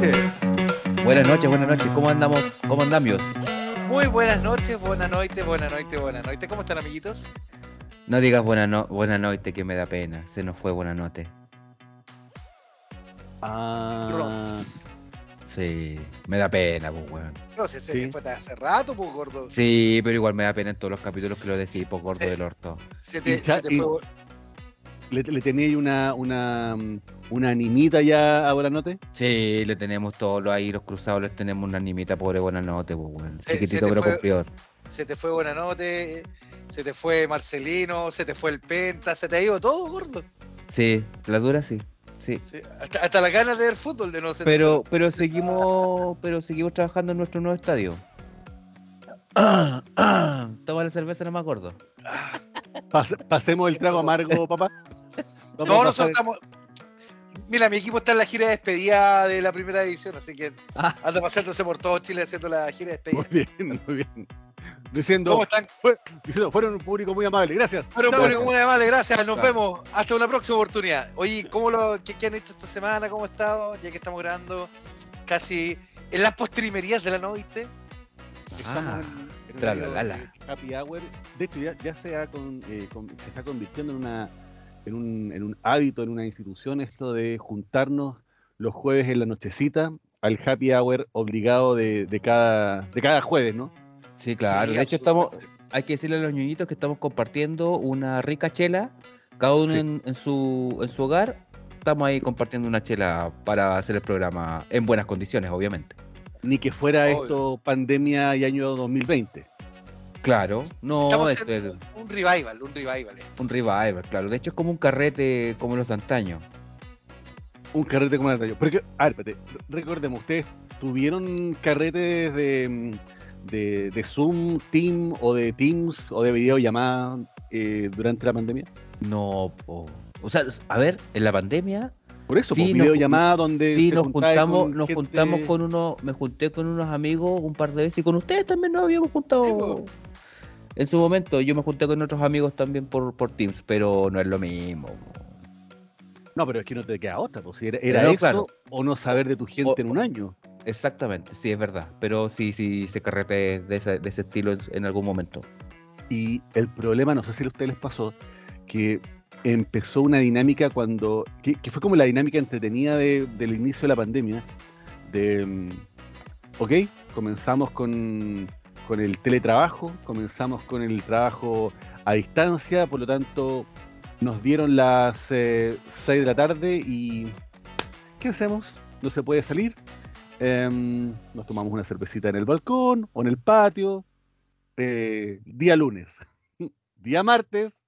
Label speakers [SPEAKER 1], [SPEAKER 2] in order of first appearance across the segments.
[SPEAKER 1] noches.
[SPEAKER 2] Buenas noches, buenas noches. ¿Cómo andamos? ¿Cómo andamos?
[SPEAKER 3] Muy buenas noches, buenas noches, buenas noches, buenas noches. ¿Cómo están, amiguitos?
[SPEAKER 2] No digas buena, no, buena noche que me da pena. Se nos fue buena noche.
[SPEAKER 1] Ah,
[SPEAKER 3] Rons.
[SPEAKER 2] Sí, me da pena, pues, weón.
[SPEAKER 3] No sé, se
[SPEAKER 1] Sí.
[SPEAKER 3] fue hace rato, pues, gordo.
[SPEAKER 2] Sí, pero igual me da pena en todos los capítulos que lo decís, pues, gordo del orto.
[SPEAKER 3] Se te,
[SPEAKER 1] Hincha-
[SPEAKER 3] se te
[SPEAKER 1] y-
[SPEAKER 3] fue.
[SPEAKER 1] ¿Le, le ahí una, una, mm, una animita ya a Buenanote?
[SPEAKER 2] Sí, le tenemos todos los ahí, los cruzados, les tenemos una animita, pobre buena noche, pues, weón.
[SPEAKER 3] Se- se
[SPEAKER 2] Chiquitito
[SPEAKER 3] te
[SPEAKER 2] pero
[SPEAKER 3] fue-
[SPEAKER 2] cumplidor.
[SPEAKER 3] Se te fue Buenanote, se te fue Marcelino, se te fue el Penta, se te ha ido todo, gordo.
[SPEAKER 2] Sí, la dura sí. Sí.
[SPEAKER 3] Sí, Hasta, hasta las ganas de ver fútbol de no se te
[SPEAKER 2] Pero, pero seguimos, pero seguimos trabajando en nuestro nuevo estadio. Toma la cerveza no me acuerdo.
[SPEAKER 1] Pas- pasemos el trago amargo, papá.
[SPEAKER 3] No, nosotros estamos. Mira, mi equipo está en la gira de despedida de la primera división, así que
[SPEAKER 2] Ah.
[SPEAKER 3] anda pasándose por todo Chile haciendo la gira de
[SPEAKER 1] Muy
[SPEAKER 3] despedida.
[SPEAKER 1] bien, muy bien. Diciendo,
[SPEAKER 3] ¿Cómo están?
[SPEAKER 1] diciendo, fueron un público muy amable, gracias.
[SPEAKER 3] Bueno,
[SPEAKER 1] Chao.
[SPEAKER 3] público, muy amable, gracias. Nos
[SPEAKER 2] Chao.
[SPEAKER 3] vemos. Hasta una próxima oportunidad. Oye, ¿cómo lo, qué, qué han hecho esta semana? ¿Cómo ha estado? Ya que estamos grabando casi en las postrimerías de la noche.
[SPEAKER 1] Estamos
[SPEAKER 2] Ah,
[SPEAKER 1] en-
[SPEAKER 2] la la.
[SPEAKER 1] Happy Hour. De hecho, ya, ya se, ha con- eh, con- se está convirtiendo en, una, en, un, en un hábito, en una institución, esto de juntarnos los jueves en la nochecita al Happy Hour obligado de, de cada, de cada jueves, ¿no?
[SPEAKER 2] Sí, claro.
[SPEAKER 3] Sí,
[SPEAKER 2] de hecho, estamos, hay que decirle a los ñoñitos que estamos compartiendo una rica chela, cada uno
[SPEAKER 1] Sí.
[SPEAKER 2] en, en su, en su hogar. Estamos ahí compartiendo una chela para hacer el programa en buenas condiciones, obviamente.
[SPEAKER 1] Ni que fuera
[SPEAKER 3] Obvio.
[SPEAKER 1] esto pandemia y año 2020.
[SPEAKER 2] Claro, no,
[SPEAKER 3] Estamos
[SPEAKER 2] esto
[SPEAKER 3] haciendo
[SPEAKER 2] es
[SPEAKER 3] un revival, un revival. esto.
[SPEAKER 2] un revival, claro. De hecho, es como un carrete como los de antaño.
[SPEAKER 1] Un carrete como el anterior. Porque, a ver, espérate, recordemos, ¿ustedes tuvieron carretes de, mm, de, de Zoom, Team o de Teams o de videollamada eh, durante la pandemia?
[SPEAKER 2] No, po. o sea, a ver, en la pandemia,
[SPEAKER 1] Por eso,
[SPEAKER 2] Sí, nos-
[SPEAKER 1] videollamada donde
[SPEAKER 2] sí,
[SPEAKER 1] te
[SPEAKER 2] nos juntamos,
[SPEAKER 1] con
[SPEAKER 2] nos
[SPEAKER 1] gente-
[SPEAKER 2] juntamos con unos, me junté con unos amigos un par de veces y con ustedes también nos habíamos juntado.
[SPEAKER 3] Sí.
[SPEAKER 2] En su momento, yo me junté con otros amigos también por, por Teams, pero no es lo mismo.
[SPEAKER 1] No, pero es que no te queda otra, pues era, era
[SPEAKER 2] No,
[SPEAKER 1] eso
[SPEAKER 2] claro.
[SPEAKER 1] o no saber de tu gente
[SPEAKER 2] O-
[SPEAKER 1] en un año.
[SPEAKER 2] Exactamente, sí, es verdad. Pero sí, sí, se carrete de ese, de ese estilo en, en algún momento.
[SPEAKER 1] Y el problema, no sé si a ustedes les pasó, que empezó una dinámica cuando, que, que fue como la dinámica entretenida de- del inicio de la pandemia, de, mm, ok, comenzamos con, con el teletrabajo, comenzamos con el trabajo a distancia, por lo tanto nos dieron las 6 de la tarde y ¿qué hacemos? No se puede salir. Em, nos tomamos una cervecita en el balcón o en el patio. Eh, día lunes. Día martes.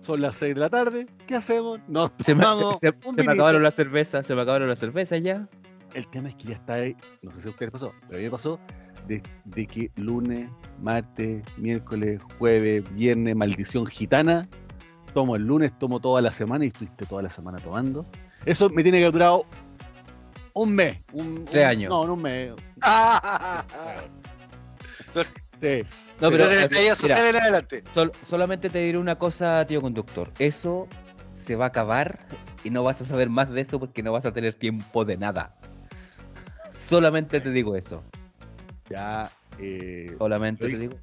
[SPEAKER 1] Son las 6 de la tarde. ¿Qué hacemos? Nos
[SPEAKER 2] Se me, se-
[SPEAKER 1] un
[SPEAKER 2] se me
[SPEAKER 1] vinito.
[SPEAKER 2] acabaron las cervezas, se me acabaron las cervezas ya.
[SPEAKER 1] El tema es que ya está ahí. No sé si a ustedes pasó, pero a mí me pasó de, de que lunes, martes, miércoles, jueves, viernes, maldición gitana. Tomo el lunes, tomo toda la semana y estuviste toda la semana tomando. Eso me tiene que haber durado un mes. Un,
[SPEAKER 2] Tres
[SPEAKER 1] un-
[SPEAKER 2] años.
[SPEAKER 1] No, no un mes.
[SPEAKER 3] Ah,
[SPEAKER 1] Sí.
[SPEAKER 2] No,
[SPEAKER 1] Pero
[SPEAKER 2] pero
[SPEAKER 3] Desde el estallido
[SPEAKER 2] mira,
[SPEAKER 3] social en adelante.
[SPEAKER 2] sol- solamente te diré una cosa, tío conductor. Eso se va a acabar y no vas a saber más de eso porque no vas a tener tiempo de nada. Solamente te digo eso.
[SPEAKER 1] Ya eh,
[SPEAKER 2] Solamente
[SPEAKER 1] Lo
[SPEAKER 2] te
[SPEAKER 1] hice.
[SPEAKER 2] digo.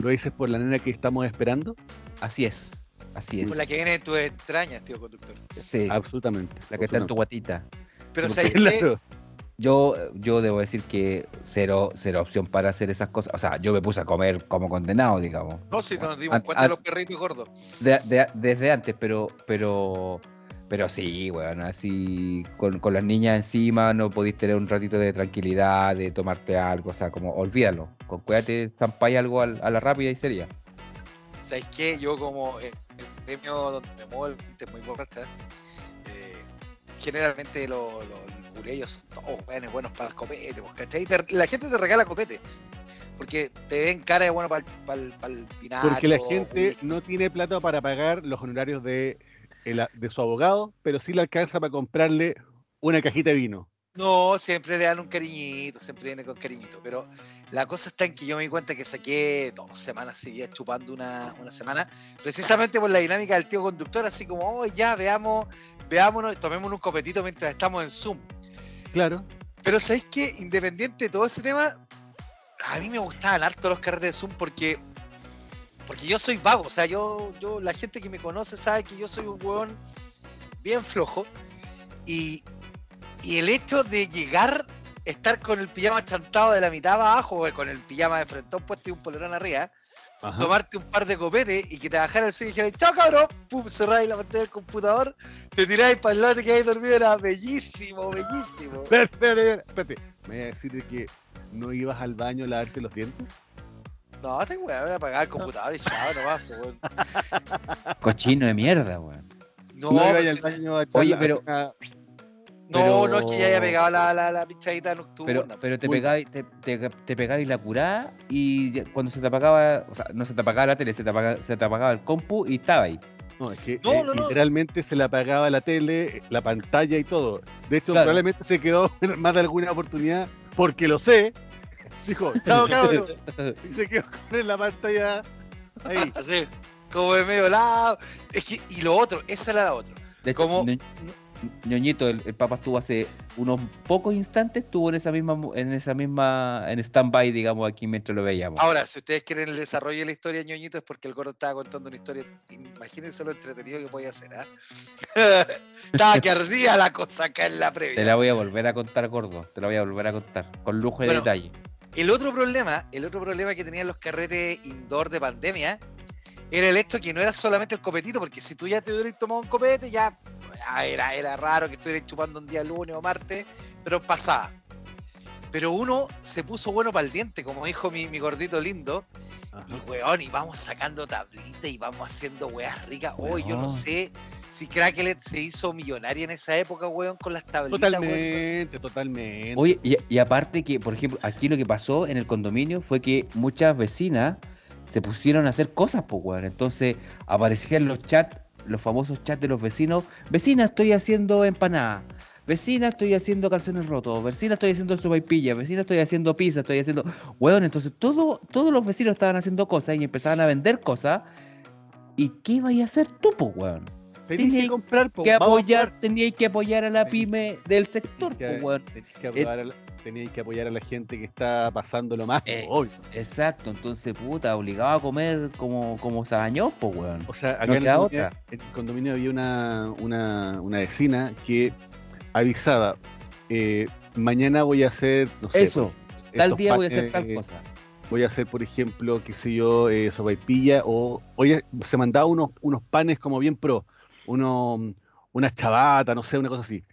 [SPEAKER 1] lo dices por la nena que estamos esperando.
[SPEAKER 2] Así es. Así es.
[SPEAKER 3] Por la que viene en tus entrañas, tío conductor.
[SPEAKER 2] Sí,
[SPEAKER 1] Absolutamente.
[SPEAKER 2] la que está en tu guatita.
[SPEAKER 3] Pero.
[SPEAKER 2] Yo, yo debo decir que cero, cero opción para hacer esas cosas. O sea, yo me puse a comer como condenado, digamos.
[SPEAKER 3] No, si nos dimos cuenta de los perritos gordos.
[SPEAKER 2] de- de- desde antes, pero, pero, pero sí, weón, así con, con las niñas encima no podéis tener un ratito de tranquilidad, de tomarte algo, o sea, como olvídalo. Con cuídate, zampáis algo al- a, la rápida y sería.
[SPEAKER 3] ¿Sabes qué? Yo como eh, el premio donde me muevo, gente muy borracha, eh, generalmente los curellos son todos buenos, buenos para el copete, pues, ¿cachai? Te- la gente te regala copete. Porque te ven cara de bueno para el pinacho.
[SPEAKER 1] Porque la gente no tiene plata para pagar los honorarios de, el- de su abogado, pero sí le alcanza para comprarle una cajita de vino.
[SPEAKER 3] No, siempre le dan un cariñito, siempre viene con cariñito. Pero la cosa está en que yo me di cuenta que saqué dos semanas seguidas chupando una, una semana, precisamente por la dinámica del tío conductor, así como, oh, ya, veamos, veámonos, tomémonos un copetito mientras estamos en Zoom.
[SPEAKER 1] Claro.
[SPEAKER 3] Pero ¿sabéis qué? Independiente de todo ese tema, a mí me gustaban harto los carretes de Zoom porque porque yo soy vago, o sea, yo, yo, la gente que me conoce sabe que yo soy un hueón bien flojo. Y, y el hecho de llegar, estar con el pijama chantado de la mitad abajo, o con el pijama de frentón puesto y un polerón arriba,
[SPEAKER 1] Ajá.
[SPEAKER 3] tomarte un par de copetes y que te bajara el suelo y dijeras, chao cabrón, pum, cerráis la pantalla del computador, te tiráis para el lado y quedáis dormido, era bellísimo, bellísimo.
[SPEAKER 1] Espera, espera, espérate. ¿Me voy a decir de que no ibas al baño a lavarte los dientes?
[SPEAKER 3] No, te voy a apagar el computador y chao nomás, pues, weón.
[SPEAKER 2] Cochino de mierda, weón.
[SPEAKER 3] No,
[SPEAKER 1] ibas
[SPEAKER 3] pero si-
[SPEAKER 2] Oye, pero-
[SPEAKER 3] no,
[SPEAKER 2] pero-
[SPEAKER 3] no es que ya haya pegado la, la, la pinchadita nocturna.
[SPEAKER 2] Pero, pero te
[SPEAKER 1] Uy.
[SPEAKER 2] pegabais, te, te, te pegabais la curada y ya- cuando se te apagaba, o sea, no se te apagaba la tele, se te apagaba, se te apagaba el compu y estaba ahí.
[SPEAKER 1] No, es que
[SPEAKER 3] No,
[SPEAKER 1] eh,
[SPEAKER 3] no, no.
[SPEAKER 1] literalmente se le apagaba la tele, la pantalla y todo. De hecho,
[SPEAKER 2] Claro.
[SPEAKER 1] probablemente se quedó en más de alguna oportunidad, porque lo sé. Dijo, chao cabrón. Y se quedó con la pantalla ahí.
[SPEAKER 3] Así, como de medio lado. Es que, y lo otro, esa era la otra.
[SPEAKER 2] De hecho,
[SPEAKER 3] Como-
[SPEAKER 2] Ño- Ñoñito, el, el Papa estuvo hace unos pocos instantes, estuvo en esa misma, en esa misma, en stand-by, digamos, aquí mientras lo veíamos.
[SPEAKER 3] Ahora, si ustedes quieren el desarrollo de la historia, ñoñito, es porque el gordo estaba contando una historia. Imagínense lo entretenido que podía ser, ¿ah? estaba que ardía la cosa acá en la previa.
[SPEAKER 2] Te la voy a volver a contar, gordo. Te la voy a volver a contar. Con lujo de
[SPEAKER 3] Bueno,
[SPEAKER 2] detalle.
[SPEAKER 3] El otro problema, el otro problema que tenían los carretes indoor de pandemia era el hecho que no era solamente el copetito, porque si tú ya te hubieras tomado un copete, ya ah, era, era raro que estuvieras chupando un día lunes o martes, pero pasaba. Pero uno se puso bueno para el diente, como dijo mi, mi gordito lindo,
[SPEAKER 1] Ajá.
[SPEAKER 3] y weón, y vamos sacando tablitas y vamos haciendo weas ricas. Hoy yo no sé si Cracklet se hizo millonaria en esa época, weón, con las tablitas, weón.
[SPEAKER 1] Totalmente, totalmente.
[SPEAKER 2] Oye, y, y aparte que, por ejemplo, aquí lo que pasó en el condominio fue que muchas vecinas se pusieron a hacer cosas, pues, weón. Entonces aparecían los chats, los famosos chats de los vecinos. Vecina, estoy haciendo empanada. Vecina, estoy haciendo calzones rotos. Vecina, estoy haciendo sopaipilla. Vecina, estoy haciendo pizza. Estoy haciendo. Weón, entonces todo, todos los vecinos estaban haciendo cosas y empezaban a vender cosas. ¿Y qué ibas a hacer tú, pues, weón?
[SPEAKER 1] Tenías
[SPEAKER 2] tenía
[SPEAKER 1] que comprar, po,
[SPEAKER 2] Que apoyar, teníais que apoyar a la pyme del sector, pues, weón.
[SPEAKER 1] tenías que apoyar a la- que apoyar a la gente que está pasándolo más, po,
[SPEAKER 2] Ex-
[SPEAKER 1] obvio.
[SPEAKER 2] exacto, entonces, puta, obligado a comer como, como sabañó, pues, weón.
[SPEAKER 1] O sea, acá
[SPEAKER 2] No
[SPEAKER 1] en, el condominio, en el condominio había una, una, una vecina que avisaba, eh, mañana voy a hacer, no sé,
[SPEAKER 2] Eso,
[SPEAKER 1] pues,
[SPEAKER 2] tal día voy a hacer tal
[SPEAKER 1] eh,
[SPEAKER 2] cosa.
[SPEAKER 1] Voy a hacer, por ejemplo, qué sé yo, eh, sopaipilla, o oye, se mandaba unos, unos panes como bien pro, uno, una chavata, no sé, una cosa así.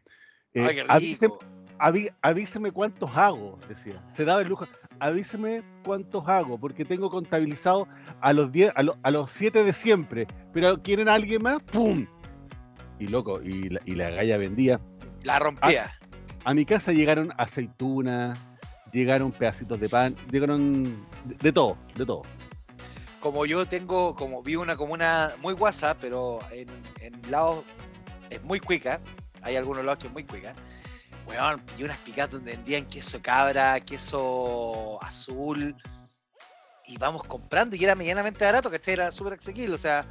[SPEAKER 1] Eh,
[SPEAKER 3] Ay, qué
[SPEAKER 1] avíseme,
[SPEAKER 3] rico.
[SPEAKER 1] aví- avíseme cuántos hago, decía. Se daba el lujo. Avíseme cuántos hago, porque tengo contabilizado a los 10, a, lo- a los 7 de siempre. Pero quieren a alguien más, ¡pum! Y loco, y la, y la galla vendía.
[SPEAKER 3] La rompía.
[SPEAKER 1] A mi casa llegaron aceitunas, llegaron pedacitos de pan, llegaron de, de todo, de todo.
[SPEAKER 3] como yo tengo, como vivo en una comuna muy guasa, pero en, en lados es muy cuica, hay algunos lados que es muy cuica. Weón, y unas picadas donde vendían queso cabra, queso azul, y vamos comprando, y era medianamente barato, ¿cachai? Era súper asequible, o sea,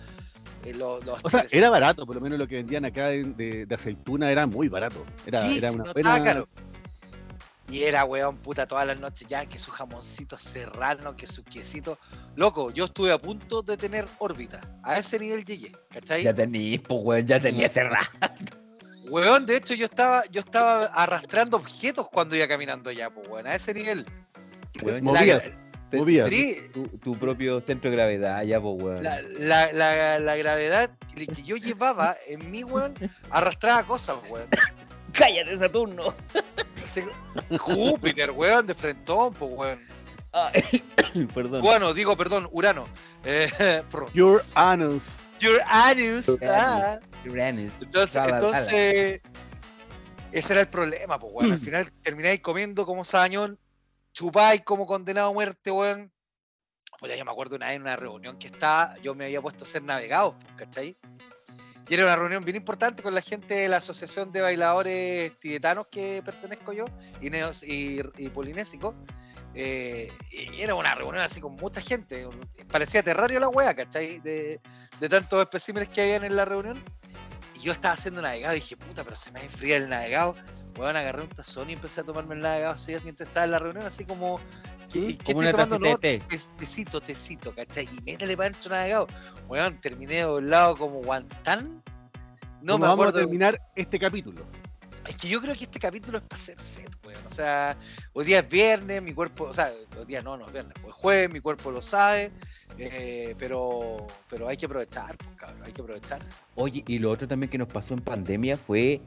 [SPEAKER 3] los
[SPEAKER 1] O sea,
[SPEAKER 3] tres-
[SPEAKER 1] era barato, por lo menos lo que vendían acá de, de- de aceituna era muy barato. Era,
[SPEAKER 3] Sí,
[SPEAKER 1] era
[SPEAKER 3] sí,
[SPEAKER 1] una
[SPEAKER 3] no
[SPEAKER 1] buena.
[SPEAKER 3] estaba caro. Y era, weón, puta, todas las noches ya, que su jamoncito serrano, que su quesito. Loco, yo estuve a punto de tener órbita. A ese nivel llegué, ¿cachai?
[SPEAKER 2] Ya tenís, pues, weón, ya tenía cerrado.
[SPEAKER 3] Weón, de hecho yo estaba, yo estaba arrastrando objetos cuando iba caminando ya, pues weón, a ese nivel.
[SPEAKER 2] Weón,
[SPEAKER 3] La-
[SPEAKER 1] Movías, movías.
[SPEAKER 3] Sí,
[SPEAKER 2] Tu, tu propio centro de gravedad, ya, pues, weón.
[SPEAKER 3] la, la, la, la gravedad que yo llevaba en mí, weón, arrastraba cosas, weón.
[SPEAKER 2] ¡Cállate, Saturno!
[SPEAKER 3] Júpiter, weón, de frentón, pues weón.
[SPEAKER 2] Ay, Perdón.
[SPEAKER 3] Bueno, digo, perdón, Urano. Eh.
[SPEAKER 1] Your anus.
[SPEAKER 3] Your anus.
[SPEAKER 2] Your
[SPEAKER 3] ah.
[SPEAKER 2] Uranus.
[SPEAKER 3] Entonces, entonces, ese era el problema, pues, weón. Al final termináis comiendo como sabañón, chupáis como condenado a muerte, weón. Pues yo me acuerdo una vez en una reunión que estaba, yo me había puesto a ser navegado, ¿cachai? Y era una reunión bien importante con la gente de la Asociación de Bailadores Tibetanos que pertenezco yo, y, neos, y, y polinésicos. Eh, y era una reunión así con mucha gente. Parecía terrario la wea, ¿cachai? De, tantos especímenes que habían en la reunión. Y yo estaba haciendo navegado y dije, puta, pero se me enfría el navegado. Weón, agarré un tazón y empecé a tomarme la así mientras estaba en la reunión, así como. ¿Qué, ¿qué
[SPEAKER 2] Como
[SPEAKER 3] estoy
[SPEAKER 2] una
[SPEAKER 3] tomando?
[SPEAKER 2] de
[SPEAKER 3] No, te- tecito, tecito, ¿cachai? Y métele para adentro navegado. Weón, terminé doblado como guantán. No
[SPEAKER 1] ¿Cómo
[SPEAKER 3] me
[SPEAKER 1] vamos
[SPEAKER 3] acuerdo.
[SPEAKER 1] a terminar este capítulo.
[SPEAKER 3] Es que yo creo que este capítulo es para hacer set, weón. O sea, hoy día es viernes, mi cuerpo, o sea, hoy día no, no es viernes, pues jueves, mi cuerpo lo sabe, eh, pero, pero hay que aprovechar, pues cabrón, hay que aprovechar.
[SPEAKER 2] Oye, y lo otro también que nos pasó en pandemia fue,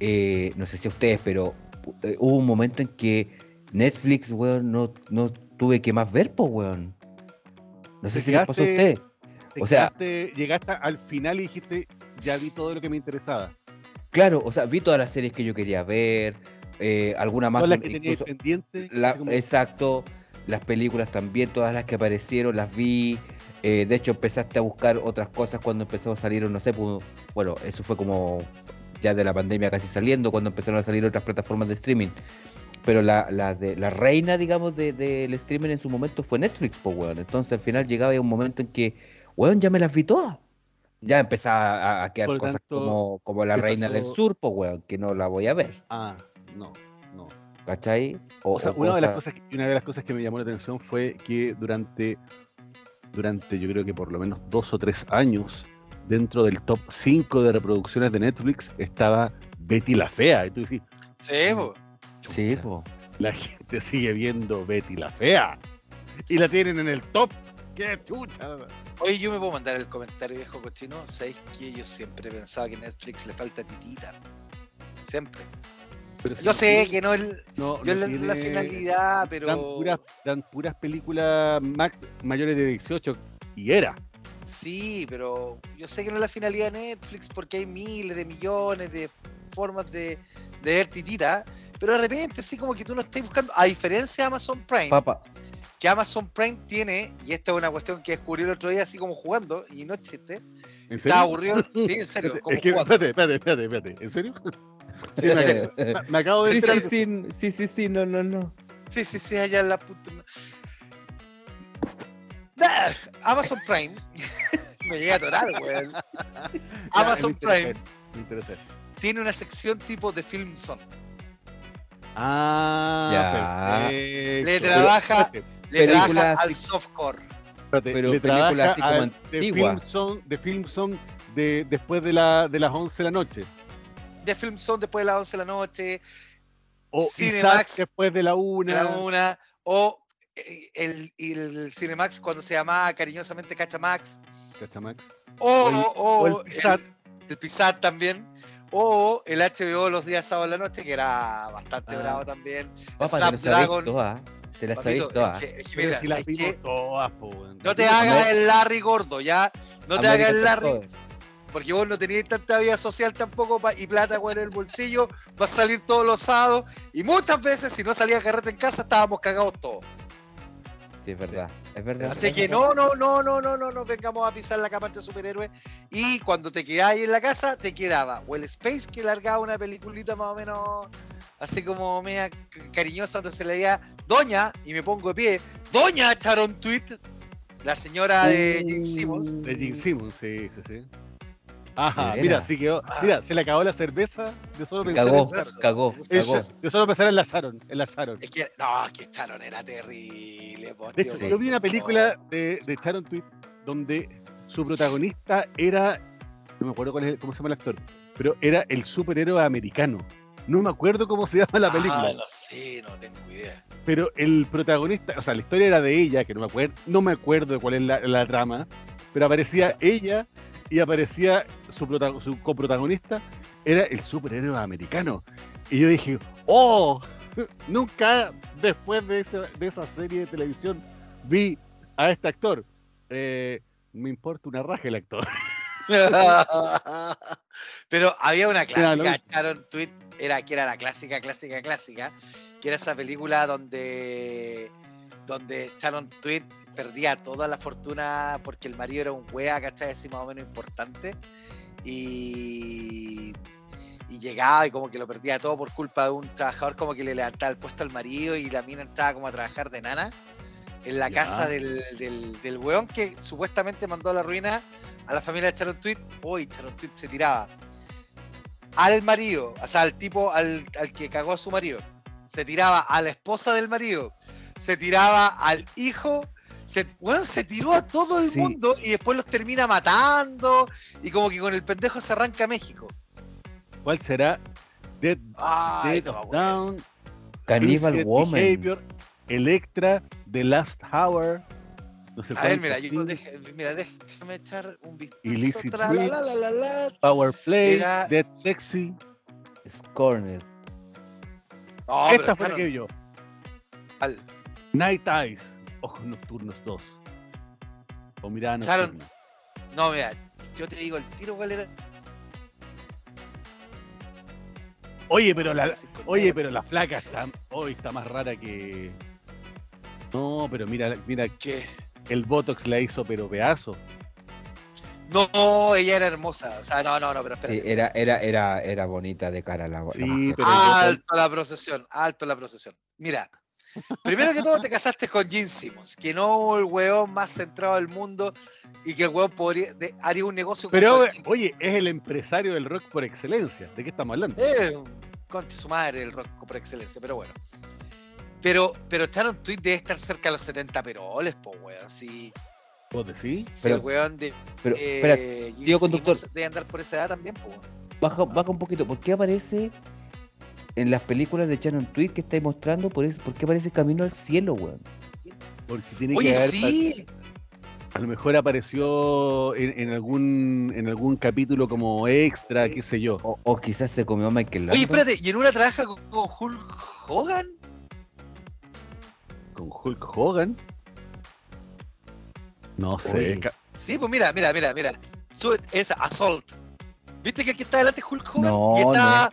[SPEAKER 2] eh, no sé si a ustedes, pero eh, hubo un momento en que Netflix, weón, no, no tuve que más ver, pues, weón. No sé si les pasó a ustedes.
[SPEAKER 1] Te
[SPEAKER 2] O sea-
[SPEAKER 1] quedaste- llegaste al final y dijiste, ya vi todo lo que me interesaba.
[SPEAKER 2] Claro, o sea, vi todas las series que yo quería ver, eh, alguna más.
[SPEAKER 1] Todas las que
[SPEAKER 2] incluso-. La-
[SPEAKER 1] como-
[SPEAKER 2] Exacto, las películas también, todas las que aparecieron, las vi. eh, de hecho, empezaste a buscar otras cosas cuando empezó a salir, no sé, pues, bueno, eso fue como ya de la pandemia casi saliendo, cuando empezaron a salir otras plataformas de streaming. Pero la, la, de, la reina, digamos, de- del streaming en su momento fue Netflix, pues, weón. Entonces al final llegaba ya un momento en que, weón, ya me las vi todas. Ya empezaba a, a quedar
[SPEAKER 1] Por
[SPEAKER 2] cosas
[SPEAKER 1] tanto,
[SPEAKER 2] como, como la reina del sur, pues, weón, que no la voy a ver,
[SPEAKER 1] Ah, no, no.
[SPEAKER 2] ¿cachai?
[SPEAKER 1] O sea, una de las
[SPEAKER 2] cosas-
[SPEAKER 1] cosas que, una de las cosas que me llamó la atención fue que durante, durante yo creo que por lo menos dos o tres años, dentro del top 5 de reproducciones de Netflix estaba Betty la Fea. Y tú dices,
[SPEAKER 3] Sí, pues.
[SPEAKER 2] Sí,
[SPEAKER 1] "Chucha,
[SPEAKER 2] pues.
[SPEAKER 1] la gente sigue viendo Betty la Fea. Y la tienen en el top. ¡Qué chucha!
[SPEAKER 3] Oye, yo me puedo mandar el comentario viejo cochino. ¿Sabéis que yo siempre he pensado que a Netflix le falta titita? Siempre.
[SPEAKER 1] Pero
[SPEAKER 3] Yo sé que no es
[SPEAKER 1] no,
[SPEAKER 3] yo
[SPEAKER 1] no
[SPEAKER 3] la, finalidad, pero.
[SPEAKER 1] Dan puras, dan puras películas mayores de 18 y era.
[SPEAKER 3] Sí, pero yo sé que no es la finalidad de Netflix porque hay miles de millones de formas de, de ver titita. Pero de repente, así como que tú no estás buscando. A diferencia de Amazon Prime,
[SPEAKER 2] Papá,
[SPEAKER 3] que Amazon Prime tiene, y esta es una cuestión que descubrí el otro día, así como jugando, y no chiste.
[SPEAKER 1] ¿En serio?
[SPEAKER 3] Estaba aburrido. Sí, en serio. Como
[SPEAKER 1] es que,
[SPEAKER 3] jugando.
[SPEAKER 1] espérate, espérate, espérate, espérate. ¿En serio?
[SPEAKER 3] Sí, en serio.
[SPEAKER 1] Me, me acabo de
[SPEAKER 2] Sí, sí, sí, sí, sí, sí, no, no, no.
[SPEAKER 3] Sí, sí, sí, allá en la puta. Amazon Prime. Me llegué a atorar, weón.
[SPEAKER 1] Ya,
[SPEAKER 3] Amazon
[SPEAKER 1] me interesa
[SPEAKER 3] Prime tiene una sección tipo de Film Zone.
[SPEAKER 1] Ah,
[SPEAKER 2] Ya.
[SPEAKER 1] perfecto.
[SPEAKER 3] Le trabaja-
[SPEAKER 1] Espérate,
[SPEAKER 3] Le trabaja al softcore.
[SPEAKER 1] espérate,
[SPEAKER 2] pero
[SPEAKER 1] le
[SPEAKER 2] películas
[SPEAKER 1] trabaja
[SPEAKER 2] así como
[SPEAKER 1] de
[SPEAKER 2] antiguas.
[SPEAKER 1] Film Zone, de Film Zone de, después de, la, de las 11 de la noche.
[SPEAKER 3] De Film Zone después de las 11 de la noche,
[SPEAKER 1] O
[SPEAKER 3] Cinemax
[SPEAKER 1] después de la
[SPEAKER 3] de
[SPEAKER 1] 1.
[SPEAKER 3] la una, o el, el Cinemax cuando se llamaba cariñosamente Cachamax,
[SPEAKER 1] Cachamax.
[SPEAKER 3] o,
[SPEAKER 1] O el-
[SPEAKER 3] o-
[SPEAKER 1] o el
[SPEAKER 3] el,
[SPEAKER 1] Pizat.
[SPEAKER 3] el Pizat también, o el HBO los días sábados en la noche, que era bastante
[SPEAKER 1] Ah.
[SPEAKER 3] bravo también.
[SPEAKER 2] Sabéis
[SPEAKER 3] Snapdragon.
[SPEAKER 2] todas. Te las sabéis
[SPEAKER 3] Papito,
[SPEAKER 2] todas.
[SPEAKER 3] es que- es que
[SPEAKER 1] Pero
[SPEAKER 3] mira,
[SPEAKER 1] si las todas, po.
[SPEAKER 3] No te hagas el Larry gordo, ya. No te hagas el Larry, porque vos no tenías tanta vida social tampoco y plata en el bolsillo. Vas a salir todos los sábados. Y muchas veces, si no salía carrete en casa, estábamos cagados todos.
[SPEAKER 2] Sí, es verdad. Es verdad.
[SPEAKER 3] Así que no, no, no, no, no, no, no vengamos a pisar la cama entre superhéroes. Y cuando te quedáis en la casa, te quedaba o el Space que largaba una peliculita más o menos así como media cariñosa donde se leía Doña, y me pongo de pie, Doña echaron tweet, la señora de Jane Simmons.
[SPEAKER 1] De Gene Simmons, sí, sí, sí. Ajá, mira, sí quedó.
[SPEAKER 3] Ah.
[SPEAKER 1] Mira, se le acabó la cerveza de solo pensar
[SPEAKER 2] Cagó,
[SPEAKER 1] en Sharon.
[SPEAKER 2] cagó, cagó.
[SPEAKER 1] de solo pensar en la Sharon, en la Sharon.
[SPEAKER 3] Es que, no, que Sharon era terrible. po,
[SPEAKER 1] De
[SPEAKER 3] tío,
[SPEAKER 1] hecho,
[SPEAKER 2] Sí.
[SPEAKER 1] yo vi una película de, de Sharon Tweet donde su protagonista era, no me acuerdo cuál es, cómo se llama el actor, pero era el superhéroe americano. No me acuerdo cómo se llama la película,
[SPEAKER 3] Ah, no sé, no tengo idea.
[SPEAKER 1] pero el protagonista, o sea, la historia era de ella, que no me acuerdo, no me acuerdo de cuál es la, la trama, pero aparecía ella y aparecía su, su coprotagonista, era el superhéroe americano. Y yo dije, oh, nunca después de, esa- de esa serie de televisión vi a este actor. Eh, me importa una raja el actor.
[SPEAKER 3] Pero había una clásica. Sharon Tweet, era, que era la clásica, clásica, clásica, que era esa película donde, donde Sharon Tweet perdía toda la fortuna porque el marido era un wea, ¿cachai? Así más o menos importante. Y, y llegaba y como que lo perdía todo por culpa de un trabajador como que le levantaba el puesto al marido y la mina entraba como a trabajar de nana en la
[SPEAKER 1] Ya.
[SPEAKER 3] casa del, del, del weón que supuestamente mandó a la ruina a la familia de Sharon Tweet. Uy, Sharon Tweet se tiraba. al marido, o sea, al tipo al, al que cagó a su marido. Se tiraba a la esposa del marido. Se tiraba al hijo. Se, weón, se tiró a todo el
[SPEAKER 2] Sí.
[SPEAKER 3] mundo y después los termina matando. Y como que con el pendejo se arranca a México.
[SPEAKER 1] ¿Cuál será? Dead,
[SPEAKER 3] Ay,
[SPEAKER 1] Dead
[SPEAKER 3] no,
[SPEAKER 1] of. Down,
[SPEAKER 2] Cannibal Woman.
[SPEAKER 1] Behavior, Electra, The Last Hour. No sé
[SPEAKER 3] A ver, mira, yo,
[SPEAKER 1] sí,
[SPEAKER 3] deja- mira, déjame echar un vistazo.
[SPEAKER 1] Illicit
[SPEAKER 3] Tra, la,
[SPEAKER 1] Reach.
[SPEAKER 3] la, la, la, la.
[SPEAKER 1] Power Play,
[SPEAKER 3] Era-
[SPEAKER 1] Dead Sexy.
[SPEAKER 2] Scorned.
[SPEAKER 3] No,
[SPEAKER 1] Esta fue la que yo.
[SPEAKER 3] al-
[SPEAKER 1] Night Eyes, Ojos Nocturnos 2. O mirada nocturna.
[SPEAKER 3] No, mira, yo te digo el tiro cuál era.
[SPEAKER 1] Oye, pero la, oye, pero la flaca está, hoy está más rara que. No, pero mira, mira,
[SPEAKER 3] ¿Qué?
[SPEAKER 1] el Botox la hizo pero pedazo.
[SPEAKER 3] No, ella era hermosa. O sea, no, no, no, pero espérate.
[SPEAKER 2] Sí, era, era, era, era bonita de cara la, la
[SPEAKER 1] Sí, pero-
[SPEAKER 3] Alto la procesión, alto la procesión. Mira, primero que todo te casaste con Gene Simmons, que no el weón más centrado del mundo y que el weón podría, de- haría un negocio con
[SPEAKER 1] Pero, oye, es el empresario del rock por excelencia. ¿De qué estamos hablando?
[SPEAKER 3] Eh, concha su madre el rock por excelencia, pero bueno. Pero, pero echaron tweet de estar cerca de los 70 peroles, po, weón. Si,
[SPEAKER 1] ¿Vos decís?
[SPEAKER 3] si
[SPEAKER 2] Pero-
[SPEAKER 3] el weón de.
[SPEAKER 2] Pero,
[SPEAKER 3] eh,
[SPEAKER 2] espera, tío conductor.
[SPEAKER 3] Simmons debe andar por esa edad también, po, weón.
[SPEAKER 2] baja, baja un poquito. ¿Por qué aparece en las películas de Shannon Tweet que estáis mostrando? Por, eso, ¿Por qué aparece Camino al Cielo, weón?
[SPEAKER 1] Porque tiene
[SPEAKER 3] Oye,
[SPEAKER 1] que haber.
[SPEAKER 3] sí.
[SPEAKER 1] A lo mejor apareció en, en algún en algún capítulo como extra, qué sé yo.
[SPEAKER 2] O, o quizás se comió a Michael
[SPEAKER 3] Oye,
[SPEAKER 2] Landon.
[SPEAKER 3] espérate, ¿y en una trabaja con, con Hulk Hogan?
[SPEAKER 1] Con Hulk Hogan. No sé.
[SPEAKER 2] Oye.
[SPEAKER 3] Sí, pues mira, mira, mira, mira. Su- es Assault. ¿Viste que el que está delante es Hulk Hogan?
[SPEAKER 2] No,
[SPEAKER 3] y está.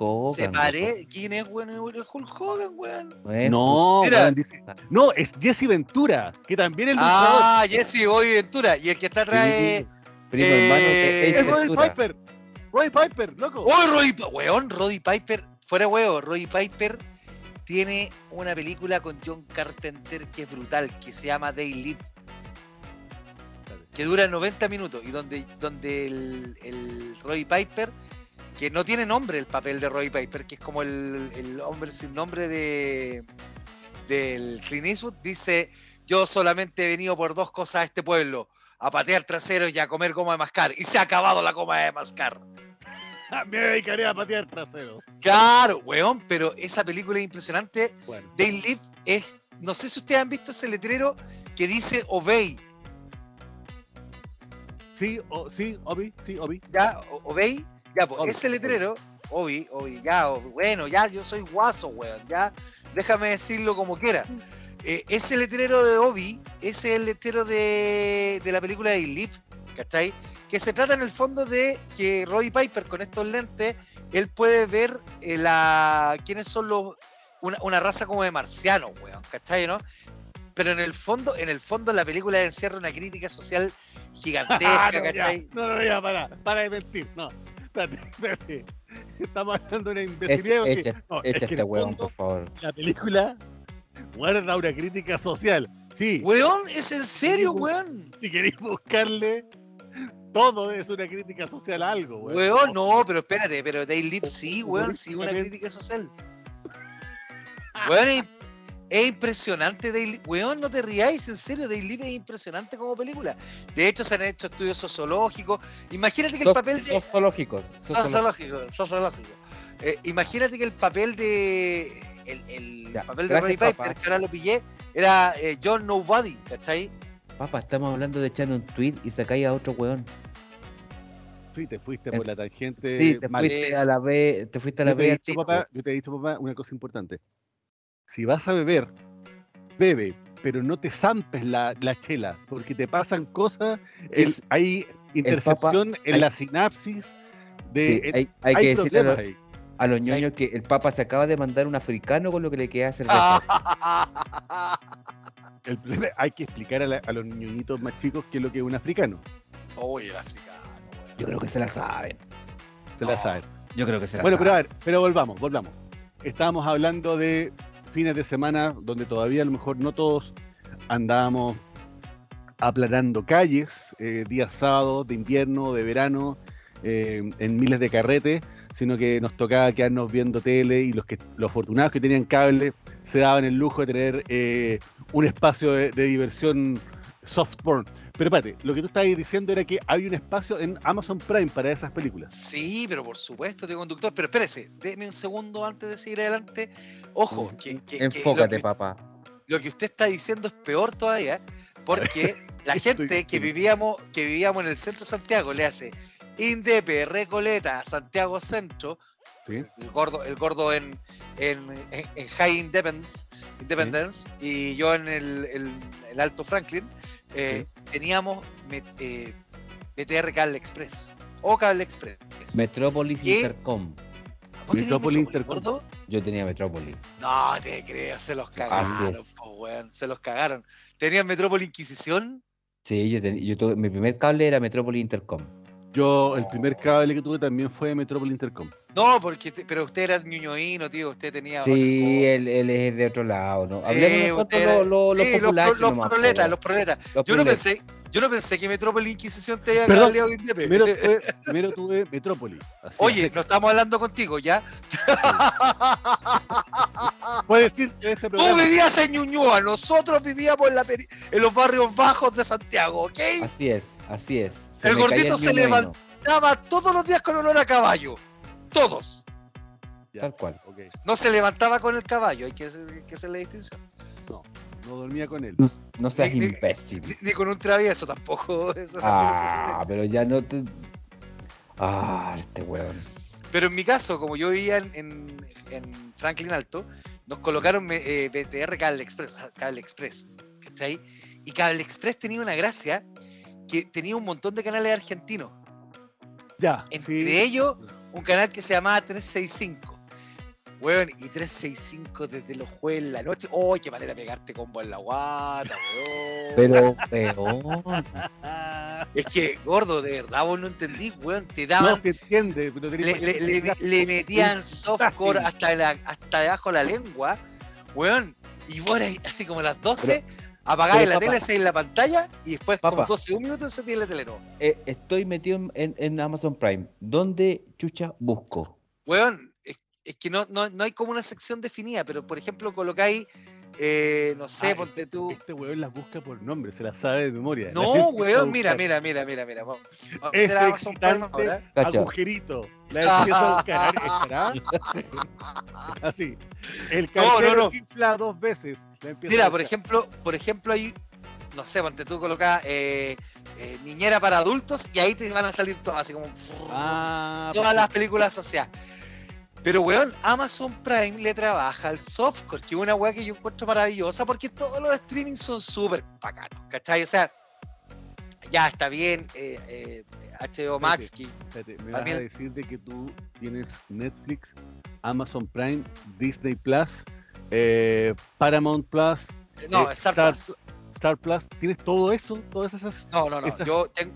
[SPEAKER 2] Hogan,
[SPEAKER 3] se parece. ¿Quién es, weón? Es Hulk Hogan, weón.
[SPEAKER 2] No es
[SPEAKER 1] No,
[SPEAKER 3] Mira.
[SPEAKER 1] weón, dice- no, es Jesse Ventura, que también es luchador.
[SPEAKER 3] Ah, Jesse Bobby Ventura. Y el que está atrás es.
[SPEAKER 2] Sí, primo hermano de
[SPEAKER 3] eh,
[SPEAKER 1] es Roddy. Piper. Roddy Piper, loco.
[SPEAKER 3] ¡Oh, Roddy! Weón, Roddy Piper. Fuera huevo, Roddy Piper tiene una película con John Carpenter que es brutal, que se llama Day Live. que dura 90 minutos y donde, donde el, el Roy Piper, que no tiene nombre el papel de Roy Piper, que es como el, el hombre sin nombre de del Clint Eastwood, dice, yo solamente he venido por dos cosas a este pueblo, a patear traseros y a comer goma de mascar, y se ha acabado la goma de mascar.
[SPEAKER 1] Me dedicaré a patear trasero.
[SPEAKER 3] Claro, weón, pero esa película es impresionante.
[SPEAKER 1] Bueno,
[SPEAKER 3] Live es, no sé si ustedes han visto ese letrero que dice Obey,
[SPEAKER 1] sí, o- sí, Obi, sí, Obi.
[SPEAKER 3] ¿ya? Obey, ya, pues
[SPEAKER 1] Obvio,
[SPEAKER 3] ese letrero, Obi, Obi, ya, Obi, bueno, ya, yo soy guaso, weón, ya, déjame decirlo como quiera. Eh, ese letrero de Obi, ese es el letrero de, de la película de Live, ¿cachai? Que se trata en el fondo de que Roy Piper con estos lentes, él puede ver eh, la, quiénes son los, una, una raza como de marcianos, weón, ¿cachai, no? Pero en el fondo, en el fondo la película encierra una crítica social gigantesca,
[SPEAKER 1] Ah, no, ya,
[SPEAKER 3] ¿cachai?
[SPEAKER 1] no, no, ya, para, para de mentir, no. Espérate, espérate. Estamos hablando de una
[SPEAKER 2] Echa,
[SPEAKER 1] imbecilidad. porque-
[SPEAKER 2] echa-
[SPEAKER 1] no, es
[SPEAKER 2] echa
[SPEAKER 1] que
[SPEAKER 2] este weón,
[SPEAKER 1] fondo,
[SPEAKER 2] por favor.
[SPEAKER 1] La película guarda una crítica social. Sí,
[SPEAKER 3] Weón, es en serio, weón.
[SPEAKER 1] si queréis buscarle, todo es una crítica social a algo, weón.
[SPEAKER 3] Weón, no, pero espérate, pero Day Live sí, weón, sí, una crítica social. Weón, es, es impresionante Live. Weón, no te riáis, en serio, Live es impresionante como película. De hecho, se han hecho estudios sociológicos. Imagínate que el papel de.
[SPEAKER 2] Sociológicos. sociológicos.
[SPEAKER 3] Sociológico, sociológico. Eh, imagínate que el papel de. El, el
[SPEAKER 2] Ya,
[SPEAKER 3] papel de Roy Piper, que ahora lo pillé, era eh, John Nobody, ¿cachai?
[SPEAKER 2] Papá, estamos hablando de echar un tweet y sacáis a otro weón.
[SPEAKER 1] Sí, te fuiste por la tangente.
[SPEAKER 2] Sí, te
[SPEAKER 1] mal.
[SPEAKER 2] fuiste a la B, te fuiste a la
[SPEAKER 1] yo, te he
[SPEAKER 2] B.
[SPEAKER 1] dicho, papá, yo te he dicho, papá, una cosa importante. Si vas a beber, bebe, pero no te zampes la, la chela, porque te pasan cosas. el-
[SPEAKER 2] Es-
[SPEAKER 1] hay intercepción en
[SPEAKER 2] hay-
[SPEAKER 1] la sinapsis de.
[SPEAKER 2] Sí,
[SPEAKER 1] el-
[SPEAKER 2] hay, hay
[SPEAKER 1] hay
[SPEAKER 2] que decirle a,
[SPEAKER 1] problemas
[SPEAKER 2] los-
[SPEAKER 1] ahí.
[SPEAKER 2] a los
[SPEAKER 3] Sí.
[SPEAKER 2] ñoños que el Papa se acaba de mandar un africano con lo que le queda cerveza.
[SPEAKER 1] El problema- hay que explicar a, la- a los niñitos más chicos qué es lo que es un africano.
[SPEAKER 3] Oye, el africano.
[SPEAKER 2] Yo creo que se la saben.
[SPEAKER 1] Se la
[SPEAKER 3] No.
[SPEAKER 1] saben.
[SPEAKER 2] Yo creo que se la
[SPEAKER 1] Bueno, pero a
[SPEAKER 2] saben.
[SPEAKER 1] ver, pero volvamos, volvamos. Estábamos hablando de fines de semana donde todavía a lo mejor no todos andábamos aplanando calles, eh, días sábados de invierno, de verano, eh, en miles de carretes, sino que nos tocaba quedarnos viendo tele y los que los afortunados que tenían cable se daban el lujo de tener eh, un espacio de, de diversión soft porn. Pero espérate, lo que tú estabas diciendo era que hay un espacio en Amazon Prime para esas películas.
[SPEAKER 3] Sí, pero por supuesto, tío conductor. Pero espérese, déme un segundo antes de seguir adelante. Ojo, que, que- que
[SPEAKER 2] Enfócate,
[SPEAKER 3] lo, que,
[SPEAKER 2] papá.
[SPEAKER 3] lo que usted está diciendo es peor todavía, porque la
[SPEAKER 1] ¿Qué estoy
[SPEAKER 3] gente que vivíamos, que vivíamos en el centro de Santiago le hace Indepe, Recoleta, Santiago Centro,
[SPEAKER 1] ¿sí?
[SPEAKER 3] el gordo, el gordo en, en, en- en High Independence, Independence y yo en el, el- el Alto Franklin, eh, teníamos me- eh, BTR Cable Express o Cable Express.
[SPEAKER 2] Metrópolis. Intercom.
[SPEAKER 3] ¿Vos tenías
[SPEAKER 1] Metrópolis Intercom.
[SPEAKER 3] gordo?
[SPEAKER 2] Yo tenía Metrópolis.
[SPEAKER 3] No te creo, se los cagaron, po, weón, se los cagaron. ¿Tenían Metrópolis Inquisición?
[SPEAKER 2] Sí, yo, ten- yo tuve, mi primer cable era Metrópolis Intercom.
[SPEAKER 1] Yo, el primer cable que tuve también fue de Metrópoli Intercom.
[SPEAKER 3] No, porque te- pero usted era ñoñoíno, tío, usted tenía
[SPEAKER 2] Sí, él, él es de otro lado, ¿no?
[SPEAKER 3] Sí,
[SPEAKER 2] Hablemos
[SPEAKER 3] era-
[SPEAKER 2] los,
[SPEAKER 3] sí,
[SPEAKER 2] nomás,
[SPEAKER 3] proletas, los proletas.
[SPEAKER 2] Los
[SPEAKER 3] Yo no pensé, yo no pensé que Metrópolis Inquisición te había cableado Indepe.
[SPEAKER 1] Primero tuve, primero tuve Metrópoli. así,
[SPEAKER 3] Oye, no estamos hablando contigo, ¿ya?
[SPEAKER 1] puedes decir que este
[SPEAKER 3] Tú vivías en Ñuñoa, nosotros vivíamos en, la peri- en los barrios bajos de Santiago, ¿ok?
[SPEAKER 2] Así es, así es.
[SPEAKER 3] El gordito se. Estaba todos los días con olor a caballo. Todos.
[SPEAKER 1] Ya,
[SPEAKER 2] Tal cual.
[SPEAKER 3] No se levantaba con el caballo, hay que hacer, hay que hacer la distinción.
[SPEAKER 1] No dormía con él.
[SPEAKER 2] No, no seas
[SPEAKER 3] Ni- ni-
[SPEAKER 2] imbécil.
[SPEAKER 3] Ni, ni con un travieso tampoco. eso
[SPEAKER 2] Ah, pero ya no te. Ah, este weón.
[SPEAKER 3] Pero en mi caso, como yo vivía en, en- en Franklin Alto, nos colocaron eh, BTR Cable Express, Cable Express, ¿cachai? Y Cable Express tenía una gracia que tenía un montón de canales argentinos.
[SPEAKER 1] Ya.
[SPEAKER 3] Entre
[SPEAKER 1] sí.
[SPEAKER 3] ellos, un canal que se llamaba 365. Weón, y 365 desde los jueves en la noche. ¡Oh, qué manera de pegarte combo en la guata, weón!
[SPEAKER 2] Pero peor.
[SPEAKER 3] Es que, gordo, de verdad vos no entendís, weón. Te
[SPEAKER 1] no
[SPEAKER 3] daban.
[SPEAKER 1] se entiende. Pero
[SPEAKER 3] le, le- le- le metían softcore hasta, la- hasta debajo de la lengua, weón. Y vos eras así como a las 12, apagabas
[SPEAKER 2] pero,
[SPEAKER 3] la tele, en la pantalla, y después, como
[SPEAKER 2] Papá.
[SPEAKER 3] 12 un minuto, se tiene la tele no.
[SPEAKER 2] Eh, estoy metido en- en Amazon Prime. ¿Dónde chucha busco?
[SPEAKER 3] Weón, es, es que no, no, no hay como una sección definida, pero por ejemplo, colocáis, eh, no sé,
[SPEAKER 1] Ah,
[SPEAKER 3] ponte tú.
[SPEAKER 1] Este weón las busca por nombre, se las sabe de memoria.
[SPEAKER 3] No, weón, mira, mira, mira, mira, mira. Vamos vamos a
[SPEAKER 1] excitante agujerito. La empieza a buscar. ¿Estará? Así. El
[SPEAKER 3] No, no,
[SPEAKER 1] cartero
[SPEAKER 3] no.
[SPEAKER 1] se infla dos veces.
[SPEAKER 3] Mira, por ejemplo, por ejemplo, hay, no sé, ponte tú colocas eh, eh, niñera para adultos y ahí te van a salir todas, así como
[SPEAKER 1] Ah,
[SPEAKER 3] todas las películas asociadas. Pero, weón, Amazon Prime le trabaja al softcore, que es una weá que yo encuentro maravillosa, porque todos los streamings son súper bacanos, ¿cachai? O sea, ya está bien, eh, eh, HBO Max, que
[SPEAKER 1] Espérate, me vas a decir de que tú tienes Netflix, Amazon Prime, Disney Plus, eh, Paramount Plus,
[SPEAKER 3] no,
[SPEAKER 1] eh,
[SPEAKER 3] Star
[SPEAKER 1] Star-
[SPEAKER 3] Plus.
[SPEAKER 1] Star Plus. ¿Tienes todo eso? Todas esas.
[SPEAKER 3] No, no, no,
[SPEAKER 1] esas-
[SPEAKER 3] yo ten-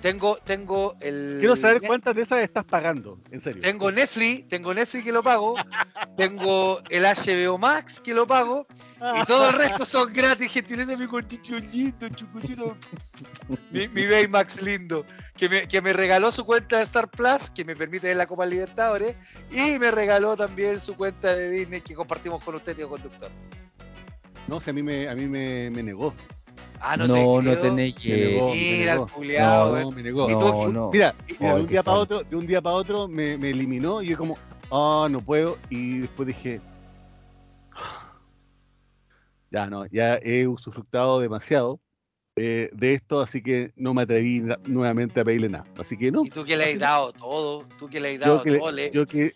[SPEAKER 3] tengo, tengo el...
[SPEAKER 1] Quiero saber cuántas de esas estás pagando, en serio.
[SPEAKER 3] Tengo Netflix, tengo Netflix que lo pago, tengo el HBO Max que lo pago, y todo el resto son gratis, gentileza mi cortito lindo, chucutito. Mi, mi Baymax lindo, que me, que me regaló su cuenta de Star Plus, que me permite ver la Copa Libertadores, y me regaló también su cuenta de Disney que compartimos con usted, tío conductor.
[SPEAKER 1] No, si a mí me, a mí me, me negó.
[SPEAKER 3] Ah, no,
[SPEAKER 2] No,
[SPEAKER 3] te
[SPEAKER 2] no
[SPEAKER 3] creo.
[SPEAKER 2] tenés que.
[SPEAKER 3] Mira el
[SPEAKER 1] negó.
[SPEAKER 3] culiao,
[SPEAKER 1] No, me.
[SPEAKER 2] No, no.
[SPEAKER 1] Mira, y de un día para otro, de un día para otro me, me eliminó y yo como, ah, no puedo. Y después dije, ya no, ya he usufructado demasiado eh, de esto, así que no me atreví nuevamente a pedirle nada. Así que no.
[SPEAKER 3] Y tú que le has dado todo, tú que le has
[SPEAKER 1] Yo
[SPEAKER 3] dado
[SPEAKER 1] que,
[SPEAKER 3] todo, le-
[SPEAKER 1] yo que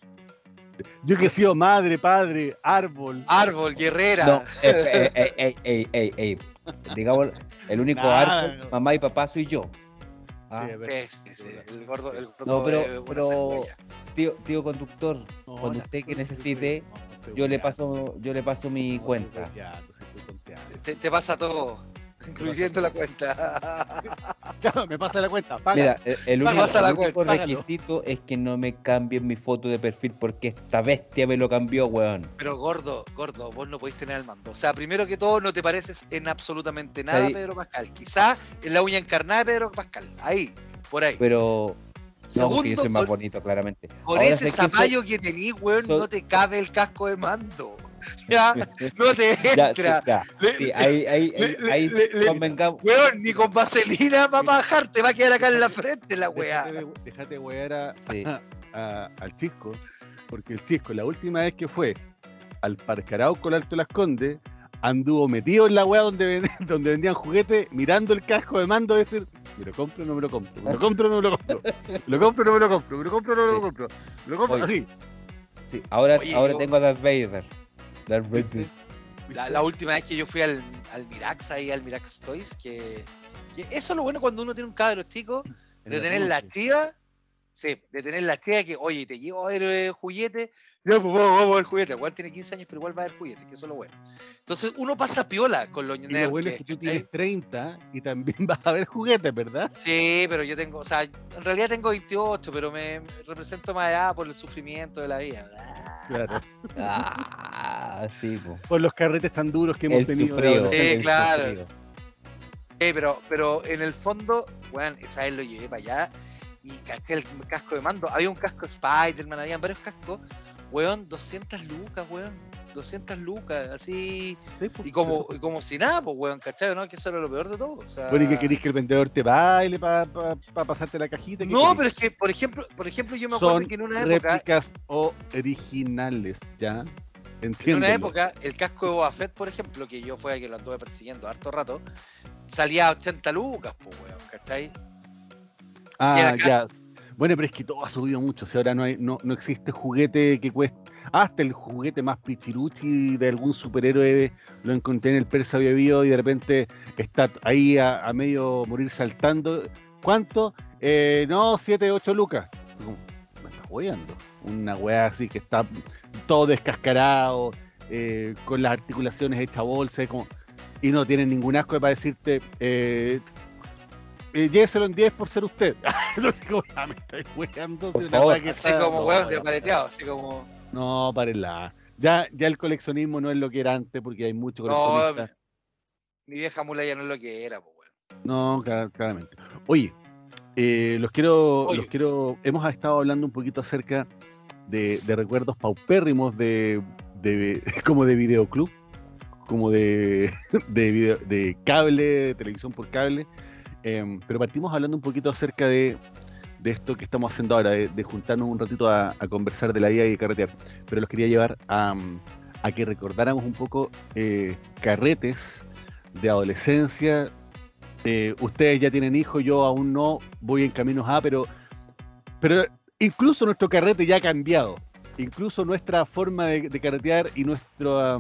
[SPEAKER 1] yo que he sido madre, padre, árbol.
[SPEAKER 3] árbol, guerrera.
[SPEAKER 2] No, eh, eh, ey, ey, ey, ey. Digamos, el único
[SPEAKER 1] Nada, no.
[SPEAKER 2] mamá y papá soy yo. Ah,
[SPEAKER 1] Sí, es verdad.
[SPEAKER 3] Ese, ese, el gordo, el gordo
[SPEAKER 2] No, pero- tío, tío conductor,
[SPEAKER 1] No,
[SPEAKER 2] cuando usted que necesite, yo le paso, yo le paso mi cuenta.
[SPEAKER 3] te pasa todo, incluyendo la cuenta.
[SPEAKER 1] Claro, me pasa la cuenta, paga.
[SPEAKER 2] Mira, el, el único,
[SPEAKER 3] Pasa la
[SPEAKER 2] el único
[SPEAKER 1] cuenta, págalo.
[SPEAKER 2] requisito es que no me cambien mi foto de perfil porque esta bestia me lo cambió, weón.
[SPEAKER 3] Pero gordo, gordo, vos no podéis tener el mando. O sea, primero que todo, no te pareces en absolutamente nada a. Pedro Pascal. Quizá en la uña encarnada de Pedro Pascal. Ahí, por ahí.
[SPEAKER 2] Pero, No, porque yo soy
[SPEAKER 3] Segundo,
[SPEAKER 2] más bonito, claramente.
[SPEAKER 3] con
[SPEAKER 2] Ahora,
[SPEAKER 3] ese
[SPEAKER 2] ¿sabes qué? Soy-
[SPEAKER 3] zapallo que tenís, weón,
[SPEAKER 2] soy-
[SPEAKER 3] no te cabe el casco de mando. Ya, no te entra.
[SPEAKER 2] sí, ya,
[SPEAKER 3] Le-
[SPEAKER 2] sí, ahí, ahí,
[SPEAKER 3] le-
[SPEAKER 2] ahí,
[SPEAKER 3] le-
[SPEAKER 2] ahí
[SPEAKER 3] le- le-
[SPEAKER 2] convengamos.
[SPEAKER 3] Weón, ni con vaselina va a bajar, te va a quedar acá en la frente la weá.
[SPEAKER 1] Déjate wear a,
[SPEAKER 2] Sí.
[SPEAKER 1] a- al Chisco, porque el Chisco, la última vez que fue al Parque Arauco, el Alto las Condes, anduvo metido en la weá donde, ven- donde vendían juguetes, mirando el casco de mando, decir, ¿me lo compro o no me lo compro? ¿Me lo compro o no me lo compro? ¿Me lo compro o no me lo compro? ¿Me lo compro o no me lo compro? ¿Me lo compro? Así.
[SPEAKER 2] Sí, ahora,
[SPEAKER 3] Oye,
[SPEAKER 2] ahora
[SPEAKER 3] yo-
[SPEAKER 2] tengo a Darth Vader. Darth Vader.
[SPEAKER 3] La, la última vez que yo fui al, al Mirax, ahí al Mirax Toys, que, que eso es lo bueno cuando uno tiene un cabro chico, de tener la chiva, sí, de tener la chiva que, oye, te llevo a ver eh, juguete, ya pues vamos, vamos a ver juguete. Igual tiene 15 años, pero igual va a ver juguete, que eso es lo bueno. Entonces uno pasa piola con los
[SPEAKER 1] Y lo
[SPEAKER 3] nerds.
[SPEAKER 1] bueno es
[SPEAKER 3] que-
[SPEAKER 1] tú tienes 30 y también vas a ver juguetes, ¿verdad?
[SPEAKER 3] Sí, pero yo tengo, o sea, en realidad tengo 28, pero me, represento más allá por el sufrimiento de la vida.
[SPEAKER 1] Claro.
[SPEAKER 2] Ah, sí, po.
[SPEAKER 1] Por los carretes tan duros que hemos
[SPEAKER 2] El
[SPEAKER 1] tenido.
[SPEAKER 2] sufrido.
[SPEAKER 3] Sí,
[SPEAKER 2] el
[SPEAKER 3] claro.
[SPEAKER 2] sufrido.
[SPEAKER 3] Sí, pero, pero en el fondo, weón, esa vez lo llevé para allá y caché el casco de mando. Había un casco Spider-Man, habían varios cascos. Weón, 200 lucas, weón. 200 lucas, así.
[SPEAKER 1] Sí, pues.
[SPEAKER 3] Y como, y como si nada, pues, weón, ¿cachai? ¿no? Que eso era lo peor de todo. O sea,
[SPEAKER 1] Bueno, ¿y que querés que el vendedor te baile para pasarte la cajita? ¿Qué
[SPEAKER 3] No,
[SPEAKER 1] querés?
[SPEAKER 3] pero es que, por ejemplo, por ejemplo, yo me acuerdo
[SPEAKER 1] Son
[SPEAKER 3] que en una época,
[SPEAKER 1] réplicas originales, ¿ya?
[SPEAKER 3] en una época, el casco de Boba Fett, por ejemplo, que yo fue el que lo anduve persiguiendo harto rato, salía a 80 lucas, pues, weón, ¿cachai?
[SPEAKER 1] Ah, ya. Bueno, pero es que todo ha subido mucho. Si ahora no hay, no, no existe juguete que cueste. Hasta el juguete más pichiruchi de algún superhéroe lo encontré en el Persa Bio y de repente está ahí a, medio morir saltando. ¿Cuánto? Eh, no, 7, 8 lucas. Me estás hueando. Una weá así que está todo descascarado, eh, con las articulaciones hechas bolsa, como, y no tienen ningún asco para decirte, eh, eh, lléveselo en 10 por ser usted. Entonces, como, ah, me.
[SPEAKER 2] Por favor.
[SPEAKER 1] weá que
[SPEAKER 3] Así
[SPEAKER 1] está-
[SPEAKER 3] como,
[SPEAKER 1] no,
[SPEAKER 3] weón,
[SPEAKER 1] ya,
[SPEAKER 3] de paleteado, así como.
[SPEAKER 1] No, párenla. Ya, ya el coleccionismo no es lo que era antes porque hay muchos
[SPEAKER 3] No,
[SPEAKER 1] coleccionistas.
[SPEAKER 3] mi vieja mula ya no es lo que era, pues, weón.
[SPEAKER 1] No, clar- claramente. Oye, eh, los quiero,
[SPEAKER 3] Oye.
[SPEAKER 1] los quiero. Hemos estado hablando un poquito acerca de, de recuerdos paupérrimos de, de como de videoclub, como de, de, video- de cable, de televisión por cable. Em, pero partimos hablando un poquito acerca de, de esto que estamos haciendo ahora, de, juntarnos un ratito a, conversar de la vida y de carretear. Pero los quería llevar a, a que recordáramos un poco eh, carretes de adolescencia. Eh, ustedes ya tienen hijos, yo aún no, voy en caminos A, pero, pero incluso nuestro carrete ya ha cambiado. Incluso nuestra forma de, carretear y nuestro,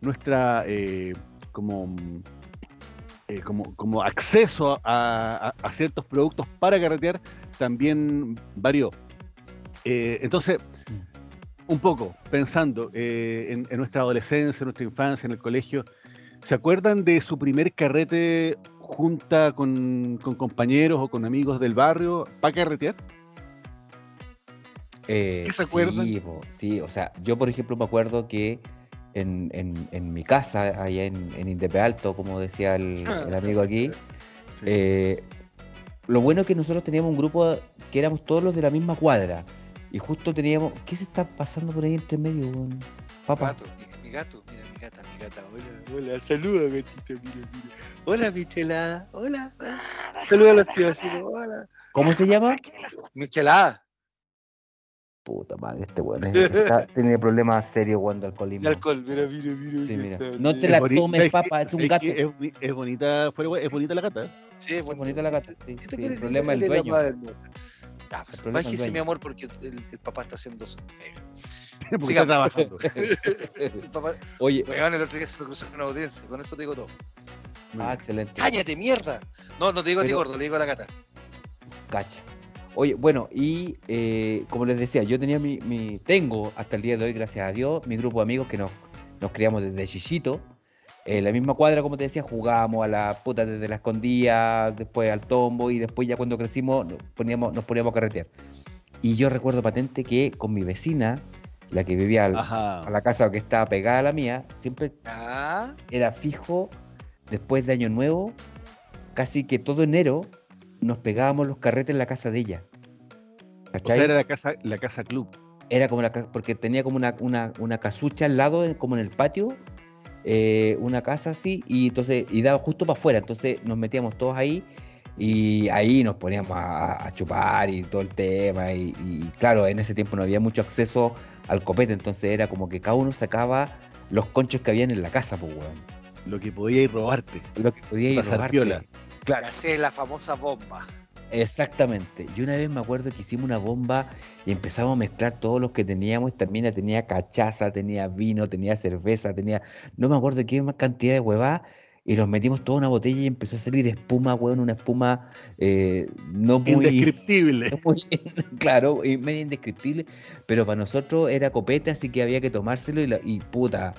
[SPEAKER 1] nuestra eh, como, eh, como, como acceso a, a- a ciertos productos para carretear también varió. Eh, entonces, un poco pensando eh, en, en nuestra adolescencia, en nuestra infancia, en el colegio, ¿se acuerdan de su primer carrete junta con, con compañeros o con amigos del barrio para carretear? ¿Qué se acuerdan?
[SPEAKER 2] Sí, o sea, yo por ejemplo me acuerdo que en, en- en mi casa, allá en, en Indepe Alto, como decía el, el amigo aquí, eh, lo bueno es que nosotros teníamos un grupo que éramos todos los de la misma cuadra. Y justo teníamos. ¿Qué se está pasando por ahí entre medio, weón? Papá.
[SPEAKER 3] Gato, mi, mi gato, mira, mi gata, mi gata. Hola, hola, saluda, gatita, mira, mira. Hola, Michelada, hola. Saluda a los tíos así, hola.
[SPEAKER 2] ¿Cómo se llama?
[SPEAKER 3] Michelada,
[SPEAKER 2] Puta madre, este weón. está- tiene problemas serios, weón, de alcoholismo.
[SPEAKER 3] de alcohol, mira, mira, mira.
[SPEAKER 2] Sí, mira. No te la tomes, papá, es un gato.
[SPEAKER 1] Es, es bonita, es bonita la gata. ¿eh?
[SPEAKER 3] Sí, es
[SPEAKER 2] bonita la gata, sí,
[SPEAKER 3] ¿Y tú
[SPEAKER 2] sí, el problema es el dueño.
[SPEAKER 3] Ya, pues, bájese, mi amor, porque el, el papá está haciendo su.
[SPEAKER 1] Porque está trabajando.
[SPEAKER 3] el papá,
[SPEAKER 2] Oye,
[SPEAKER 3] weón, el otro día se me cruzó con una audiencia, con eso te digo todo.
[SPEAKER 2] ah, excelente.
[SPEAKER 3] ¡Cállate, mierda! No, no te digo a ti gordo, le digo a la gata.
[SPEAKER 2] Cacha. Oye, bueno, y eh, como les decía, yo tenía mi, mi- tengo hasta el día de hoy, gracias a Dios, mi grupo de amigos que nos, nos criamos desde chichito. En la misma cuadra, como te decía, jugábamos a la puta desde la escondida, después al tombo y después ya cuando crecimos nos poníamos, nos poníamos a carretear. Y yo recuerdo patente que con mi vecina, la que vivía al- a la casa que estaba pegada a la mía, siempre
[SPEAKER 3] Ah,
[SPEAKER 2] era fijo, después de Año Nuevo, casi que todo enero nos pegábamos los carretes en la casa de ella.
[SPEAKER 1] O
[SPEAKER 2] ¿cachai?
[SPEAKER 1] sea, era la casa, la casa club.
[SPEAKER 2] Era como la casa, porque tenía como una, una, una casucha al lado, como en el patio, eh, una casa así, y entonces, y daba justo para afuera, entonces nos metíamos todos ahí, y ahí nos poníamos a, a chupar y todo el tema, y, y claro, en ese tiempo no había mucho acceso al copete, entonces era como que cada uno sacaba los conchos que habían en la casa, pues weón.
[SPEAKER 1] Lo que podía ir robarte.
[SPEAKER 2] Lo que podía ir robarte.
[SPEAKER 1] piola. Claro.
[SPEAKER 3] Es la famosa bomba.
[SPEAKER 2] Exactamente. Y una vez me acuerdo que hicimos una bomba y empezamos a mezclar todos los que teníamos. Mina tenía cachaza, tenía vino, tenía cerveza, tenía. No me acuerdo qué más cantidad de huevadas. Y los metimos toda una botella y empezó a salir espuma, weón, una espuma eh, no muy.
[SPEAKER 1] Indescriptible.
[SPEAKER 2] no muy- claro, y medio indescriptible. Pero para nosotros era copete, así que había que tomárselo y, la- y puta.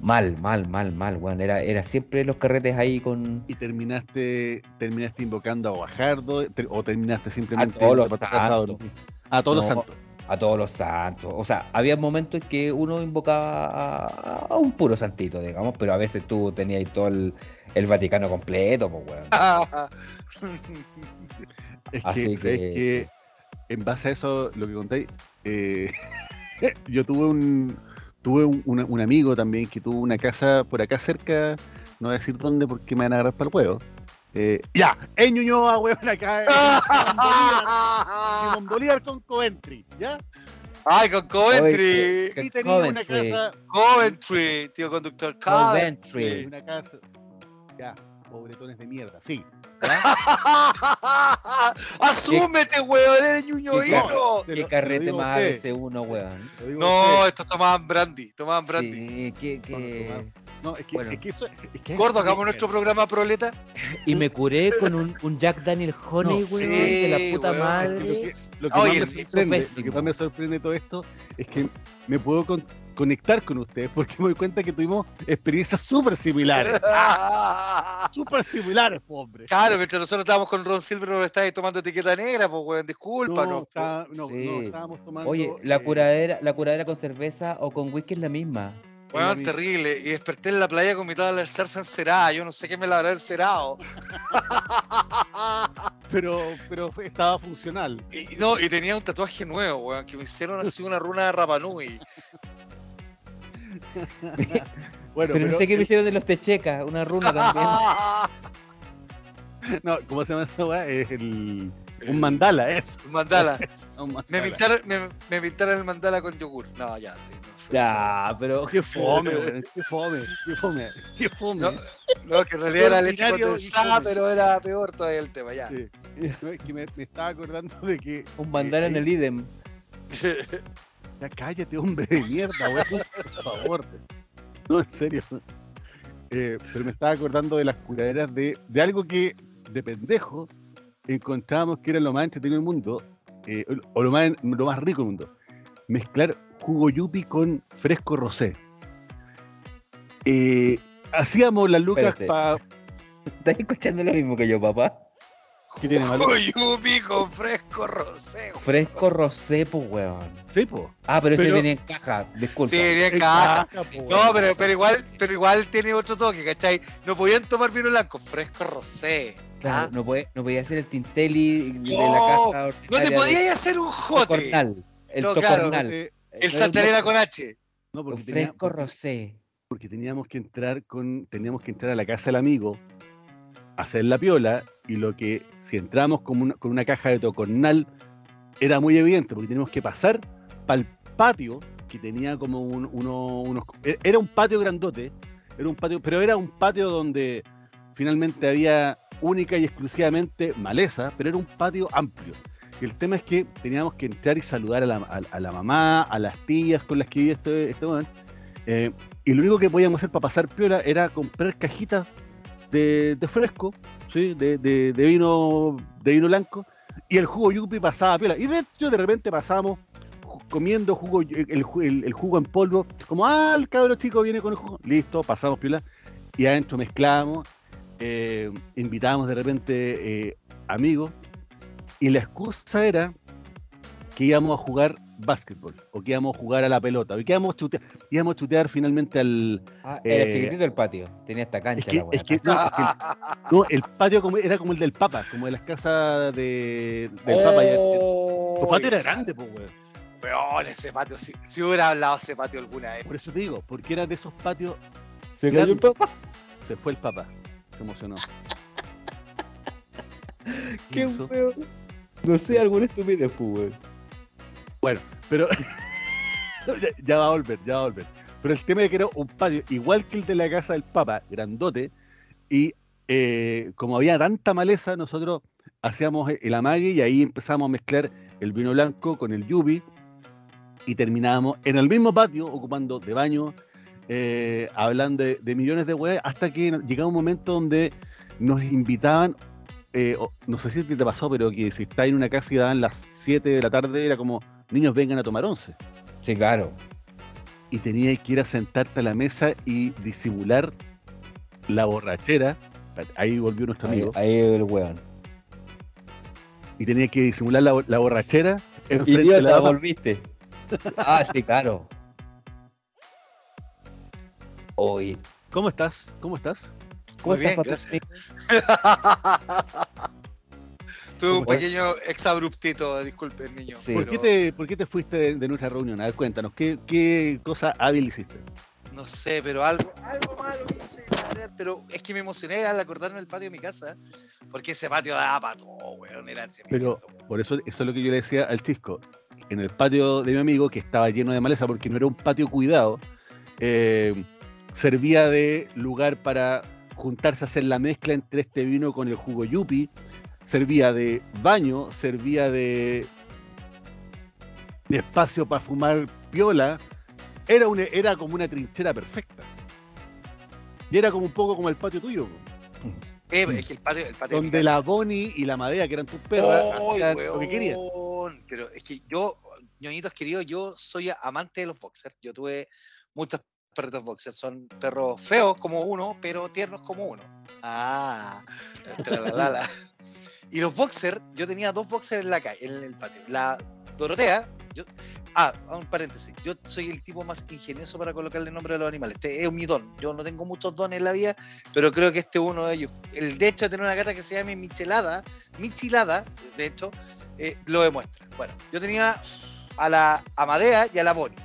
[SPEAKER 2] Mal, mal, mal, mal, weón. Era, era siempre los carretes ahí con.
[SPEAKER 1] Y terminaste, terminaste invocando a Guajardo ter- o terminaste simplemente
[SPEAKER 2] todos
[SPEAKER 1] yendo
[SPEAKER 2] los
[SPEAKER 1] a
[SPEAKER 2] santos.
[SPEAKER 1] A todos los santos.
[SPEAKER 2] a todos los santos. O sea, había momentos en que uno invocaba a, a un puro santito, digamos, pero a veces tú tenías ahí todo el, el Vaticano completo, pues, weón.
[SPEAKER 1] Es que,
[SPEAKER 2] Así
[SPEAKER 1] ¿sabes
[SPEAKER 2] que-
[SPEAKER 1] en base a eso, lo que contáis, eh, yo tuve un tuve un, amigo también que tuvo una casa por acá cerca, no voy a decir dónde porque me van a agarrar para el huevo. Eh, ya, en Ñuñoa, weón, acá en Simón Bolívar con Coventry, ¿ya?
[SPEAKER 3] Ay, con Coventry.
[SPEAKER 1] Y tenía una casa,
[SPEAKER 3] Coventry, tío conductor.
[SPEAKER 2] Coventry.
[SPEAKER 1] una casa, ya, pobretones de mierda, sí.
[SPEAKER 3] Asúmete, weón, eres
[SPEAKER 2] ¿Qué,
[SPEAKER 3] ñuñoíno.
[SPEAKER 1] Te
[SPEAKER 2] qué carrete
[SPEAKER 1] lo digo a
[SPEAKER 2] más
[SPEAKER 1] usted.
[SPEAKER 2] ese uno, weón?
[SPEAKER 3] No, estos tomaban brandy, tomaban brandy.
[SPEAKER 2] Sí, que, que...
[SPEAKER 1] No, es que,
[SPEAKER 2] Bueno.
[SPEAKER 1] es que eso es que
[SPEAKER 3] Gordo, hagamos nuestro programa proleta.
[SPEAKER 2] Y me curé con un, un Jack Daniel Honey,
[SPEAKER 1] No,
[SPEAKER 2] weón,
[SPEAKER 3] sí,
[SPEAKER 2] de la puta
[SPEAKER 3] weón,
[SPEAKER 2] madre.
[SPEAKER 1] Lo que, lo que
[SPEAKER 3] Oye,
[SPEAKER 1] más me sorprende, lo que más me sorprende de todo esto es que me puedo con- conectar con ustedes porque me doy cuenta que tuvimos experiencias súper similares. súper similares, pobre.
[SPEAKER 3] Claro, mientras nosotros estábamos con Ron Silver, nos estáis tomando etiqueta negra, pues, weón, disculpa,
[SPEAKER 1] no,
[SPEAKER 3] no.
[SPEAKER 1] está- no,
[SPEAKER 2] Sí.
[SPEAKER 1] no, estábamos tomando.
[SPEAKER 2] Oye, la
[SPEAKER 1] eh,
[SPEAKER 2] curadera, la curadera con cerveza o con whisky es la misma.
[SPEAKER 3] Weón, terrible. Y desperté en la playa con mi tabla de surf encerada. Yo no sé qué me la habrá encerado.
[SPEAKER 1] Pero, pero fue- estaba funcional.
[SPEAKER 3] Y, no, y tenía un tatuaje nuevo, weón, que me hicieron así una runa de Rapanui.
[SPEAKER 1] Bueno,
[SPEAKER 2] pero, no sé qué me hicieron de los techecas, una runa también.
[SPEAKER 1] No, ¿cómo se llama esa weá? Es el. Un mandala, eso.
[SPEAKER 3] mandala.
[SPEAKER 1] Un mandala.
[SPEAKER 3] Me pintaron, me, me pintaron el mandala con yogur. No, ya. sí, no
[SPEAKER 2] Ya, pero
[SPEAKER 1] Qué fome, weón. Qué fome. Qué fome. Qué fome.
[SPEAKER 3] No, No, que en realidad era leche condensada, pero era peor todavía el tema, ya.
[SPEAKER 1] Sí. No, es que me, me estaba acordando de que.
[SPEAKER 2] un bandana en el idem.
[SPEAKER 1] Ya cállate, hombre de mierda, weón. Por favor. No, en serio. Eh, pero me estaba acordando de las curaderas de, de algo que, de pendejo, encontrábamos que era lo más entretenido del mundo, eh, o lo más, lo más rico del mundo. Mezclar jugo yupi con fresco rosé. Eh, hacíamos las lucas para...
[SPEAKER 2] ¿Estás escuchando lo mismo que yo, papá?
[SPEAKER 1] ¿Qué tiene malo?
[SPEAKER 3] Yupi con fresco rosé. weón.
[SPEAKER 2] Fresco rosé, pues, weón.
[SPEAKER 1] Sí, po.
[SPEAKER 2] Ah, pero, ese viene en caja, disculpa.
[SPEAKER 3] Sí, bien
[SPEAKER 1] En
[SPEAKER 3] caja.
[SPEAKER 1] caja, po,
[SPEAKER 3] No, pero, pero igual, pero igual tiene otro toque, ¿cachai? No podían tomar vino blanco, fresco rosé.
[SPEAKER 2] Claro,
[SPEAKER 3] ¿ah?
[SPEAKER 2] no, podía, no podía ser el Tintelli de
[SPEAKER 3] No,
[SPEAKER 2] la casa
[SPEAKER 3] No te podías hacer un jote.
[SPEAKER 2] Tocornal. El
[SPEAKER 3] No, claro.
[SPEAKER 2] tocornal.
[SPEAKER 1] Eh,
[SPEAKER 3] El
[SPEAKER 2] No,
[SPEAKER 3] Santa
[SPEAKER 2] no,
[SPEAKER 3] Elena con H.
[SPEAKER 1] no, porque,
[SPEAKER 2] fresco
[SPEAKER 1] porque-
[SPEAKER 2] rosé.
[SPEAKER 1] porque teníamos que entrar con teníamos que entrar a la casa del amigo hacer la piola y lo que si entramos con una, con una caja de tocornal era muy evidente porque teníamos que pasar para el patio que tenía como un- uno- unos e- era un patio grandote era un patio pero era un patio donde finalmente había única y exclusivamente maleza pero era un patio amplio y el tema es que teníamos que entrar y saludar a la, a- la mamá a las tías con las que vivía este, este weón. Eh, y lo único que podíamos hacer para pasar piola era comprar cajitas de fresco, de, vino de vino blanco, y el jugo yupi pasaba piola. Y de hecho, de repente pasábamos ju- comiendo jugo, el, el- el jugo en polvo, como, ah, el cabro chico viene con el jugo. Listo, pasamos piola, y adentro mezclábamos, eh, invitábamos de repente eh, amigos, y la excusa era que íbamos a jugar básquetbol, o que íbamos a jugar a la pelota, o que íbamos a chutear, íbamos a chutear finalmente al...
[SPEAKER 2] Ah, era
[SPEAKER 1] Eh,
[SPEAKER 2] chiquitito el patio. Tenía esta cancha
[SPEAKER 1] Es que,
[SPEAKER 2] la
[SPEAKER 1] es que- no, es que- no, el patio como, era como el del Papa, como de las casas de, del Papa.
[SPEAKER 3] Oh,
[SPEAKER 1] Tu patio era grande, pues, weón.
[SPEAKER 3] Weón, ese patio, si, si hubiera hablado ese patio alguna vez.
[SPEAKER 1] Por eso te digo, porque era de esos patios,
[SPEAKER 2] Se
[SPEAKER 1] cayó el
[SPEAKER 2] papá.
[SPEAKER 1] se fue el Papa, se emocionó.
[SPEAKER 2] Qué weón. No sé, alguna estupidez, pues, weón.
[SPEAKER 1] Pero ya, va a volver, ya va a volver. Pero el tema es que era un patio igual que el de la casa del Papa, grandote, y eh, como había tanta maleza, nosotros hacíamos el amague y ahí empezamos a mezclar el vino blanco con el yupi y terminábamos en el mismo patio ocupando de baño, eh, hablando de, de millones de weas, hasta que llegaba un momento donde nos invitaban, eh, no sé si te pasó, pero que si estás en una casa y daban las 7 de la tarde, era como, niños vengan a tomar once.
[SPEAKER 2] Sí, claro.
[SPEAKER 1] Y tenías que ir a sentarte a la mesa y disimular la borrachera. Ahí volvió nuestro
[SPEAKER 2] Ahí,
[SPEAKER 1] amigo.
[SPEAKER 2] ahí el weón.
[SPEAKER 1] Y tenías que disimular la, la borrachera. enfrente de la
[SPEAKER 2] volviste. Ah, sí, claro. Oye,
[SPEAKER 1] ¿Cómo estás? ¿Cómo estás?
[SPEAKER 2] ¿cómo
[SPEAKER 3] Muy
[SPEAKER 2] estás,
[SPEAKER 3] bien, gracias. Tuve un pequeño exabruptito, disculpe, niño.
[SPEAKER 2] Sí.
[SPEAKER 1] ¿Por, qué te, ¿Por qué te fuiste de, de nuestra reunión? A ver, cuéntanos, ¿qué, qué cosa hábil hiciste?
[SPEAKER 3] No sé, pero algo, algo malo que hice, pero es que me emocioné al acordarme del patio de mi casa, porque ese patio daba para todo, weón, era
[SPEAKER 1] Pero por eso, eso es lo que yo le decía al chisco. En el patio de mi amigo, que estaba lleno de maleza porque no era un patio cuidado, eh, servía de lugar para juntarse a hacer la mezcla entre este vino con el jugo yupi, servía de baño, servía de, de espacio para fumar piola, era, una, era como una trinchera perfecta. Y era como un poco como el patio tuyo,
[SPEAKER 3] Eh, es que el patio, el patio
[SPEAKER 1] donde la Bonnie y la Madea, que eran tus perras,
[SPEAKER 3] ¡Ay,
[SPEAKER 1] hacían lo que querían.
[SPEAKER 3] Pero es que yo, ñoñitos queridos, yo soy amante de los boxers. Yo tuve muchos perritos boxers. Son perros feos como uno, pero tiernos como uno. Ah, tralalala. Y los boxers, yo tenía dos boxers en la calle, en el patio. La Dorotea, yo, ah, un paréntesis, yo soy el tipo más ingenioso para colocarle nombre a los animales. Este es mi don. Yo no tengo muchos dones en la vida, pero creo que este es uno de ellos. El de hecho de tener una gata que se llame Michelada, Michilada, de hecho, eh, lo demuestra. Bueno, yo tenía a la Amadea y a la Bonnie.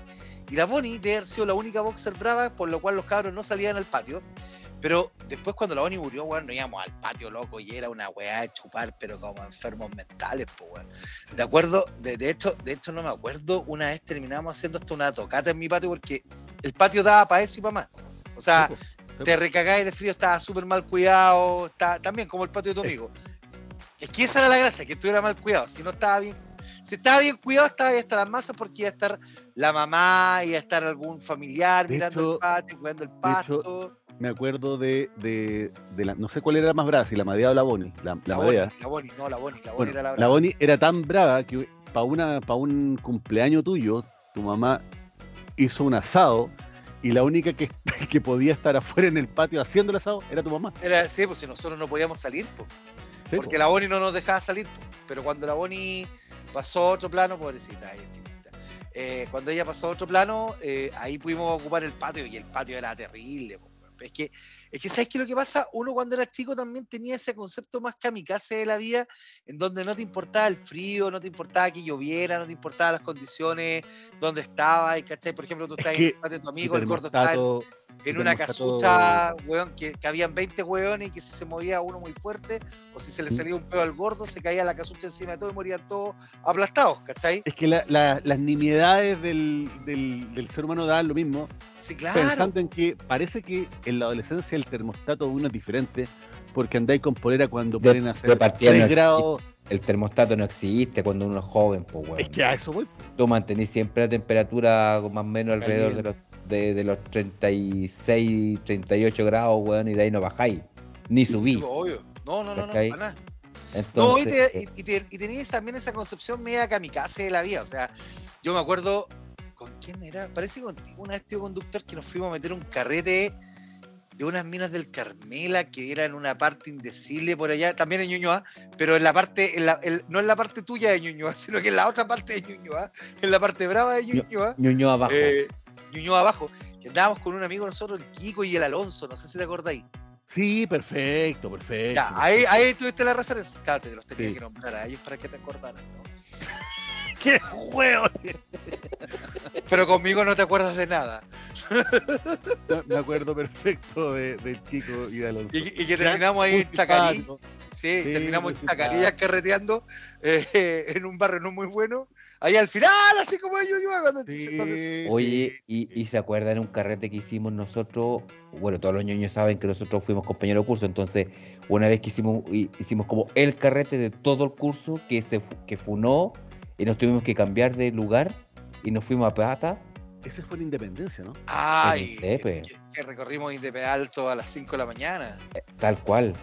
[SPEAKER 3] Y la Bonnie debe haber sido la única boxer brava, por lo cual los cabros no salían al patio. Pero después cuando la Bonnie murió, weón, nos íbamos al patio loco y era una weá de chupar, pero como enfermos mentales, pues weón. De acuerdo, de, de hecho, de hecho no me acuerdo, una vez terminamos haciendo hasta una tocata en mi patio porque el patio daba para eso y para más. O sea,
[SPEAKER 1] Sí, po.
[SPEAKER 3] te recagáis de frío, estaba súper mal cuidado, está, también como el patio de tu amigo. Es que esa era la gracia, que estuviera mal cuidado. Si no estaba bien, si estaba bien cuidado, estaba ahí hasta las masas porque iba a estar la mamá, iba a estar algún familiar
[SPEAKER 1] De
[SPEAKER 3] mirando
[SPEAKER 1] hecho-
[SPEAKER 3] el patio, cuidando el
[SPEAKER 1] hecho,
[SPEAKER 3] pasto.
[SPEAKER 1] Me acuerdo de, de, de la, no sé cuál era la más brava, si la Madea o la Bonnie. La, la
[SPEAKER 3] La,
[SPEAKER 1] Madea.
[SPEAKER 3] La Bonnie, no, la Bonnie, la Bonnie
[SPEAKER 1] Bueno,
[SPEAKER 3] era la
[SPEAKER 1] la,
[SPEAKER 3] brava.
[SPEAKER 1] Bonnie era tan brava que para una para un cumpleaños tuyo, tu mamá hizo un asado y la única que, que podía estar afuera en el patio haciendo el asado era tu mamá.
[SPEAKER 3] Era, sí, pues si nosotros no podíamos salir, pues,
[SPEAKER 1] Sí,
[SPEAKER 3] porque
[SPEAKER 1] po.
[SPEAKER 3] la Bonnie no nos dejaba salir. pues. Pero cuando la Bonnie pasó a otro plano, pobrecita, es chiquita. eh, cuando ella pasó a otro plano, eh, ahí pudimos ocupar el patio y el patio era terrible. Es que, es que, ¿sabes qué es lo que pasa? Uno cuando era chico también tenía ese concepto más kamikaze de la vida, en donde no te importaba el frío, no te importaba que lloviera, no te importaban las condiciones, dónde estaba, y ¿cachai? Por ejemplo, tú
[SPEAKER 1] Es
[SPEAKER 3] estás
[SPEAKER 1] que
[SPEAKER 3] en el patio de tu amigo, el gordo en,
[SPEAKER 1] termostato-
[SPEAKER 3] en una casucha, weón, que, que habían 20 weones y que si se movía uno muy fuerte, o si se le salía un pedo al gordo, se caía la casucha encima de todo y morían todos aplastados, ¿cachai?
[SPEAKER 1] Es que la- la- las nimiedades del, del, del ser humano dan lo mismo,
[SPEAKER 3] Sí, claro.
[SPEAKER 1] pensando en que parece que en la adolescencia el termostato de uno es diferente, porque andáis con polera cuando
[SPEAKER 2] De-
[SPEAKER 1] ponen a
[SPEAKER 2] de
[SPEAKER 1] hacer
[SPEAKER 2] partida
[SPEAKER 1] 3
[SPEAKER 2] no
[SPEAKER 1] grados.
[SPEAKER 2] El termostato no existe cuando uno es joven, pues, weón.
[SPEAKER 1] Es que a eso voy.
[SPEAKER 2] Tú mantenís siempre la temperatura más o menos alrededor de los. De, de los 36, 38 grados, weón, y de ahí no bajáis. Ni
[SPEAKER 3] Sí,
[SPEAKER 2] subí.
[SPEAKER 3] pues, obvio. No, no, no, no, para nada.
[SPEAKER 2] Entonces,
[SPEAKER 3] No, y, te-
[SPEAKER 2] eh,
[SPEAKER 3] y, te- y tenías también esa concepción media kamikaze de la vida. O sea, yo me acuerdo, ¿con quién era? Parece contigo una vez, tío conductor, que nos fuimos a meter un carrete de unas minas del Carmela que eran una parte indecible por allá, también en Ñuñoa, pero en la parte, en la- el- no en la parte tuya de Ñuñoa, sino que en la otra parte de Ñuñoa, en la parte brava de Ñuñoa,
[SPEAKER 2] Ñuñoa abajo.
[SPEAKER 3] eh, Ñuñoa abajo, que andábamos con un amigo nosotros, el Kiko y el Alonso, no sé si te acordáis.
[SPEAKER 1] Sí, perfecto, perfecto.
[SPEAKER 3] Ya, ahí, ahí tuviste la referencia. Claro, te los tenía
[SPEAKER 1] Sí.
[SPEAKER 3] que nombrar a ellos para que te acordaras, ¿no?
[SPEAKER 1] ¡Qué juego!
[SPEAKER 3] Pero conmigo no te acuerdas de nada.
[SPEAKER 1] No, Me acuerdo perfecto de, del Kiko y de Alonso.
[SPEAKER 3] Y, y que terminamos ahí en Chacarí. Sí,
[SPEAKER 1] Sí,
[SPEAKER 3] terminamos en Chacarillas carreteando eh, en un barrio no muy bueno. Ahí al final, así como de Ñuñoa, cuando
[SPEAKER 1] Sí,
[SPEAKER 3] se-
[SPEAKER 2] Oye,
[SPEAKER 1] sí,
[SPEAKER 2] y, y se acuerdan un carrete que hicimos nosotros, bueno, todos los ñoños saben que nosotros fuimos compañeros de curso, entonces una vez que hicimos, hi- hicimos como el carrete de todo el curso que se que funó y nos tuvimos que cambiar de lugar y nos fuimos a Pata,
[SPEAKER 1] Ese fue en Independencia, ¿no?
[SPEAKER 3] Ay, que, que recorrimos Indepe Alto a las 5 de la mañana.
[SPEAKER 2] eh, tal cual.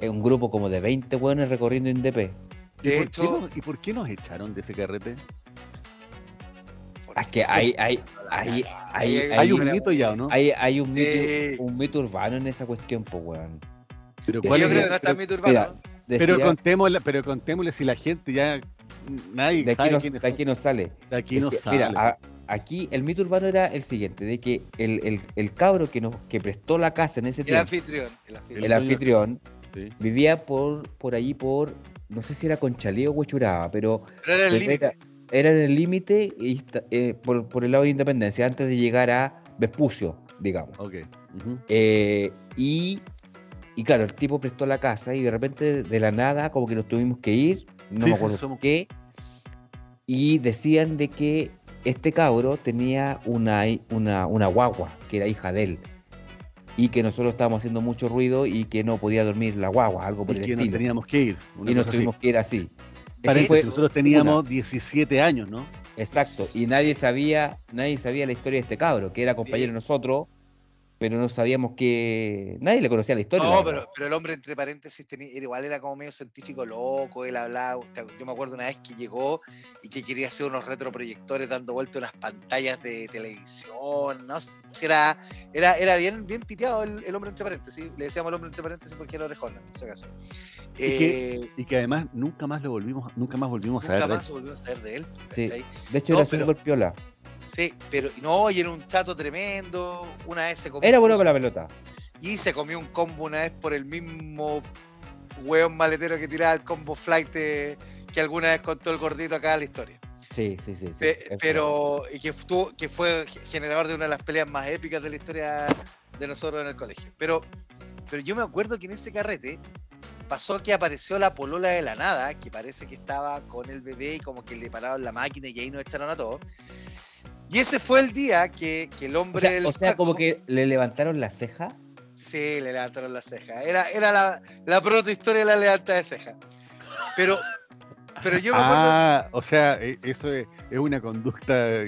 [SPEAKER 2] Es un grupo como de 20 hueones recorriendo Indepe.
[SPEAKER 1] ¿Y,
[SPEAKER 3] De
[SPEAKER 1] por
[SPEAKER 3] hecho-
[SPEAKER 1] qué nos, ¿Y por qué nos echaron de ese carrete?
[SPEAKER 2] Es que hay, hay, hay, hay,
[SPEAKER 1] Hay
[SPEAKER 2] hay,
[SPEAKER 1] un mito ya, ¿o ¿no?
[SPEAKER 2] hay, hay un, mito, un mito urbano en esa cuestión, pues, weón.
[SPEAKER 1] Pero,
[SPEAKER 3] Yo
[SPEAKER 1] ¿cuál
[SPEAKER 3] creo
[SPEAKER 1] es
[SPEAKER 3] que
[SPEAKER 1] el-
[SPEAKER 3] no está mito urbano.
[SPEAKER 1] pero contémosle, pero contémosle si la gente ya nadie
[SPEAKER 2] de aquí,
[SPEAKER 1] sabe quiénes
[SPEAKER 2] de aquí no sale.
[SPEAKER 1] De aquí
[SPEAKER 2] Es que,
[SPEAKER 1] sale.
[SPEAKER 2] mira, a- aquí el mito urbano era el siguiente, de que el, el, el cabro que nos que prestó la casa en ese
[SPEAKER 3] El
[SPEAKER 2] tiempo,
[SPEAKER 3] anfitrión. El anfitrión.
[SPEAKER 2] el anfitrión,
[SPEAKER 1] Sí.
[SPEAKER 2] vivía por, por allí por, no sé si era Conchalí o Huechuraba, pero
[SPEAKER 3] Pero era el límite.
[SPEAKER 2] era en el límite eh, por, por el lado de Independencia, antes de llegar a Vespucio, digamos.
[SPEAKER 1] Ok. ujú.
[SPEAKER 2] Eh, y, y claro, el tipo prestó la casa y de repente de la nada como que nos tuvimos que ir, no
[SPEAKER 1] Sí,
[SPEAKER 2] me acuerdo
[SPEAKER 1] somos-
[SPEAKER 2] qué, y decían de que este cabro tenía una, una, una guagua, que era hija de él, y que nosotros estábamos haciendo mucho ruido y que no podía dormir la guagua, algo por
[SPEAKER 1] Y
[SPEAKER 2] el
[SPEAKER 1] que nos
[SPEAKER 2] estilo.
[SPEAKER 1] teníamos que ir. una
[SPEAKER 2] Y nos
[SPEAKER 1] cosa así.
[SPEAKER 2] tuvimos que ir así.
[SPEAKER 1] Paréntesis,
[SPEAKER 2] fue
[SPEAKER 1] nosotros teníamos 17 años, ¿no?
[SPEAKER 2] Exacto, y nadie sabía, nadie sabía la historia de este cabro, que era compañero de nosotros, pero no sabíamos que nadie le conocía la historia.
[SPEAKER 3] No, pero, pero el hombre, entre paréntesis, tenía, era igual era como medio científico loco, él hablaba, yo me acuerdo una vez que llegó y que quería hacer unos retroproyectores dando vuelta a unas pantallas de televisión, no sé era, era, era bien, bien piteado el, el hombre entre paréntesis, le decíamos el hombre entre paréntesis porque era orejón, por si acaso.
[SPEAKER 1] que-
[SPEAKER 3] Eh,
[SPEAKER 1] Y que además nunca más lo volvimos, nunca más volvimos a
[SPEAKER 3] nunca
[SPEAKER 1] ver. de
[SPEAKER 3] más
[SPEAKER 1] él.
[SPEAKER 3] volvimos a saber de él.
[SPEAKER 2] Sí. De hecho,
[SPEAKER 3] no,
[SPEAKER 2] era
[SPEAKER 3] pero-
[SPEAKER 2] piola.
[SPEAKER 3] Sí, pero no, y era un chato tremendo, una vez se comió
[SPEAKER 2] Era bueno para la pelota.
[SPEAKER 3] Y se comió un combo una vez por el mismo hueón maletero que tiraba el combo flight eh, que alguna vez contó el gordito acá en la historia.
[SPEAKER 2] Sí, sí, sí. sí,
[SPEAKER 3] Pe-
[SPEAKER 2] es
[SPEAKER 3] pero, y que, estuvo- que fue generador de una de las peleas más épicas de la historia de nosotros en el colegio. Pero, pero yo me acuerdo que en ese carrete pasó que apareció la polola de la nada, que parece que estaba con el bebé y como que le pararon la máquina y ahí nos echaron a todos. Y ese fue el día que, que el
[SPEAKER 2] O
[SPEAKER 3] hombre
[SPEAKER 2] sea,
[SPEAKER 3] del
[SPEAKER 2] o sea, como que le levantaron la ceja.
[SPEAKER 3] Sí, le levantaron la ceja. Era, era la, la protohistoria de la levanta de ceja. Pero, pero yo me acuerdo.
[SPEAKER 1] Ah, o sea, e- eso es, es una conducta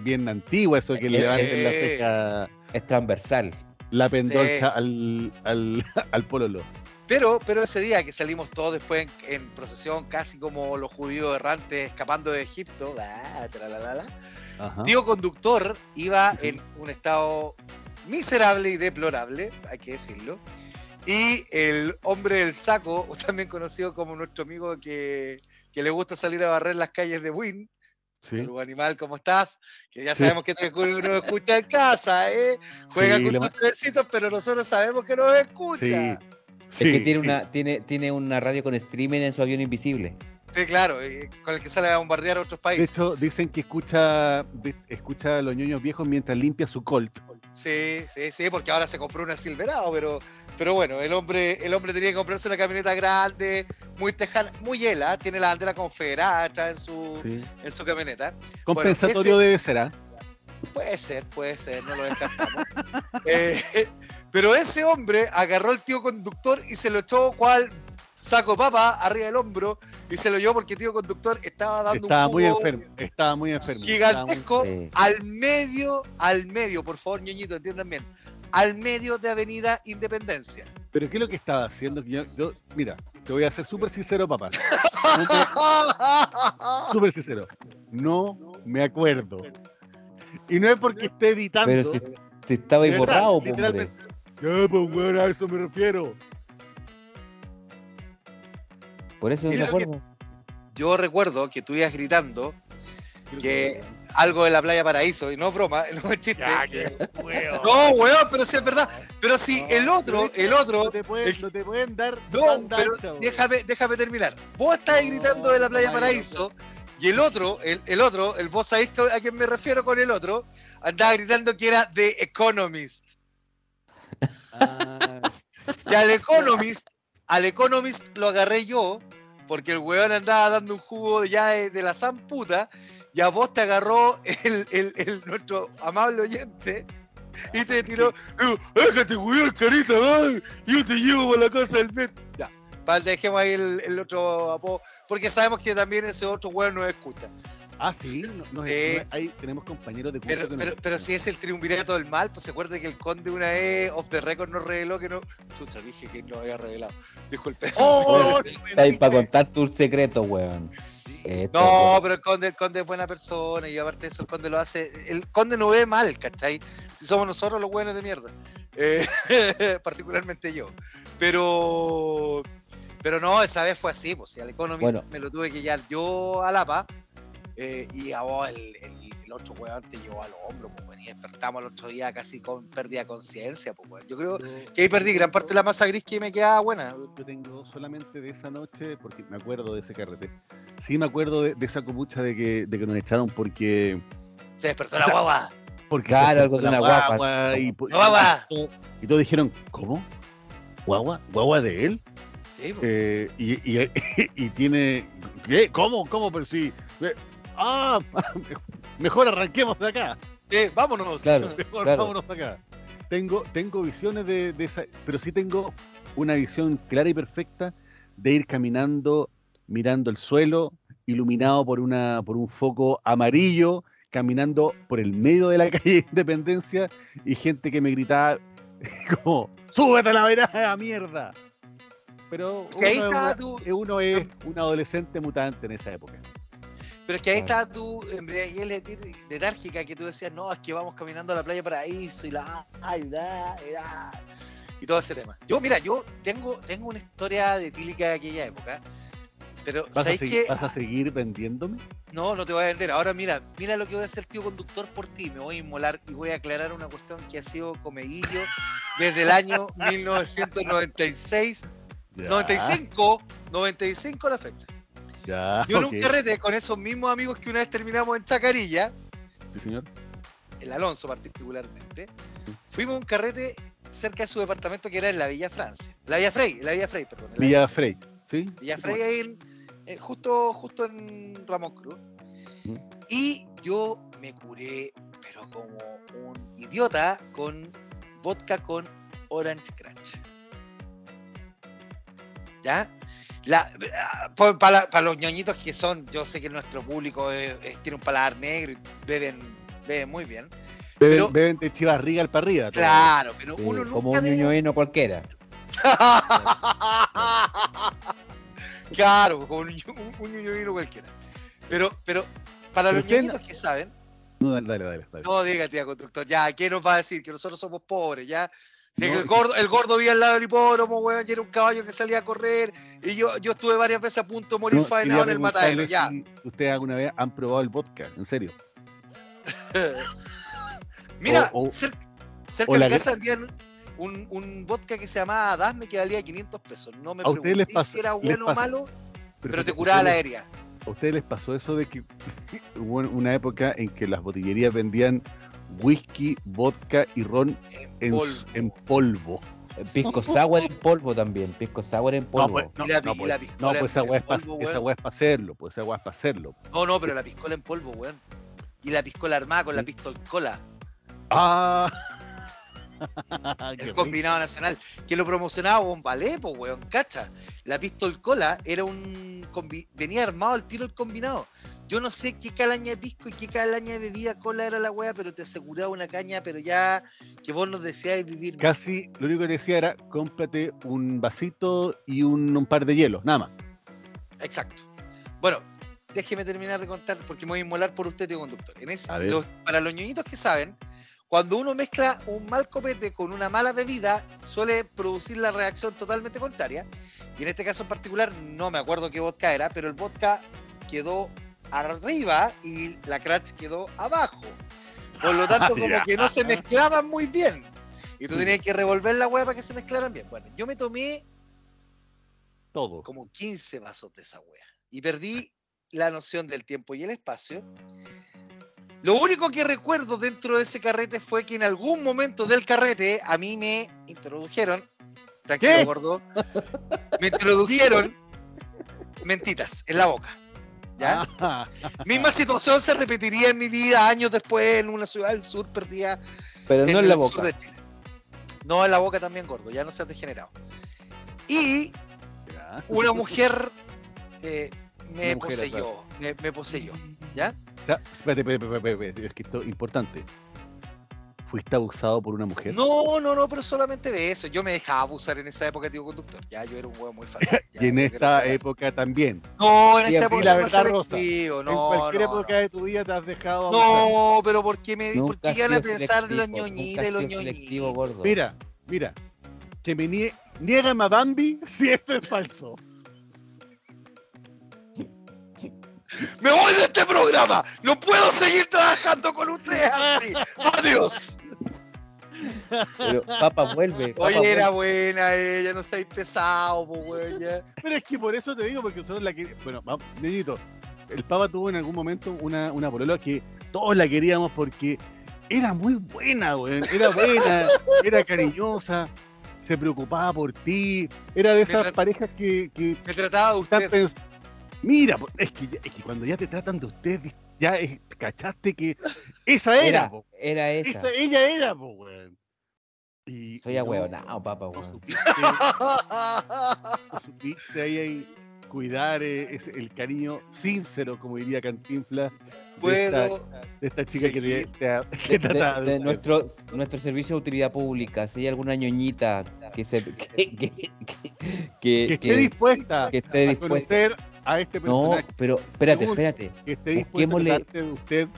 [SPEAKER 1] bien antigua, eso que le
[SPEAKER 2] Eh,
[SPEAKER 1] levanten la
[SPEAKER 3] eh.
[SPEAKER 1] ceja,
[SPEAKER 2] Es transversal.
[SPEAKER 1] la pendolcha
[SPEAKER 3] Sí.
[SPEAKER 1] al, al, al pololo.
[SPEAKER 3] Pero, pero ese día que salimos todos después en, en procesión, casi como los judíos errantes escapando de Egipto, ah, tralalala,
[SPEAKER 1] Ajá.
[SPEAKER 3] tío conductor iba
[SPEAKER 1] Sí,
[SPEAKER 3] en un estado miserable y deplorable, hay que decirlo. Y el hombre del saco, también conocido como nuestro amigo que, que le gusta salir a barrer las calles de Win,
[SPEAKER 1] Sí.
[SPEAKER 3] Salud animal, ¿cómo estás? Que ya
[SPEAKER 1] Sí.
[SPEAKER 3] sabemos que te uno escucha en casa, ¿eh? Juega
[SPEAKER 1] Sí,
[SPEAKER 3] con tus besitos, pero nosotros sabemos que nos escucha.
[SPEAKER 1] Sí.
[SPEAKER 2] es que tiene,
[SPEAKER 1] sí.
[SPEAKER 2] una, tiene, tiene una radio con streaming en su avión invisible.
[SPEAKER 3] Sí, claro, eh, con el que sale a bombardear a otros
[SPEAKER 1] De
[SPEAKER 3] países.
[SPEAKER 1] hecho, dicen que escucha, de- escucha a los ñoños viejos mientras limpia su Colt.
[SPEAKER 3] Sí, sí, sí, porque ahora se compró una Silverado, pero, pero bueno, el hombre, el hombre tenía que comprarse una camioneta grande, muy tejana, muy hela, tiene la bandera confederada atrás en su,
[SPEAKER 1] Sí.
[SPEAKER 3] en su camioneta.
[SPEAKER 1] Compensatorio
[SPEAKER 3] ese-
[SPEAKER 1] debe ser, ¿ah?
[SPEAKER 3] Puede ser, puede ser, no lo descartamos. Eh, pero ese hombre agarró al tío conductor y se lo echó cual saco papa arriba del hombro y se lo llevó porque el tío conductor estaba dando
[SPEAKER 1] Estaba
[SPEAKER 3] un
[SPEAKER 1] muy enfermo. Estaba muy enfermo. estaba muy-
[SPEAKER 3] gigantesco
[SPEAKER 2] Sí.
[SPEAKER 3] al medio, al medio, por favor, ñoñito, entiendan bien, al medio de Avenida Independencia.
[SPEAKER 1] Pero ¿qué es lo que estaba haciendo? Yo, yo- mira, te voy a ser súper sincero, papá. Súper sincero. No me acuerdo. Y no es porque esté editando.
[SPEAKER 2] Pero si, si estaba ahí borrado, pues, hombre.
[SPEAKER 1] literalmente. Ya, pues, weón, a eso me refiero.
[SPEAKER 2] Por eso
[SPEAKER 3] que-
[SPEAKER 2] acuerdo.
[SPEAKER 3] Yo recuerdo que tú ibas gritando que algo de la playa Paraíso, y no es broma, no es chiste.
[SPEAKER 1] Ya,
[SPEAKER 3] que-
[SPEAKER 1] que weón.
[SPEAKER 3] No, weón, pero sí es verdad. Pero si
[SPEAKER 1] No,
[SPEAKER 3] el otro, el otro,
[SPEAKER 1] No te pueden,
[SPEAKER 3] el-
[SPEAKER 1] no te pueden dar.
[SPEAKER 3] no, pero
[SPEAKER 1] ancha,
[SPEAKER 3] déjame, déjame terminar. Vos estás
[SPEAKER 1] No,
[SPEAKER 3] gritando de la playa
[SPEAKER 1] no,
[SPEAKER 3] Paraíso. Y el otro, el, el otro, el vos sabéis a quién me refiero con el otro, andaba gritando que era The Economist.
[SPEAKER 1] Ah,
[SPEAKER 3] Y al Economist, al Economist lo agarré yo, porque el weón andaba dando un jugo ya de, de la zamputa, y a vos te agarró el, el- el- nuestro amable oyente, y te tiró, "Eh, déjate weón, carita, ay, yo te llevo a la casa del mes. Ya, dejemos ahí el, el otro apodo, porque sabemos que también ese otro weón nos escucha.
[SPEAKER 1] Ah, sí. No, no
[SPEAKER 3] Sí.
[SPEAKER 1] ahí tenemos compañeros de
[SPEAKER 3] Pero, pero,
[SPEAKER 1] nos-
[SPEAKER 3] pero si es el triunvirato del mal, pues se acuerda que el conde una vez off the record nos reveló que no. Chucha, dije que no había revelado. Disculpe.
[SPEAKER 1] ¡Oh!
[SPEAKER 2] Está ahí para contar tus secretos, weón. Esto,
[SPEAKER 3] No,
[SPEAKER 2] weón.
[SPEAKER 3] pero el conde, el conde es buena persona y aparte de eso el conde lo hace. El conde no ve mal, ¿cachai? Si somos nosotros los buenos de mierda. Eh, particularmente yo. Pero. Pero no, esa vez fue así, pues si al Economist
[SPEAKER 2] Bueno.
[SPEAKER 3] me lo tuve que llevar yo a Lapa. Eh, y a vos el, el- el otro weón te llevó al hombro, pues bueno, y despertamos el otro día casi con pérdida de conciencia, pues weón. Yo creo
[SPEAKER 1] Yo-
[SPEAKER 3] que ahí perdí gran parte de la masa gris que me quedaba buena.
[SPEAKER 1] Yo tengo solamente de esa noche, porque me acuerdo de ese carrete. Sí me acuerdo de, de esa copucha de que, de que nos echaron porque...
[SPEAKER 3] Se despertó
[SPEAKER 1] O
[SPEAKER 3] la guagua.
[SPEAKER 1] porque
[SPEAKER 2] Claro, algo de una guagua.
[SPEAKER 1] guagua Y, po-
[SPEAKER 3] ¡La guagua!
[SPEAKER 1] y todos dijeron, ¿cómo? ¿Guagua? ¿Guagua de él?
[SPEAKER 3] Sí, pues.
[SPEAKER 1] Eh, y, y, y tiene... ¿Qué? ¿Cómo? ¿Cómo? Pero sí... ah, mejor arranquemos de acá.
[SPEAKER 3] Eh, vámonos.
[SPEAKER 2] Claro.
[SPEAKER 1] Mejor
[SPEAKER 2] Claro.
[SPEAKER 1] vámonos acá. Tengo, tengo visiones de, de esa, pero sí tengo una visión clara y perfecta de ir caminando, mirando el suelo, iluminado por una, por un foco amarillo, caminando por el medio de la calle Independencia y gente que me gritaba como ¡Súbete a la vereda, mierda! Pero
[SPEAKER 3] Que ahí
[SPEAKER 1] uno, uno es un adolescente mutante en esa época.
[SPEAKER 3] Pero es que ahí estaba tu embriaguez letárgica que tú decías, no, es que vamos caminando a la playa Paraíso y la ay, la, la", y todo ese tema. Yo, mira, yo tengo, tengo una historia de tílica de aquella época, pero
[SPEAKER 1] ¿Vas a,
[SPEAKER 3] ¿sabes
[SPEAKER 1] segui-
[SPEAKER 3] qué?
[SPEAKER 1] vas a seguir vendiéndome?
[SPEAKER 3] No, no te voy a vender. Ahora mira, mira lo que voy a hacer, tío conductor, por ti. Me voy a inmolar y voy a aclarar una cuestión que ha sido comedillo desde el año 1996,
[SPEAKER 1] Ya,
[SPEAKER 3] 95, 95 la fecha.
[SPEAKER 1] Ya,
[SPEAKER 3] Yo en un carrete con esos mismos amigos que una vez terminamos en Chacarilla,
[SPEAKER 1] Sí, señor.
[SPEAKER 3] el Alonso particularmente, fuimos a un carrete cerca de su departamento que era en la Villa Francia. La Villa Frey, la Villa Frey, perdón. la
[SPEAKER 1] Villa Frey, ¿sí?
[SPEAKER 3] Villa Frey ahí en- eh, justo, justo en Ramón Cruz. Y yo me curé, pero como un idiota, con vodka con Orange Crunch. ¿Ya? La, para, los ñoñitos que son, yo sé que nuestro público es- es- tiene un paladar negro y beben, beben muy bien.
[SPEAKER 1] Beben,
[SPEAKER 3] Pero-
[SPEAKER 1] beben de chivas riga para arriba. todo.
[SPEAKER 3] Claro, pero
[SPEAKER 2] Sí,
[SPEAKER 3] uno
[SPEAKER 2] como
[SPEAKER 3] nunca
[SPEAKER 2] un
[SPEAKER 3] debe-
[SPEAKER 2] niño no cualquiera.
[SPEAKER 3] claro, como un, ño- un, un ñoño cualquiera. Pero, pero para
[SPEAKER 1] Pero
[SPEAKER 3] los
[SPEAKER 1] no-
[SPEAKER 3] ñoñitos que saben,
[SPEAKER 1] No, dale, dale, dale. dale.
[SPEAKER 3] no diga, tía conductor, ya, ¿qué nos va a decir? Que nosotros somos pobres, ya.
[SPEAKER 1] No,
[SPEAKER 3] el, gordo, el gordo vivía al lado del hipódromo, weón, y era un caballo que salía a correr, y yo, yo estuve varias veces a punto de morir
[SPEAKER 1] No,
[SPEAKER 3] faenado en el matadero, ya.
[SPEAKER 1] si ustedes alguna vez han probado el vodka, en serio.
[SPEAKER 3] Mira,
[SPEAKER 1] o- o-
[SPEAKER 3] cer- cerca de
[SPEAKER 1] la
[SPEAKER 3] casa vendían un, un vodka que se llamaba Dasme que valía 500 pesos. No me
[SPEAKER 1] ¿A ustedes les
[SPEAKER 3] pregunté
[SPEAKER 1] pasó-
[SPEAKER 3] si era bueno o malo, pero te
[SPEAKER 1] ¿a
[SPEAKER 3] curaba la aérea.
[SPEAKER 1] ¿A ustedes les pasó eso de que hubo una época en que las botillerías vendían whisky, vodka y ron en,
[SPEAKER 3] polvo.
[SPEAKER 1] en polvo?
[SPEAKER 2] Pisco sour en polvo también. Pisco sour en
[SPEAKER 1] No,
[SPEAKER 2] polvo.
[SPEAKER 1] pues, no,
[SPEAKER 3] Y la
[SPEAKER 1] no,
[SPEAKER 3] pi- y
[SPEAKER 1] pues,
[SPEAKER 3] la
[SPEAKER 1] no, pues esa weá es para pa' hacerlo, pues esa weá es para hacerlo.
[SPEAKER 3] No, no, pero la piscola en polvo, weón. Y la piscola armada con la pistol cola,
[SPEAKER 1] ¡Ah!
[SPEAKER 3] El
[SPEAKER 1] rico.
[SPEAKER 3] combinado nacional, que lo promocionaba Bombalé, po, weón, cacha. La pistol cola era un. combi- venía armado al tiro el combinado. Yo no sé qué calaña de pisco y qué calaña de bebida cola era la weá, pero te aseguraba una caña, pero ya que vos nos deseáis vivir.
[SPEAKER 1] Casi lo único que decía era cómprate un vasito y un, un par de hielos, nada más.
[SPEAKER 3] Exacto. Bueno, déjeme terminar de contar porque me voy a inmolar por usted, tío conductor. En ese-
[SPEAKER 1] A ver.
[SPEAKER 3] los- para los ñoñitos que saben, cuando uno mezcla un mal copete con una mala bebida, suele producir la reacción totalmente contraria. Y en este caso en particular, no me acuerdo qué vodka era, pero el vodka quedó arriba y la crash quedó abajo. Por lo tanto, como que no se mezclaban muy bien. Y tú tenías que revolver la hueá para que se mezclaran bien. Bueno, yo me tomé
[SPEAKER 1] Todo.
[SPEAKER 3] como 15 vasos de esa wea. Y perdí la noción del tiempo y el espacio. Lo único que recuerdo dentro de ese carrete fue que en algún momento del carrete a mí me introdujeron, tranquilo
[SPEAKER 1] ¿Qué?
[SPEAKER 3] gordo, me introdujeron mentitas en la boca. ¿Ya? Misma situación se repetiría en mi vida años después en una ciudad del sur perdida
[SPEAKER 2] Pero no en la
[SPEAKER 3] el sur
[SPEAKER 2] boca.
[SPEAKER 3] de Chile. No, en la boca también gordo, ya no seas degenerado. Y una mujer eh, me
[SPEAKER 2] Una mujer
[SPEAKER 3] poseyó, me, me poseyó, ¿ya?
[SPEAKER 1] O sea, espérate, espérate, espérate, espérate, es que esto es importante. ¿Fuiste abusado por una mujer?
[SPEAKER 3] No, no, no, pero solamente de eso. Yo me dejaba abusar en esa época, tío conductor. Ya, yo era un huevo muy fácil.
[SPEAKER 1] y en esta época también.
[SPEAKER 3] No, en
[SPEAKER 2] Y
[SPEAKER 3] esta época
[SPEAKER 1] la
[SPEAKER 3] soy más
[SPEAKER 1] verdad, Rosa, en
[SPEAKER 3] no,
[SPEAKER 1] cualquier
[SPEAKER 3] no,
[SPEAKER 1] época
[SPEAKER 3] no.
[SPEAKER 1] de tu vida te has dejado abusar.
[SPEAKER 3] No, pero ¿por qué, me, ¿por qué iban a pensar en los
[SPEAKER 2] nunca
[SPEAKER 3] y los ñoñitos?
[SPEAKER 2] gordo.
[SPEAKER 1] Mira, mira. Que me nie niégame a Bambi si esto es falso.
[SPEAKER 3] ¡Me voy de este programa! ¡No puedo seguir trabajando con ustedes así! ¡Adiós!
[SPEAKER 2] Pero papá vuelve. papá
[SPEAKER 3] Oye, era
[SPEAKER 2] vuelve.
[SPEAKER 3] buena ella, no seáis pesado, pues, weón, ya.
[SPEAKER 1] Pero es que por eso te digo, porque nosotros la que. Bueno, vamos, Niñito, el Papa tuvo en algún momento una, una polola que todos la queríamos porque era muy buena, weón. Era buena, era cariñosa, se preocupaba por ti. Era de esas parejas que, que
[SPEAKER 3] Me trataba
[SPEAKER 1] están
[SPEAKER 3] usted.
[SPEAKER 1] Mira, es que, es que cuando ya te tratan de usted, ya es- cachaste que esa era,
[SPEAKER 2] Era,
[SPEAKER 1] po.
[SPEAKER 2] era esa.
[SPEAKER 1] Esa, ella era, po, weón. Y,
[SPEAKER 2] Soy ahueonado, papá,
[SPEAKER 1] no supiste, no supiste ahí, ahí cuidar eh, ese- el cariño sincero, como diría Cantinfla, de esta,
[SPEAKER 3] Puedo.
[SPEAKER 1] de esta chica que te, te
[SPEAKER 2] De,
[SPEAKER 1] que trataba
[SPEAKER 2] de-
[SPEAKER 1] de
[SPEAKER 2] de
[SPEAKER 1] usted.
[SPEAKER 2] nuestro, nuestro servicio de utilidad pública, si hay alguna ñoñita que se que, que, que- que-
[SPEAKER 1] que esté
[SPEAKER 2] que-
[SPEAKER 1] dispuesta
[SPEAKER 2] que esté
[SPEAKER 1] a
[SPEAKER 2] dispuesta.
[SPEAKER 1] conocer a este
[SPEAKER 2] No,
[SPEAKER 1] personaje,
[SPEAKER 2] pero espérate,
[SPEAKER 1] Segundo,
[SPEAKER 2] espérate.
[SPEAKER 1] que esté
[SPEAKER 2] busquémosle-
[SPEAKER 1] tratarte de usted.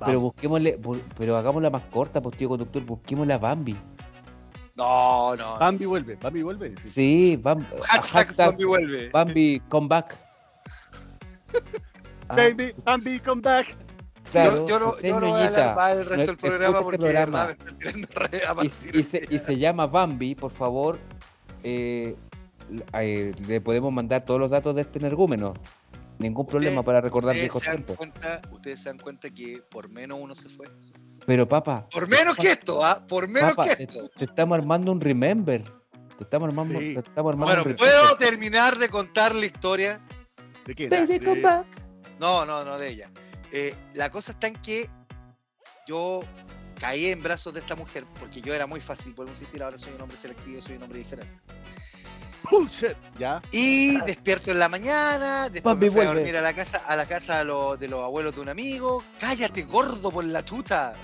[SPEAKER 2] Pero
[SPEAKER 1] vamos.
[SPEAKER 2] busquémosle, bu- pero hagámosla más corta, pues tío conductor, busquémosle a Bambi.
[SPEAKER 3] No, no.
[SPEAKER 1] Bambi
[SPEAKER 3] no.
[SPEAKER 1] vuelve, Bambi vuelve. sí.
[SPEAKER 2] Sí, Bam-
[SPEAKER 3] Hashtag Bambi vuelve.
[SPEAKER 2] Bambi come back. Ah,
[SPEAKER 1] Baby, Bambi, come back.
[SPEAKER 2] claro,
[SPEAKER 3] yo, yo no, yo no voy a hablar más del resto
[SPEAKER 2] no
[SPEAKER 3] del programa
[SPEAKER 2] escucha
[SPEAKER 3] porque
[SPEAKER 2] este
[SPEAKER 3] de
[SPEAKER 2] programa.
[SPEAKER 3] verdad me estoy tirando re a
[SPEAKER 2] y,
[SPEAKER 3] partir
[SPEAKER 2] y se, y se llama Bambi, por favor, eh, eh, le podemos mandar todos los datos de este energúmeno. Ningún problema para recordar viejos tiempos.
[SPEAKER 3] cuenta, ustedes se dan cuenta que por menos uno se fue.
[SPEAKER 2] Pero papá,
[SPEAKER 3] Por menos que esto, ¿ah? Por menos
[SPEAKER 2] papá,
[SPEAKER 3] que
[SPEAKER 2] te,
[SPEAKER 3] esto.
[SPEAKER 2] te estamos armando un remember. Te estamos armando,
[SPEAKER 1] Sí.
[SPEAKER 2] te estamos armando
[SPEAKER 3] Bueno,
[SPEAKER 2] un remember.
[SPEAKER 3] ¿puedo terminar de contar la historia?
[SPEAKER 1] ¿De qué?
[SPEAKER 2] Baby,
[SPEAKER 1] De-
[SPEAKER 2] come back.
[SPEAKER 3] No, no, no de ella. Eh, la cosa está en que yo caí en brazos de esta mujer porque yo era muy fácil, vuelvo a insistir, ahora soy un hombre selectivo, soy un hombre diferente.
[SPEAKER 1] Bullshit. Ya.
[SPEAKER 3] Y despierto en la mañana, después
[SPEAKER 2] Bambi
[SPEAKER 3] me fui a dormir a la casa, a la casa de, los- de los abuelos de un amigo. Cállate, gordo, por la chuta.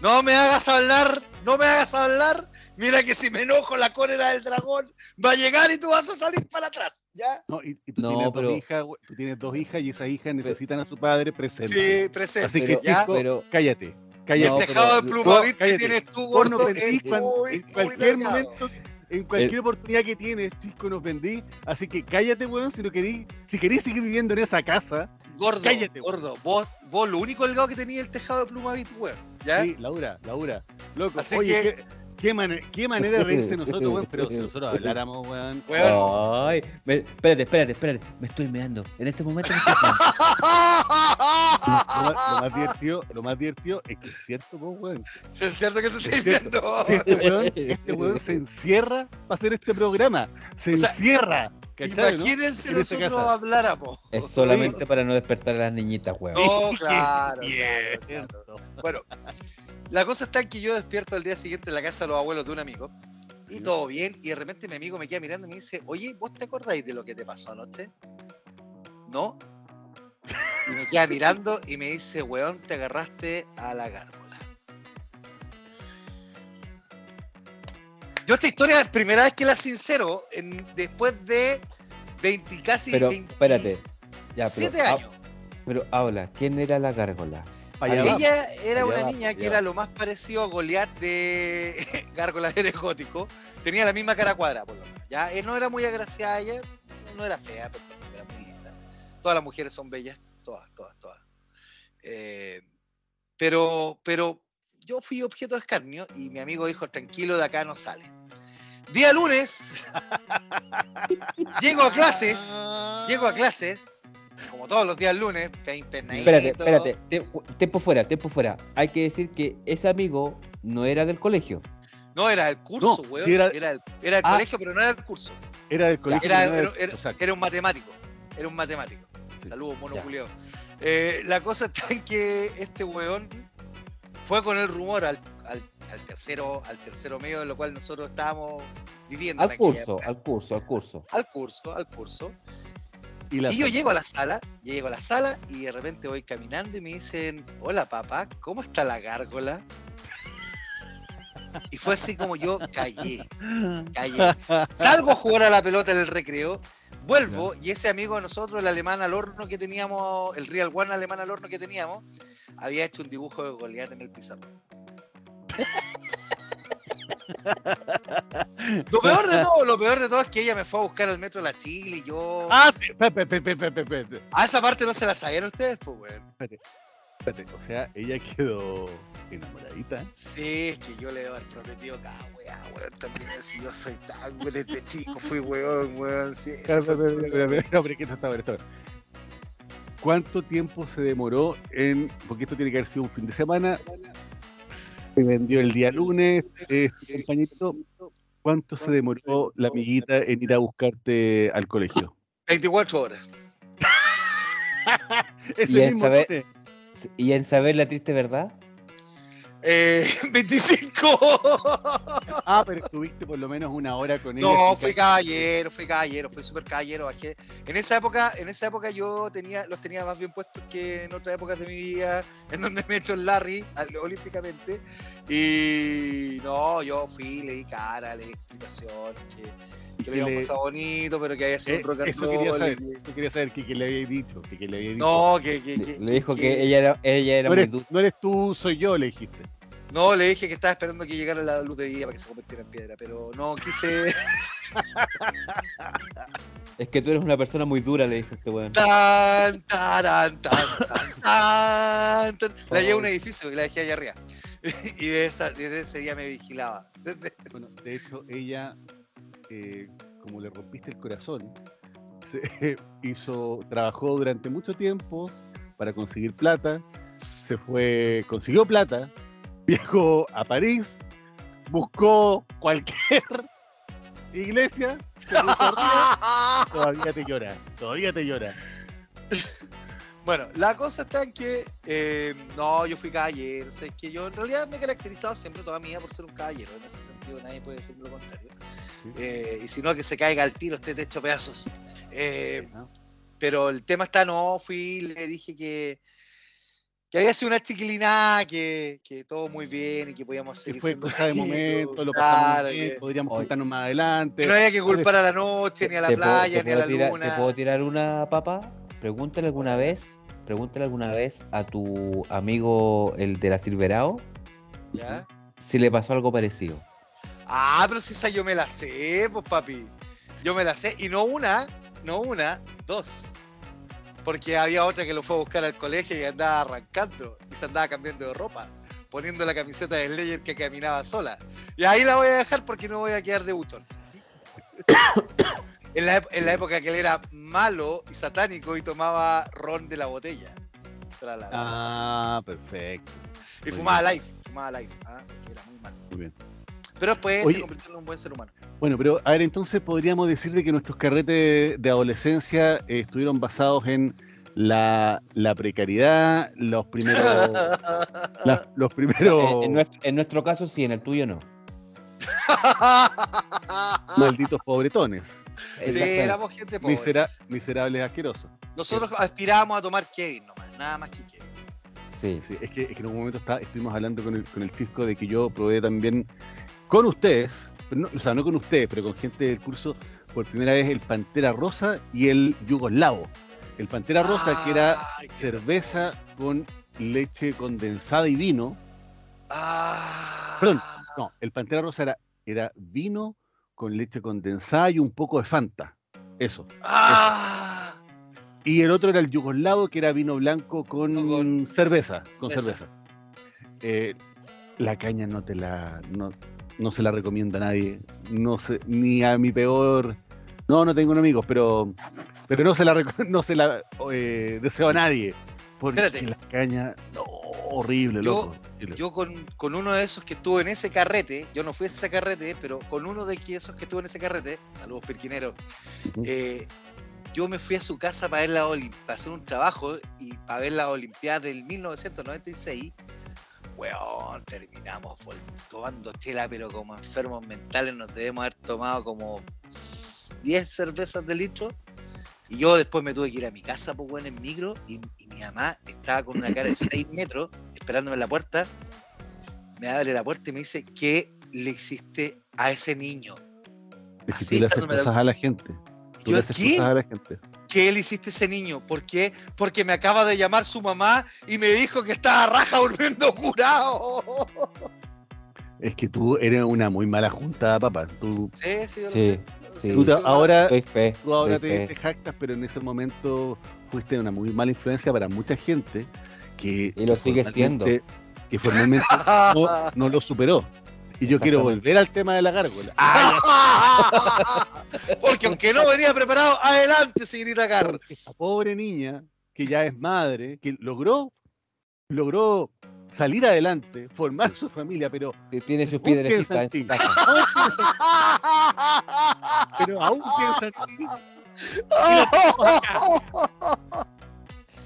[SPEAKER 3] No me hagas hablar, no me hagas hablar. Mira que si me enojo la cólera del dragón va a llegar y tú vas a salir para atrás, ¿ya?
[SPEAKER 1] No, y, y tú,
[SPEAKER 2] No,
[SPEAKER 1] tienes
[SPEAKER 2] pero-
[SPEAKER 1] dos hijas, tú tienes dos hijas y esas hijas necesitan a su padre presente.
[SPEAKER 3] Sí, presente,
[SPEAKER 1] Así que,
[SPEAKER 2] Pero,
[SPEAKER 3] ¿ya?
[SPEAKER 1] chico,
[SPEAKER 2] pero
[SPEAKER 1] cállate. Cállate.
[SPEAKER 3] el
[SPEAKER 2] No,
[SPEAKER 3] tejado de
[SPEAKER 2] pero-
[SPEAKER 3] plumavit que tienes tú, gordo,
[SPEAKER 1] vendís
[SPEAKER 3] es
[SPEAKER 1] en
[SPEAKER 3] muy
[SPEAKER 1] cualquier
[SPEAKER 3] delgado.
[SPEAKER 1] momento, en cualquier oportunidad que tienes, chico, nos vendí. Así que cállate, weón, si no querís, si querís seguir viviendo en esa casa.
[SPEAKER 3] Gordo,
[SPEAKER 1] Cállate,
[SPEAKER 3] gordo. Vos, vos lo único delgado que tenía el tejado de plumavit, weón. ¿Ya?
[SPEAKER 1] Sí, Laura, Laura. Loco,
[SPEAKER 3] Así
[SPEAKER 1] oye,
[SPEAKER 3] que-
[SPEAKER 1] qué, mane- qué manera de reírse nosotros, weón, pero si nosotros habláramos, weón.
[SPEAKER 3] Weón.
[SPEAKER 2] Ay, me- espérate, espérate, espérate. Me estoy meando. En este momento me estoy.
[SPEAKER 1] Lo más, lo más divertido, lo más divertido es que es cierto, pues, weón.
[SPEAKER 3] Es cierto que te estoy viendo.
[SPEAKER 1] Este weón, este weón se encierra para hacer este programa. Se
[SPEAKER 3] O sea,
[SPEAKER 1] encierra. ¿Cachai, no?
[SPEAKER 3] Imagínense
[SPEAKER 1] En esta
[SPEAKER 3] nosotros habláramos.
[SPEAKER 2] Es solamente para no despertar a las niñitas, weón.
[SPEAKER 3] No, claro,
[SPEAKER 1] Yeah.
[SPEAKER 3] claro, claro. Bueno, la cosa está en que yo despierto al día siguiente en la casa de los abuelos de un amigo. Y
[SPEAKER 1] Sí.
[SPEAKER 3] todo bien, y de repente mi amigo me queda mirando y me dice, oye, ¿vos te acordáis de lo que te pasó anoche? ¿No? Y me queda mirando y me dice, weón, te agarraste a la gárgola. Yo esta historia es la primera vez que la sincero, en, después de 20, casi
[SPEAKER 2] Pero
[SPEAKER 3] 20
[SPEAKER 2] espérate. Ya, pero,
[SPEAKER 3] siete
[SPEAKER 2] ha-
[SPEAKER 3] años.
[SPEAKER 2] pero habla, ¿quién era la gárgola?
[SPEAKER 3] Ella era una niña que era lo más parecido a Goliath de Gárgolas eres gótico. Tenía la misma cara cuadrada, por lo menos. ¿ya? No era muy agraciada ella, no- era fea, pero era muy linda. Todas las mujeres son bellas, todas, todas, todas. Eh, pero, pero yo fui objeto de escarnio y mi amigo dijo, tranquilo, de acá no sale. Día lunes, llego a clases, llego a clases, todos los días lunes.
[SPEAKER 2] Espérate, espérate. Te- Tiempo fuera, tiempo fuera. Hay que decir que ese amigo no era del colegio.
[SPEAKER 3] No, era el curso,
[SPEAKER 1] No,
[SPEAKER 3] weón.
[SPEAKER 1] sí era-
[SPEAKER 3] era... el, era el
[SPEAKER 2] Ah.
[SPEAKER 3] colegio, pero no era el curso.
[SPEAKER 1] Era del colegio.
[SPEAKER 3] Era,
[SPEAKER 1] pero no
[SPEAKER 3] era-
[SPEAKER 1] del-
[SPEAKER 3] era-
[SPEAKER 1] exacto.
[SPEAKER 3] era un matemático. Era un matemático. Saludos, mono. Eh, la cosa está en que este weón fue con el rumor al, al- al tercero, al tercero medio de lo cual nosotros estábamos viviendo. en
[SPEAKER 2] Al curso,
[SPEAKER 3] época.
[SPEAKER 2] al curso, al curso.
[SPEAKER 3] al curso, al curso.
[SPEAKER 1] Y,
[SPEAKER 3] yo llego a la sala, yo llego a la sala y de repente voy caminando y me dicen, hola papá, ¿cómo está la gárgola? Y fue así como yo callé, callé. Salgo a jugar a la pelota en el recreo, vuelvo y ese amigo de nosotros, el alemán al horno que teníamos, el Real One alemán al horno que teníamos, había hecho un dibujo de Goliat en el pizarrón. Lo peor de todo, lo peor de todo es que ella me fue a buscar al metro de la Chile y yo.
[SPEAKER 1] Ah, te- espérate, espérate, espérate, espérate,
[SPEAKER 3] A esa parte no se la sabían ustedes, pues, weón.
[SPEAKER 1] espérate. O sea, ella quedó enamoradita.
[SPEAKER 3] Sí, es que yo le debo haber prometido cada weá, weón. También si yo soy tan, weón, desde chico fui weón, weón. Sí,
[SPEAKER 1] Espérate, espérate, espérate, espérate, No, pero es que esto está bueno, esto está bueno. ¿Cuánto tiempo se demoró en.? Porque esto tiene que haber sido un fin de semana. Se vendió el día lunes, este compañito. ¿Cuánto se demoró la amiguita en ir a buscarte al colegio?
[SPEAKER 3] 24 horas.
[SPEAKER 1] Ese
[SPEAKER 2] Y en
[SPEAKER 1] mismo
[SPEAKER 2] saber-. Y en saber la triste verdad,
[SPEAKER 3] Eh, 25.
[SPEAKER 1] Ah, pero estuviste por lo menos una hora con ella.
[SPEAKER 3] No, fui caballero, fui caballero, fui súper caballero, bajé. En esa época, en esa época yo tenía, los tenía más bien puestos que en otras épocas de mi vida, en donde me he hecho el Larry al- olímpicamente. Y no, yo fui, le di cara, le di explicaciones, que, que lo habíamos pasado bonito, pero que había sido
[SPEAKER 1] Eh,
[SPEAKER 3] un rock and
[SPEAKER 1] eso quería saber, eso quería saber que, que le había dicho, que, que le había dicho.
[SPEAKER 3] No, que, que,
[SPEAKER 2] le,
[SPEAKER 3] que-
[SPEAKER 2] le dijo que,
[SPEAKER 3] que-
[SPEAKER 2] ella era, ella era
[SPEAKER 1] no,
[SPEAKER 2] muy
[SPEAKER 1] eres,
[SPEAKER 2] dulce.
[SPEAKER 1] no eres tú, soy yo, le dijiste.
[SPEAKER 3] No, le dije que estaba esperando que llegara la luz de día para que se convirtiera en piedra, pero no quise.
[SPEAKER 2] Es que tú eres una persona muy dura, le dijo este weón.
[SPEAKER 3] Tan, taran, tan, tan, tan, tan. La llevé a un edificio y la dejé allá arriba. Y de esa- desde ese día me vigilaba. Desde-
[SPEAKER 1] Bueno, de hecho, ella, eh, como le rompiste el corazón, se hizo, trabajó durante mucho tiempo para conseguir plata, se fue, consiguió plata, viajó a París, buscó cualquier iglesia, se todavía te llora, todavía te llora.
[SPEAKER 3] Bueno, la cosa está en que eh, no, yo fui caballero. O sea, es que yo en realidad me he caracterizado siempre toda mi vida por ser un caballero. En ese sentido, nadie puede decir lo contrario.
[SPEAKER 1] Sí.
[SPEAKER 3] Eh, y si no, que se caiga al tiro, esté hecho pedazos. Eh,
[SPEAKER 1] ¿no?
[SPEAKER 3] pero el tema está, no, fui, le dije que, que había sido una chiquilina, que, que todo muy bien y que podíamos
[SPEAKER 1] Que
[SPEAKER 3] seguir
[SPEAKER 1] fue
[SPEAKER 3] siendo
[SPEAKER 1] cosa de momento, lo pasamos
[SPEAKER 3] claro,
[SPEAKER 1] bien,
[SPEAKER 3] que-
[SPEAKER 1] podríamos
[SPEAKER 2] Oye.
[SPEAKER 1] contarnos más adelante.
[SPEAKER 3] que no había que culpar a la noche, ni a la
[SPEAKER 2] ¿Te puedo-
[SPEAKER 3] playa,
[SPEAKER 2] te
[SPEAKER 3] ni a la
[SPEAKER 2] puedo tirar-
[SPEAKER 3] luna.
[SPEAKER 2] ¿Te puedo tirar una papa? Pregúntale alguna vez, pregúntale alguna vez a tu amigo, el de la Silverao,
[SPEAKER 3] ¿Ya?
[SPEAKER 2] si le pasó algo parecido.
[SPEAKER 3] Ah, pero si esa yo me la sé, pues papi. Yo me la sé. Y no una, no una, dos. Porque había otra que lo fue a buscar al colegio y andaba arrancando. Y se andaba cambiando de ropa. Poniendo la camiseta de Slayer que caminaba sola. Y ahí la voy a dejar porque no voy a quedar de buchón. en, la, en la época que él era malo y satánico y tomaba ron de la botella. Tra, la, la, la.
[SPEAKER 1] Ah, perfecto,
[SPEAKER 3] y
[SPEAKER 1] muy
[SPEAKER 3] fumaba
[SPEAKER 1] bien.
[SPEAKER 3] live. Fumaba live. ah, que era muy malo.
[SPEAKER 1] muy bien.
[SPEAKER 3] Pero después
[SPEAKER 1] Oye.
[SPEAKER 3] se convirtió en un buen ser humano.
[SPEAKER 1] Bueno, pero a ver, entonces podríamos decir de que nuestros carretes de adolescencia eh, estuvieron basados en la, la precariedad, los primeros, los primeros
[SPEAKER 2] En, en nuestro, en nuestro caso sí, en el tuyo no.
[SPEAKER 1] malditos pobretones,
[SPEAKER 3] Sí, éramos gente pobre.
[SPEAKER 1] misera- miserables asquerosos.
[SPEAKER 3] Nosotros aspirábamos a tomar Kevin nomás, nada más que Kevin.
[SPEAKER 2] Sí.
[SPEAKER 1] Sí, es, que, es que en un momento está, estuvimos hablando con el, con el Cisco de que yo probé también con ustedes, no- o sea, no con ustedes, pero con gente del curso, por primera vez el Pantera Rosa y el Yugoslavo. El Pantera Rosa, que era cerveza con leche condensada y vino.
[SPEAKER 3] Ah.
[SPEAKER 1] Perdón, no, el Pantera Rosa era, era vino con leche condensada y un poco de Fanta. Eso.
[SPEAKER 3] Ah.
[SPEAKER 1] Y el otro era el yugoslavo, que era vino blanco con,
[SPEAKER 3] Con
[SPEAKER 1] cerveza. Con
[SPEAKER 3] cerveza.
[SPEAKER 1] cerveza. Eh, la caña no te la. No, no se la recomienda a nadie. No sé, ni a mi peor. No, no tengo enemigos, pero. Pero no se la, no se la eh, deseo a nadie. Porque
[SPEAKER 3] Espérate.
[SPEAKER 1] la caña. No, horrible,
[SPEAKER 3] Yo-
[SPEAKER 1] loco. horrible.
[SPEAKER 3] Yo con, con uno de esos que estuvo en ese carrete, yo no fui a ese carrete, pero con uno de esos que estuvo en ese carrete, saludos Pirquinero,
[SPEAKER 1] Ujú.
[SPEAKER 3] eh, yo me fui a su casa para ver la Olim- para hacer un trabajo y para ver la Olimpiada del 1996. Weón, terminamos tomando chela, pero como enfermos mentales nos debemos haber tomado como 10 cervezas de litro. Y yo después me tuve que ir a mi casa, pues, weón, en micro, y, y mi mamá estaba con una cara de 6 metros, esperándome en la puerta. Me abre la puerta y me dice, ¿qué le hiciste a ese niño?
[SPEAKER 1] Es que
[SPEAKER 3] así
[SPEAKER 1] tú le haces
[SPEAKER 3] la-
[SPEAKER 1] cosas a la gente. Tú
[SPEAKER 3] Yo,
[SPEAKER 1] le haces
[SPEAKER 3] ¿qué?
[SPEAKER 1] cosas a la gente.
[SPEAKER 3] ¿Qué le hiciste a ese niño? ¿Por qué? Porque me acaba de llamar su mamá y me dijo que estaba raja durmiendo curado.
[SPEAKER 1] Es que tú eres una muy mala junta, papá. Tú,
[SPEAKER 3] Sí, sí, yo lo
[SPEAKER 2] Sí,
[SPEAKER 3] sé.
[SPEAKER 2] Sí.
[SPEAKER 1] Tú ahora,
[SPEAKER 2] fe.
[SPEAKER 1] tú ahora te, te jactas, pero en ese momento fuiste una muy mala influencia para mucha gente que.
[SPEAKER 2] Y lo sigue siendo.
[SPEAKER 1] formalmente- Que formalmente no, no lo superó. Y yo quiero volver al tema de la gárgola. Ah,
[SPEAKER 3] Porque aunque no venía preparado, adelante, señorita Carr.
[SPEAKER 1] esta pobre niña, que ya es madre, que logró, logró salir adelante, formar su familia, pero,
[SPEAKER 2] Tiene sus piedrecitas
[SPEAKER 1] pero aún piensa.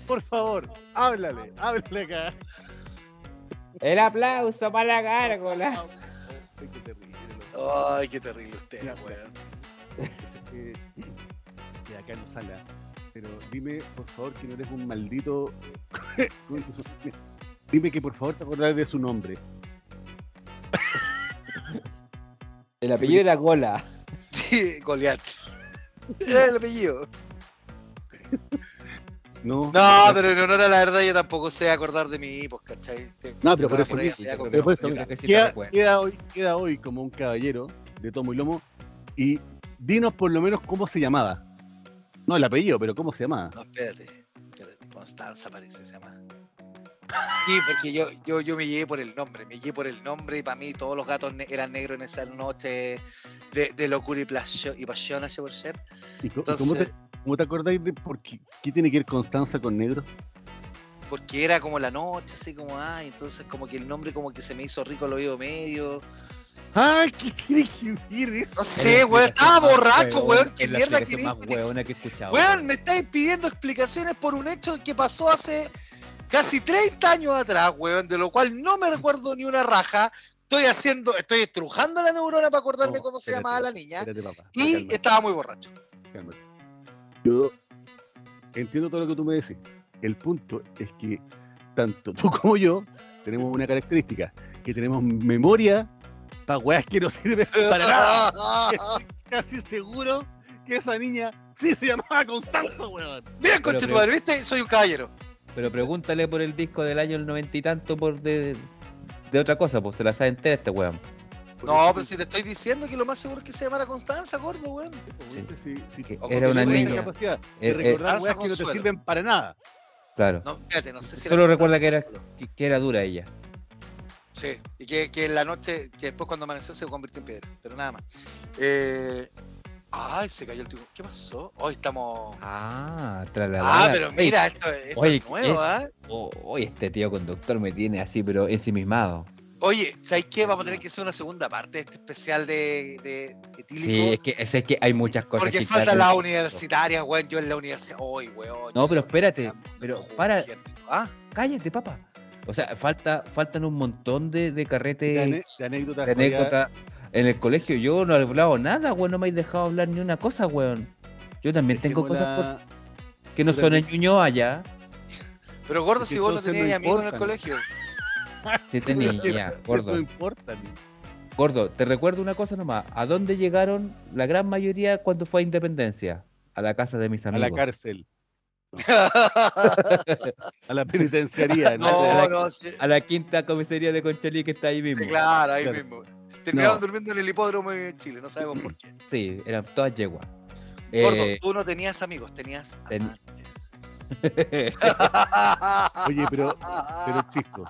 [SPEAKER 1] Por favor, háblale, háblale acá.
[SPEAKER 2] El aplauso para la gárgola.
[SPEAKER 1] Ay, qué terrible.
[SPEAKER 3] Ay, qué terrible usted,
[SPEAKER 1] Ya,
[SPEAKER 3] weón.
[SPEAKER 1] Eh, que acá no salga. Pero dime, por favor, que no eres un maldito. Dime que por favor te acordás de su nombre.
[SPEAKER 2] El apellido era Gola.
[SPEAKER 3] Sí, Goliat. Era el apellido.
[SPEAKER 1] No,
[SPEAKER 3] No, pero en honor a la verdad yo tampoco sé acordar de mí, pues, ¿cachai? Te-
[SPEAKER 1] No, pero por eso
[SPEAKER 2] sí,
[SPEAKER 1] Pero por queda, hoy, queda hoy como un caballero de tomo y lomo. Y dinos por lo menos cómo se llamaba. No el apellido, pero cómo se llamaba.
[SPEAKER 3] No, espérate, espérate. Constanza parece, se llama. Sí, porque yo, yo, yo me llegué por el nombre, me llegué por el nombre y para mí todos los gatos ne- eran negros en esa noche de, de locura y, plasio- y pasión, así por ser.
[SPEAKER 1] ¿Y co- y
[SPEAKER 3] Entonces,
[SPEAKER 1] cómo, te, cómo te acordáis de por qué, qué tiene que ver Constanza con negro?
[SPEAKER 3] porque era como la noche, así como, ay, entonces como que el nombre como que se me hizo rico al oído medio.
[SPEAKER 1] ¡Ay, qué tiene que eso!
[SPEAKER 3] No sé, weón, estaba borracho, weón, qué mierda
[SPEAKER 2] explicación
[SPEAKER 3] querés
[SPEAKER 2] más
[SPEAKER 3] que te
[SPEAKER 2] huevona que he escuchado.
[SPEAKER 3] Weón, me estáis pidiendo explicaciones por un hecho que pasó hace casi 30 años atrás, weón, de lo cual no me recuerdo ni una raja. Estoy haciendo, estoy estrujando la neurona para acordarme
[SPEAKER 1] No,
[SPEAKER 3] cómo se llamaba la niña.
[SPEAKER 1] Espérate, papá.
[SPEAKER 3] Y
[SPEAKER 1] cálmate,
[SPEAKER 3] estaba muy borracho.
[SPEAKER 1] cálmate. Yo entiendo todo lo que tú me decís. El punto es que tanto tú como yo tenemos una característica, que tenemos memoria para weas que no sirven para nada. Estoy casi seguro que esa niña sí se llamaba Constanza, weón.
[SPEAKER 3] Bien, conche tu
[SPEAKER 2] pero-
[SPEAKER 3] madre, ¿viste? Soy un caballero.
[SPEAKER 2] Pero pregúntale por el disco del año el noventa y tanto por de, de otra cosa, pues se la sabe entera este weón.
[SPEAKER 3] No, pero si te estoy diciendo que lo más seguro es que se llamara Constanza, gordo, weón.
[SPEAKER 1] Sí, sí, sí,
[SPEAKER 3] O
[SPEAKER 2] era
[SPEAKER 3] con
[SPEAKER 2] una niña.
[SPEAKER 1] capacidad de
[SPEAKER 2] Eh, eh,
[SPEAKER 1] recordar weas que no te sirven para nada.
[SPEAKER 2] Claro.
[SPEAKER 3] No, espérate, no sé si
[SPEAKER 2] Solo recuerda que era- que era dura ella.
[SPEAKER 3] Sí, y que, que en la noche, que después cuando amaneció se convirtió en piedra, pero nada más. Eh... Ay, se cayó el tipo. ¿Qué pasó? Hoy estamos.
[SPEAKER 2] Ah, trasladar.
[SPEAKER 3] Ah, pero mira, esto, esto
[SPEAKER 2] Oye,
[SPEAKER 3] es nuevo, ¿ah?
[SPEAKER 2] Oh, oye, este tío conductor me tiene así, pero ensimismado.
[SPEAKER 3] Oye, ¿sabes qué? Vamos a tener que hacer una segunda parte de este especial de, de etílico.
[SPEAKER 2] Sí, es que, es que hay muchas cosas
[SPEAKER 3] porque
[SPEAKER 2] que
[SPEAKER 3] faltan las universitarias, weón. Yo en la universidad. Uy, weón.
[SPEAKER 2] No, pero espérate, pero para-
[SPEAKER 3] gente. ¿Ah?
[SPEAKER 2] Cállate, papá. O sea, falta, faltan un montón de, de carretes,
[SPEAKER 1] De,
[SPEAKER 2] de,
[SPEAKER 1] ane- de anécdotas.
[SPEAKER 2] anécdotas. En el colegio yo no he hablado nada, weón. No me habéis dejado hablar ni una cosa, weón. Yo también tengo cosas por... que no son en Ñuñoa allá.
[SPEAKER 3] Pero gordo, si vos no
[SPEAKER 1] no
[SPEAKER 3] tenías amigos en el colegio.
[SPEAKER 2] Sí tenía,
[SPEAKER 1] No
[SPEAKER 2] gordo.
[SPEAKER 1] importa. ni-
[SPEAKER 2] Gordo, te recuerdo una cosa nomás. ¿A dónde llegaron la gran mayoría cuando fue a Independencia? A la casa de mis
[SPEAKER 1] A
[SPEAKER 2] amigos.
[SPEAKER 1] la cárcel. A la penitenciaría. ¿no?
[SPEAKER 3] no, no, sí.
[SPEAKER 2] A la quinta comisaría de Conchalí que está ahí mismo.
[SPEAKER 3] Claro, ahí
[SPEAKER 1] Claro.
[SPEAKER 3] mismo. Terminaron
[SPEAKER 2] No.
[SPEAKER 3] durmiendo en el hipódromo en Chile, no sabemos por qué.
[SPEAKER 2] Sí, eran todas yeguas.
[SPEAKER 3] Gordo,
[SPEAKER 2] Eh,
[SPEAKER 3] tú no tenías amigos, tenías
[SPEAKER 2] ten-
[SPEAKER 3] amantes.
[SPEAKER 1] Oye, pero, pero Chisco,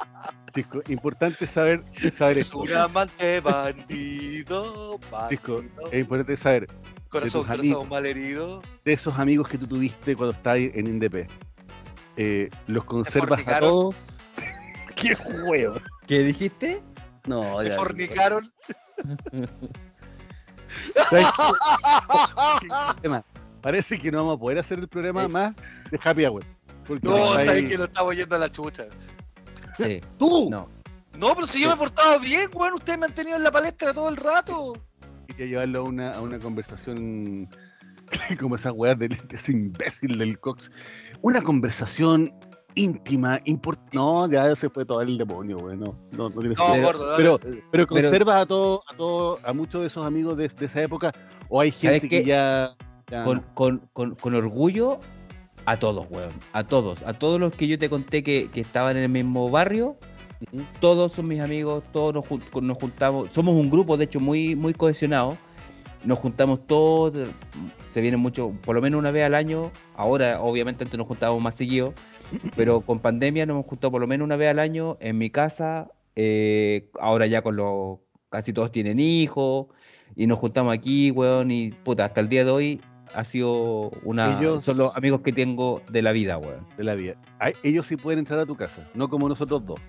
[SPEAKER 1] Chisco, importante saber, saber
[SPEAKER 3] es
[SPEAKER 1] esto.
[SPEAKER 3] un amante bandido,
[SPEAKER 1] Chisco,
[SPEAKER 3] bandido,
[SPEAKER 1] es importante saber
[SPEAKER 3] corazón, corazón
[SPEAKER 1] amigos.
[SPEAKER 3] malherido.
[SPEAKER 1] de esos amigos que tú tuviste cuando estabas en Indep. Eh, ¿Los conservas a todos? ¡Qué juego!
[SPEAKER 2] ¿Qué dijiste?
[SPEAKER 1] No,
[SPEAKER 3] Te
[SPEAKER 1] ya.
[SPEAKER 3] fornicaron.
[SPEAKER 1] Parece que no vamos a poder hacer el programa más de Happy Hour.
[SPEAKER 3] No,
[SPEAKER 1] ahí-
[SPEAKER 3] sabes que lo estamos yendo a la chucha.
[SPEAKER 2] Sí.
[SPEAKER 1] ¡Tú!
[SPEAKER 2] No.
[SPEAKER 3] No, pero si yo me he portado bien, weón, ustedes me han tenido en la palestra todo el rato.
[SPEAKER 1] Quería llevarlo a una, a una conversación como esa weá de, de ese imbécil del Cox. Una conversación íntima, importante. No, ya se fue todo el demonio, güey. No, no, no tiene
[SPEAKER 3] No, gordo, no,
[SPEAKER 1] pero,
[SPEAKER 2] Pero-
[SPEAKER 1] pero conservas a todos, a todos, a muchos de esos amigos de, de esa época, o hay
[SPEAKER 2] ¿Sabes
[SPEAKER 1] gente que ya. ya
[SPEAKER 2] con,
[SPEAKER 1] no?
[SPEAKER 2] con, con, con orgullo a todos, weón. A todos. A todos los que yo te conté que, que estaban en el mismo barrio. Todos son mis amigos, todos nos, nos juntamos. Somos un grupo, de hecho, muy, muy cohesionado. Nos juntamos todos. Se vienen mucho, por lo menos una vez al año. Ahora, obviamente, antes nos juntábamos más seguido. Pero con pandemia nos hemos juntado por lo menos una vez al año en mi casa. eh, ahora ya con los. Casi todos tienen hijos. Y nos juntamos aquí, weón. Y puta, hasta el día de hoy ha sido una.
[SPEAKER 1] Ellos-
[SPEAKER 2] Son los amigos que tengo de la vida, weón.
[SPEAKER 1] de la vida. Ay, ellos sí pueden entrar a tu casa, no como nosotros dos.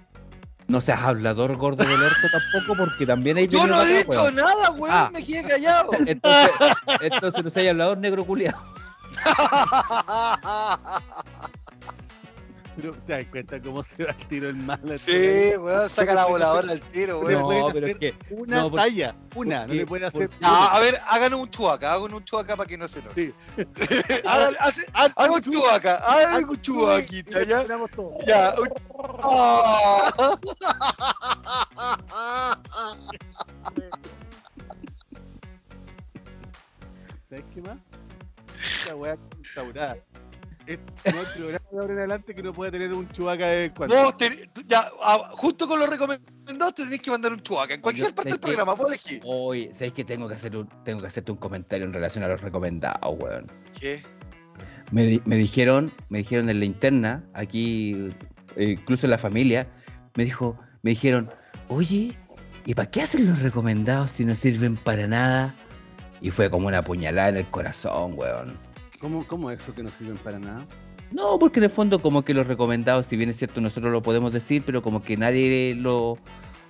[SPEAKER 2] No seas hablador gordo del orto tampoco, porque también hay
[SPEAKER 3] Yo no he dicho
[SPEAKER 2] weón.
[SPEAKER 3] nada, weón,
[SPEAKER 2] Ah.
[SPEAKER 3] me quedé callado.
[SPEAKER 2] Entonces, entonces no seas hablador negro culiado.
[SPEAKER 1] Pero te das cuenta cómo se da el tiro en mala.
[SPEAKER 3] sí, weón, saca la voladora al tiro,
[SPEAKER 1] No,
[SPEAKER 3] weón.
[SPEAKER 2] No, pero es
[SPEAKER 1] hacer
[SPEAKER 2] que.
[SPEAKER 1] Una
[SPEAKER 2] no, por-
[SPEAKER 1] talla, una, no le pueden hacer.
[SPEAKER 2] porque-
[SPEAKER 3] Ya, a ver, háganos un chuaca, hagan un chuaca para que no se enoje. Hagan- hace- Hagan un chuaca, hagan un chuaquita, ya. Ya. un- Ah.
[SPEAKER 1] ¿Sabes qué más? Esta weá instaurada. Es- No hay programa de ahora en adelante que no pueda tener un chubaca de cuando.
[SPEAKER 3] Vos, ya, ah, justo con los recomendados te tenés que mandar un chuaca. En cualquier
[SPEAKER 2] Yo
[SPEAKER 3] parte del
[SPEAKER 2] que-
[SPEAKER 3] programa, vos elegís.
[SPEAKER 2] Hoy, ¿sabes que tengo que hacer un, tengo que hacerte un comentario en relación a los recomendados, weón?
[SPEAKER 3] ¿Qué?
[SPEAKER 2] Me, me dijeron, me dijeron en la interna, aquí, eh, incluso en la familia, me dijo, me dijeron, oye, ¿y para qué hacen los recomendados si no sirven para nada? Y fue como una puñalada en el corazón, weón.
[SPEAKER 1] ¿Cómo, ¿Cómo eso que no sirven para nada?
[SPEAKER 2] No, porque en el fondo como que los recomendados, si bien es cierto, nosotros lo podemos decir, pero como que nadie lo,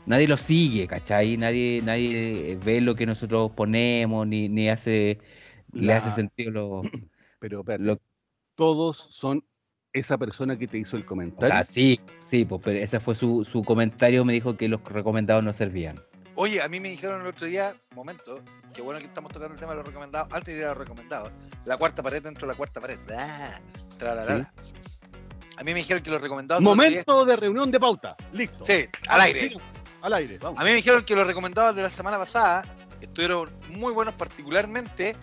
[SPEAKER 2] nadie lo sigue, ¿cachai? Nadie, nadie ve lo que nosotros ponemos, ni, ni hace, le hace sentido lo,
[SPEAKER 1] Pero espérate,
[SPEAKER 2] lo
[SPEAKER 1] todos son esa persona que te hizo el
[SPEAKER 2] O
[SPEAKER 1] comentario.
[SPEAKER 2] sea, sí, sí, pues, pero ese fue su, su comentario, me dijo que los recomendados no servían.
[SPEAKER 3] Oye, a mí me dijeron el otro día, momento, qué bueno que estamos tocando el tema de los recomendados, antes de ir a los recomendados, la cuarta pared dentro de la cuarta pared. Ah, tralalala. A mí me dijeron que los recomendados...
[SPEAKER 1] Momento de reunión de pauta. Listo.
[SPEAKER 3] Sí, al aire.
[SPEAKER 1] Al aire, vamos.
[SPEAKER 3] A mí me dijeron que los recomendados de la semana pasada estuvieron muy buenos, particularmente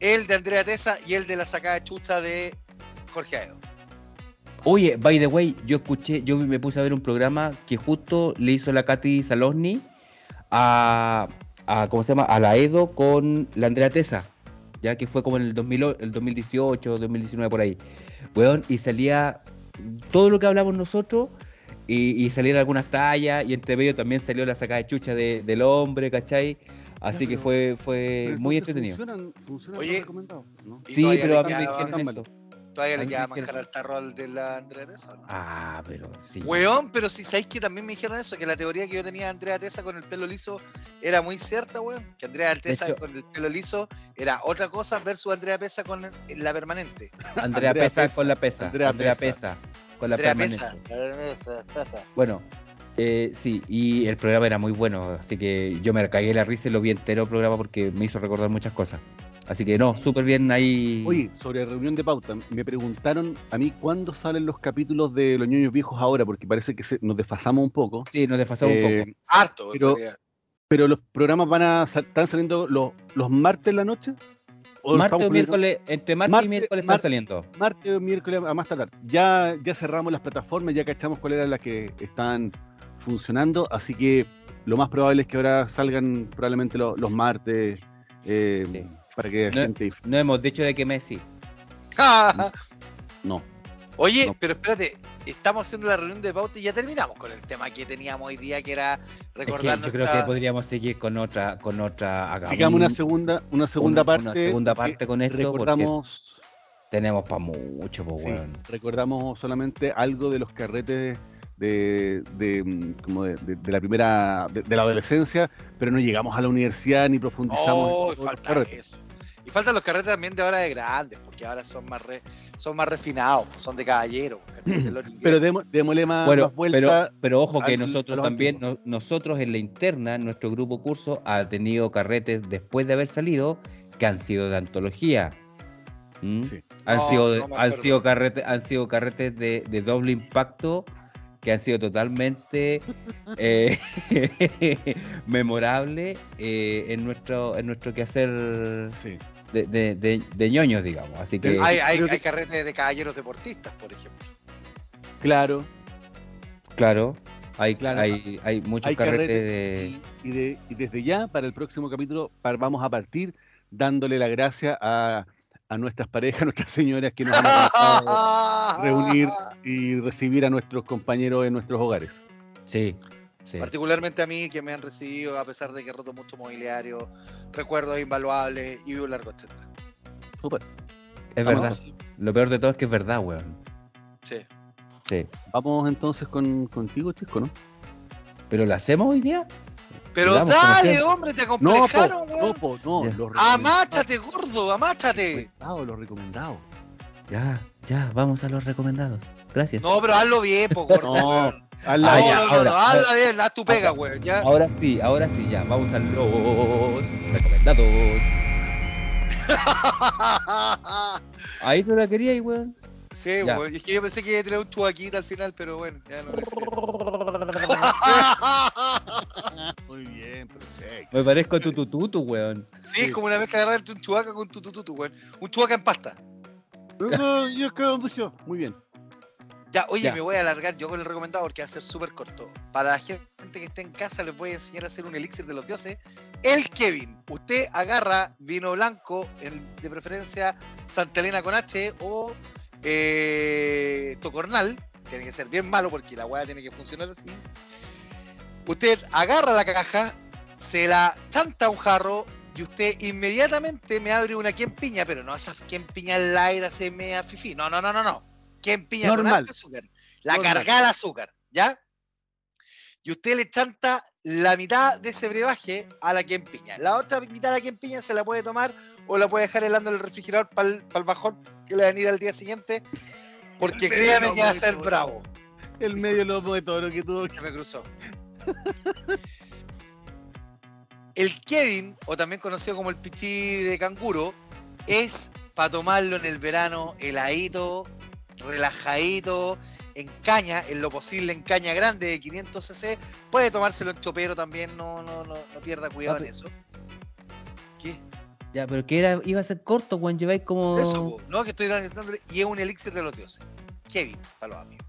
[SPEAKER 3] el de Andrea Tesa y el de la sacada de chucha de Jorge Aedo.
[SPEAKER 2] Oye, by the way, yo escuché, yo me puse a ver un programa que justo le hizo la Katy Salosni a, a ¿cómo se llama? A la Edo con la Andrea Tesa, ya que fue como en el, 2000, o- el 2018, 2019 por ahí. Weón, y salía todo lo que hablamos nosotros y, y salían algunas tallas y entre medio también salió la sacada de chucha de- del hombre, ¿cachai? Así que fue, fue muy entretenido.
[SPEAKER 1] Funcionan, funcionan
[SPEAKER 3] Oye,
[SPEAKER 1] ¿no?
[SPEAKER 2] Sí, pero a mí me dijeron eso.
[SPEAKER 3] Todavía le queda manjar al tarro al de la Andrea Tesa, ¿o ¿no?
[SPEAKER 2] Ah, pero sí.
[SPEAKER 3] Weón, pero si sabéis que también me dijeron eso, que la teoría que yo tenía de Andrea Tesa con el pelo liso era muy cierta, weón. Que Andrea Tesa
[SPEAKER 2] hecho-
[SPEAKER 3] con el pelo liso era otra cosa versus Andrea Pesa con el- la permanente.
[SPEAKER 2] Andrea,
[SPEAKER 1] Andrea
[SPEAKER 2] Pesa,
[SPEAKER 1] Pesa.
[SPEAKER 2] con la pesa.
[SPEAKER 1] Andrea
[SPEAKER 2] Andrea,
[SPEAKER 1] Pesa.
[SPEAKER 2] Pesa. con la
[SPEAKER 3] Andrea
[SPEAKER 2] permanente.
[SPEAKER 3] Pesa.
[SPEAKER 2] Bueno, eh, sí, y el programa era muy bueno, así que yo me cagué la risa y lo vi entero el programa porque me hizo recordar muchas cosas. Así que no, súper bien ahí.
[SPEAKER 1] Oye, sobre reunión de pauta, me preguntaron a mí cuándo salen los capítulos de los ñoños viejos ahora, porque parece que se- nos desfasamos un poco.
[SPEAKER 2] Sí, nos desfasamos un
[SPEAKER 1] Eh,
[SPEAKER 2] poco.
[SPEAKER 3] Harto,
[SPEAKER 1] Pero-. Pero los programas van a están saliendo los, los martes en la noche o
[SPEAKER 2] Martes o miércoles, entre martes, y miércoles
[SPEAKER 1] martes-
[SPEAKER 2] están saliendo.
[SPEAKER 1] martes o miércoles a más tardar. Ya, ya cerramos las plataformas, ya cachamos cuáles eran las que están funcionando, así que lo más probable es que ahora salgan probablemente lo- los martes eh,
[SPEAKER 2] Sí.
[SPEAKER 1] Para que
[SPEAKER 2] No-
[SPEAKER 1] gente...
[SPEAKER 2] No hemos dicho de qué mes sí.
[SPEAKER 1] No,
[SPEAKER 3] Oye,
[SPEAKER 1] No.
[SPEAKER 3] pero espérate, estamos haciendo la reunión de pauta y ya terminamos con el tema que teníamos hoy día, que era
[SPEAKER 2] Es que
[SPEAKER 3] recordar
[SPEAKER 2] yo creo que podríamos seguir con otra, con otra.
[SPEAKER 1] sigamos una
[SPEAKER 2] un-
[SPEAKER 1] segunda, una segunda
[SPEAKER 2] una-
[SPEAKER 1] parte.
[SPEAKER 2] una segunda parte con esto, porque
[SPEAKER 1] Recordamos,
[SPEAKER 2] tenemos para mucho, pues,
[SPEAKER 1] sí, recordamos solamente algo de los carretes de, de, mm, como de, de- de la primera, de, de la adolescencia, pero no llegamos a la universidad ni profundizamos. en
[SPEAKER 3] Oh,
[SPEAKER 1] los
[SPEAKER 3] falta eso. Y faltan los carretes también de ahora de grandes, porque ahora son más re- son más refinados, son de caballero.
[SPEAKER 1] Pero démosle más,
[SPEAKER 2] Bueno,
[SPEAKER 1] más vuelta.
[SPEAKER 2] pero, pero ojo que
[SPEAKER 1] al-
[SPEAKER 2] nosotros también, no- nosotros en la interna, nuestro grupo curso ha tenido carretes después de haber salido que han sido de antología. ¿Mm?
[SPEAKER 1] Sí.
[SPEAKER 2] Han,
[SPEAKER 3] No,
[SPEAKER 2] sido,
[SPEAKER 3] no
[SPEAKER 2] han, sido carretes, han sido carretes de, de doble impacto que han sido totalmente eh, memorables eh, en nuestro en nuestro quehacer
[SPEAKER 1] Sí.
[SPEAKER 2] De, de, de- de ñoños, digamos. Así que
[SPEAKER 3] hay, hay, carretes de caballeros deportistas, por ejemplo.
[SPEAKER 1] Claro,
[SPEAKER 2] claro, hay,
[SPEAKER 1] Claro,
[SPEAKER 2] hay, hay muchos
[SPEAKER 1] hay
[SPEAKER 2] carretes
[SPEAKER 1] carretes
[SPEAKER 2] de...
[SPEAKER 1] y, y de- y desde ya, para el próximo capítulo, vamos a partir dándole la gracia a, a nuestras parejas, a nuestras señoras que nos han reunir y recibir a nuestros compañeros en nuestros hogares.
[SPEAKER 2] Sí, sí.
[SPEAKER 3] Particularmente a mí, que me han recibido, a pesar de que he roto mucho mobiliario, recuerdos invaluables y un largo, etcétera.
[SPEAKER 1] Súper.
[SPEAKER 2] Es
[SPEAKER 1] Vamos.
[SPEAKER 2] verdad. Lo peor de todo es que es verdad, weón.
[SPEAKER 3] Sí.
[SPEAKER 2] Sí.
[SPEAKER 1] Vamos entonces con, contigo, Chisco, ¿no?
[SPEAKER 2] ¿Pero lo hacemos hoy día?
[SPEAKER 3] Pero
[SPEAKER 2] Digamos,
[SPEAKER 3] dale, hombre, te
[SPEAKER 1] No, po,
[SPEAKER 3] acomplejaron,
[SPEAKER 1] no,
[SPEAKER 3] weón.
[SPEAKER 1] po, no,
[SPEAKER 2] Ya.
[SPEAKER 1] los
[SPEAKER 3] Amáchate, gordo, amáchate.
[SPEAKER 1] los recomendados.
[SPEAKER 2] Ya, ya, vamos a los recomendados. Gracias.
[SPEAKER 3] No, pero hazlo bien, po, gordo.
[SPEAKER 1] No,
[SPEAKER 3] weón.
[SPEAKER 1] haz
[SPEAKER 3] No,
[SPEAKER 1] la-
[SPEAKER 2] Ah, ya,
[SPEAKER 3] no, no,
[SPEAKER 2] ahora,
[SPEAKER 3] no, hazla bien, haz tu pega, weón. Ya.
[SPEAKER 2] Ahora sí, ahora sí, ya. Vamos a los recomendados. Ahí no la quería, weón.
[SPEAKER 3] sí, weón. Es que yo pensé que iba a tener un chubaquita al final, pero bueno, ya no.
[SPEAKER 1] Muy bien, perfecto.
[SPEAKER 2] Me parezco a tu tututu, weón.
[SPEAKER 3] Sí, es como una mezcla de agarrarte un chubaca con tu tututu, weón. Un chubaca en pasta.
[SPEAKER 1] Yo creo que yo. Muy bien.
[SPEAKER 3] Ya, oye,
[SPEAKER 2] Ya.
[SPEAKER 3] me voy a alargar yo con el recomendado porque va a ser súper corto. Para la gente que esté en casa, les voy a enseñar a hacer un elixir de los dioses. El Kevin. Usted agarra vino blanco, el- de preferencia Santa Elena con H o eh, Tocornal. Tiene que ser bien malo porque la weá tiene que funcionar así. Usted agarra la caja, se la chanta a un jarro y usted inmediatamente me abre una piña, pero no esa piña light, se mea fifi. No, no, no, no, no. Piña con
[SPEAKER 1] Normal.
[SPEAKER 3] alto azúcar. La
[SPEAKER 1] Normal.
[SPEAKER 3] cargada al azúcar, ¿ya? Y usted le chanta la mitad de ese brebaje a la piña. La otra mitad de la piña se la puede tomar o la puede dejar helando en el refrigerador para el, bajón que le van a ir al día siguiente. Porque
[SPEAKER 1] El
[SPEAKER 3] créame que va a ser bravo.
[SPEAKER 1] El medio lomo de toro que tuvo.
[SPEAKER 3] que me cruzó. El Kevin, o también conocido como el pichí de canguro, es para tomarlo en el verano heladito, relajadito, en caña, en lo posible en caña grande de 500 cc. Puede tomárselo en chopero también, no, no, no, no pierda cuidado en eso. ¿Qué?
[SPEAKER 2] Ya, pero que era, iba a ser corto, weón. Lleváis como.
[SPEAKER 3] Eso, no, que estoy dándole, y es un elixir de los dioses. Kevin, para los amigos.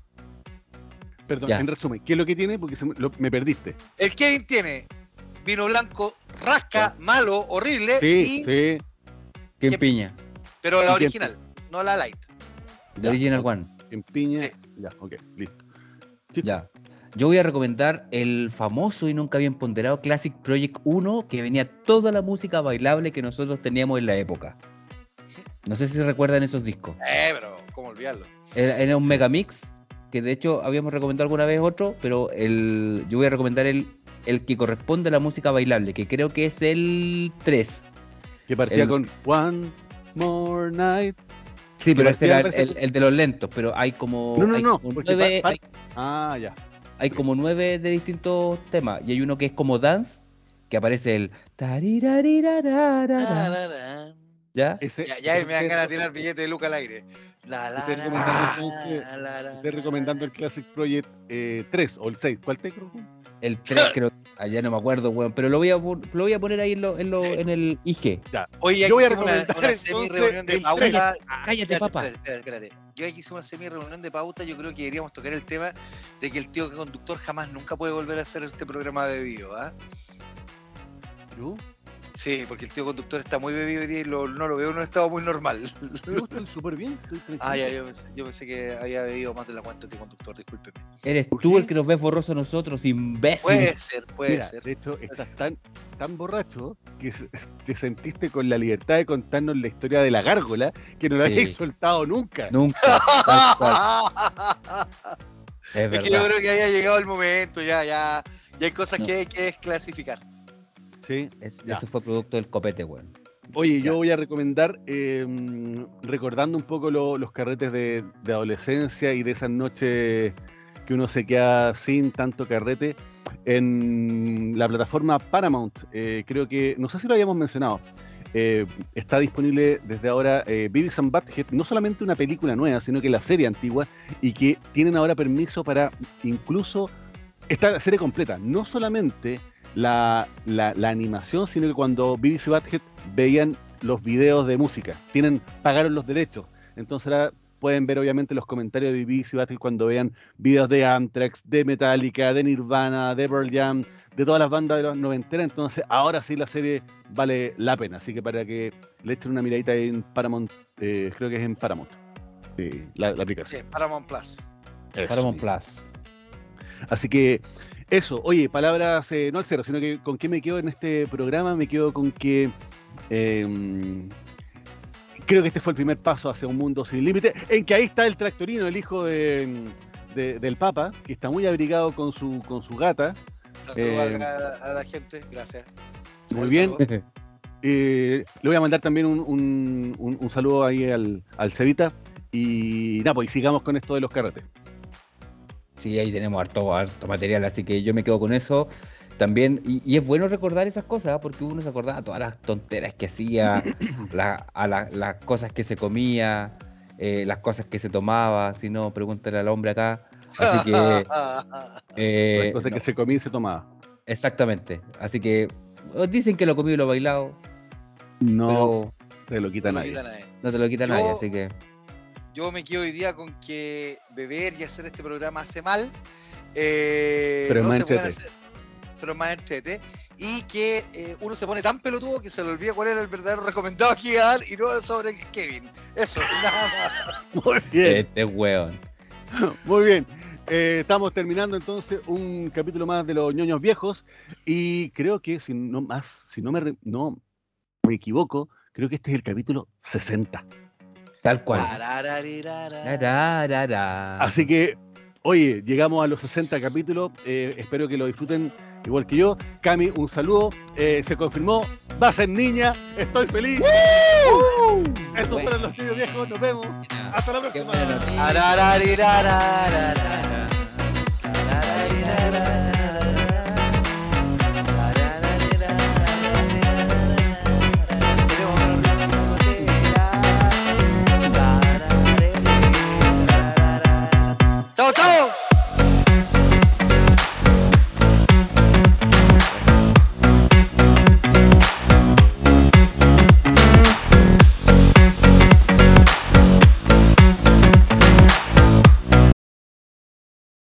[SPEAKER 1] Perdón,
[SPEAKER 2] Ya.
[SPEAKER 1] en resumen, ¿qué es lo que tiene? Porque se me, lo- me perdiste.
[SPEAKER 3] El Kevin tiene vino blanco, rasca, malo, horrible,
[SPEAKER 1] Sí,
[SPEAKER 3] y
[SPEAKER 1] sí.
[SPEAKER 2] ¿Quién
[SPEAKER 3] ¿Qué-
[SPEAKER 2] piña?
[SPEAKER 3] Pero la original, no la light.
[SPEAKER 2] The
[SPEAKER 1] Ya,
[SPEAKER 2] Original. One.
[SPEAKER 1] En piña.
[SPEAKER 3] Sí.
[SPEAKER 1] Ya, ok, listo.
[SPEAKER 2] Ya. Yo voy a recomendar el famoso y nunca bien ponderado Classic Project 1, que venía toda la música bailable que nosotros teníamos en la época. No sé si recuerdan esos discos.
[SPEAKER 3] Eh, pero, ¿cómo olvidarlo?
[SPEAKER 2] Era, era un megamix, que de hecho habíamos recomendado alguna vez otro, pero el, yo voy a recomendar el, el que corresponde a la música bailable, que creo que es el 3.
[SPEAKER 1] Que partía
[SPEAKER 2] El-
[SPEAKER 1] con One More Night.
[SPEAKER 2] Sí, pero ese era el, el- el de los lentos, pero hay como,
[SPEAKER 1] No, no,
[SPEAKER 2] hay
[SPEAKER 1] no,
[SPEAKER 2] como nueve,
[SPEAKER 1] pa- pa-
[SPEAKER 2] hay,
[SPEAKER 1] Ah, ya.
[SPEAKER 2] hay como nueve de distintos temas, y hay uno que es como dance, que aparece el... ¿Ya?
[SPEAKER 1] Ese,
[SPEAKER 3] Ya, ya me dan ganas de tirar billete de Luca al aire. La, la,
[SPEAKER 1] Estoy
[SPEAKER 3] la,
[SPEAKER 1] recomendando
[SPEAKER 3] la,
[SPEAKER 1] entonces-
[SPEAKER 3] la, la, la,
[SPEAKER 1] Estoy recomendando el Classic Project eh, 3 o el 6. ¿Cuál te creo?
[SPEAKER 2] El 3 creo. Allá no me acuerdo, weón. Pero lo voy a, lo voy a poner ahí en, lo, en, lo, en el IG.
[SPEAKER 3] Oye, aquí
[SPEAKER 1] Yo voy a
[SPEAKER 3] hicimos una,
[SPEAKER 1] recomendar
[SPEAKER 3] una
[SPEAKER 1] entonces
[SPEAKER 3] semi-reunión de pauta.
[SPEAKER 1] tres.
[SPEAKER 2] Cállate,
[SPEAKER 3] Espérate,
[SPEAKER 2] papá.
[SPEAKER 3] espérate, espérate, espérate. Yo aquí hicimos una semi-reunión de pauta. Yo creo que deberíamos tocar el tema de que el tío conductor jamás nunca puede volver a hacer este programa bebido. ¿ah?
[SPEAKER 1] ¿Yo?
[SPEAKER 3] Sí, porque el tío conductor está muy bebido hoy día y lo- no lo veo en un estado muy normal.
[SPEAKER 1] Yo estoy súper bien. Estoy tranquilo.
[SPEAKER 3] Ah, ya, yo pensé, yo pensé que había bebido más de la cuenta, tío conductor, discúlpeme.
[SPEAKER 2] Eres
[SPEAKER 1] ¿Por
[SPEAKER 2] tú
[SPEAKER 1] qué?
[SPEAKER 2] el que nos ves borroso a nosotros, imbécil.
[SPEAKER 3] Puede ser, puede
[SPEAKER 1] Mira,
[SPEAKER 3] ser.
[SPEAKER 1] de hecho, estás tan, tan borracho que te sentiste con la libertad de contarnos la historia de la gárgola que no la
[SPEAKER 2] Sí.
[SPEAKER 1] habéis soltado nunca.
[SPEAKER 2] Nunca. tal cual. Es
[SPEAKER 3] Es
[SPEAKER 2] verdad.
[SPEAKER 3] que yo creo que había llegado el momento, ya, ya. Ya hay cosas
[SPEAKER 2] No.
[SPEAKER 3] que hay que desclasificar.
[SPEAKER 1] Sí.
[SPEAKER 2] Es- eso fue producto del copete, weón.
[SPEAKER 1] Oye, yo voy a recomendar, eh, recordando un poco lo- los carretes de, de adolescencia y de esas noches que uno se queda sin tanto carrete, en la plataforma Paramount, eh, creo que, no sé si lo habíamos mencionado, eh, está disponible desde ahora eh, Beavis and Butthead, no solamente una película nueva, sino que la serie antigua, y que tienen ahora permiso para incluso esta serie completa, no solamente la, la- la animación, sino que cuando y Butthead veían los videos de música, tienen, pagaron los derechos, entonces ahora pueden ver obviamente los comentarios de y Butthead cuando vean videos de Anthrax, de Metallica, de Nirvana, de Pearl Jam, de todas las bandas de los noventeras, entonces ahora sí la serie vale la pena, así que para que le echen una miradita en Paramount, eh, creo que es en Paramount, sí, la, la aplicación.
[SPEAKER 3] Sí, Paramount Plus.
[SPEAKER 1] Eso
[SPEAKER 2] Paramount. Plus.
[SPEAKER 1] Así que eso, oye, palabras eh, no al cero, sino que con qué me quedo en este programa, me quedo con que eh, creo que este fue el primer paso hacia un mundo sin límite, en que ahí está el tractorino, el hijo de, de- del Papa, que está muy abrigado con su, con su gata.
[SPEAKER 3] Saludos
[SPEAKER 1] Eh,
[SPEAKER 3] a, la, a la gente, gracias.
[SPEAKER 1] Muy
[SPEAKER 3] Un
[SPEAKER 1] bien. Eh, le voy a mandar también un, un- un- un saludo ahí al, al Cevita. Y nada, pues y sigamos con esto de los carretes.
[SPEAKER 2] Sí, ahí tenemos harto, harto material, así que yo me quedo con eso. También, y, y es bueno recordar esas cosas, ¿ah? porque uno se acordaba todas las tonteras que hacía, la- a la- las cosas que se comía, eh, las cosas que se tomaba, si no, pregúntale al hombre acá. Así que, eh,
[SPEAKER 1] las cosas
[SPEAKER 2] no,
[SPEAKER 1] que se comía y se tomaba.
[SPEAKER 2] exactamente. Así que eh, dicen que lo comido y lo bailado,
[SPEAKER 1] No
[SPEAKER 2] pero
[SPEAKER 1] te lo quita
[SPEAKER 3] No lo
[SPEAKER 1] nadie.
[SPEAKER 3] quita nadie.
[SPEAKER 2] no te lo quita
[SPEAKER 3] Yo-
[SPEAKER 2] nadie, así que
[SPEAKER 3] Yo me quedo hoy día con que beber y hacer este programa hace mal. eh,
[SPEAKER 1] Pero
[SPEAKER 3] no
[SPEAKER 1] más
[SPEAKER 3] se pueden
[SPEAKER 1] entrete.
[SPEAKER 3] hacer- pero más entrete. Y que eh, uno se pone tan pelotudo que se le olvida cuál era el verdadero recomendado aquí a dar y no sobre el Kevin. Eso, nada más.
[SPEAKER 1] Muy bien.
[SPEAKER 2] este weón.
[SPEAKER 1] Muy bien. Eh, estamos terminando entonces un capítulo más de los ñoños viejos y creo que si no más, si no me, no me equivoco, creo que este es el capítulo 60.
[SPEAKER 2] Tal cual.
[SPEAKER 1] Así que, oye, llegamos a los 60 capítulos. eh, espero que lo disfruten igual que yo. Cami, un saludo. eh, se confirmó. Va a ser niña. Estoy feliz. ¡Uh! Eso
[SPEAKER 2] Bueno.
[SPEAKER 1] fueron los ñoños viejos. Nos vemos. Hasta la próxima.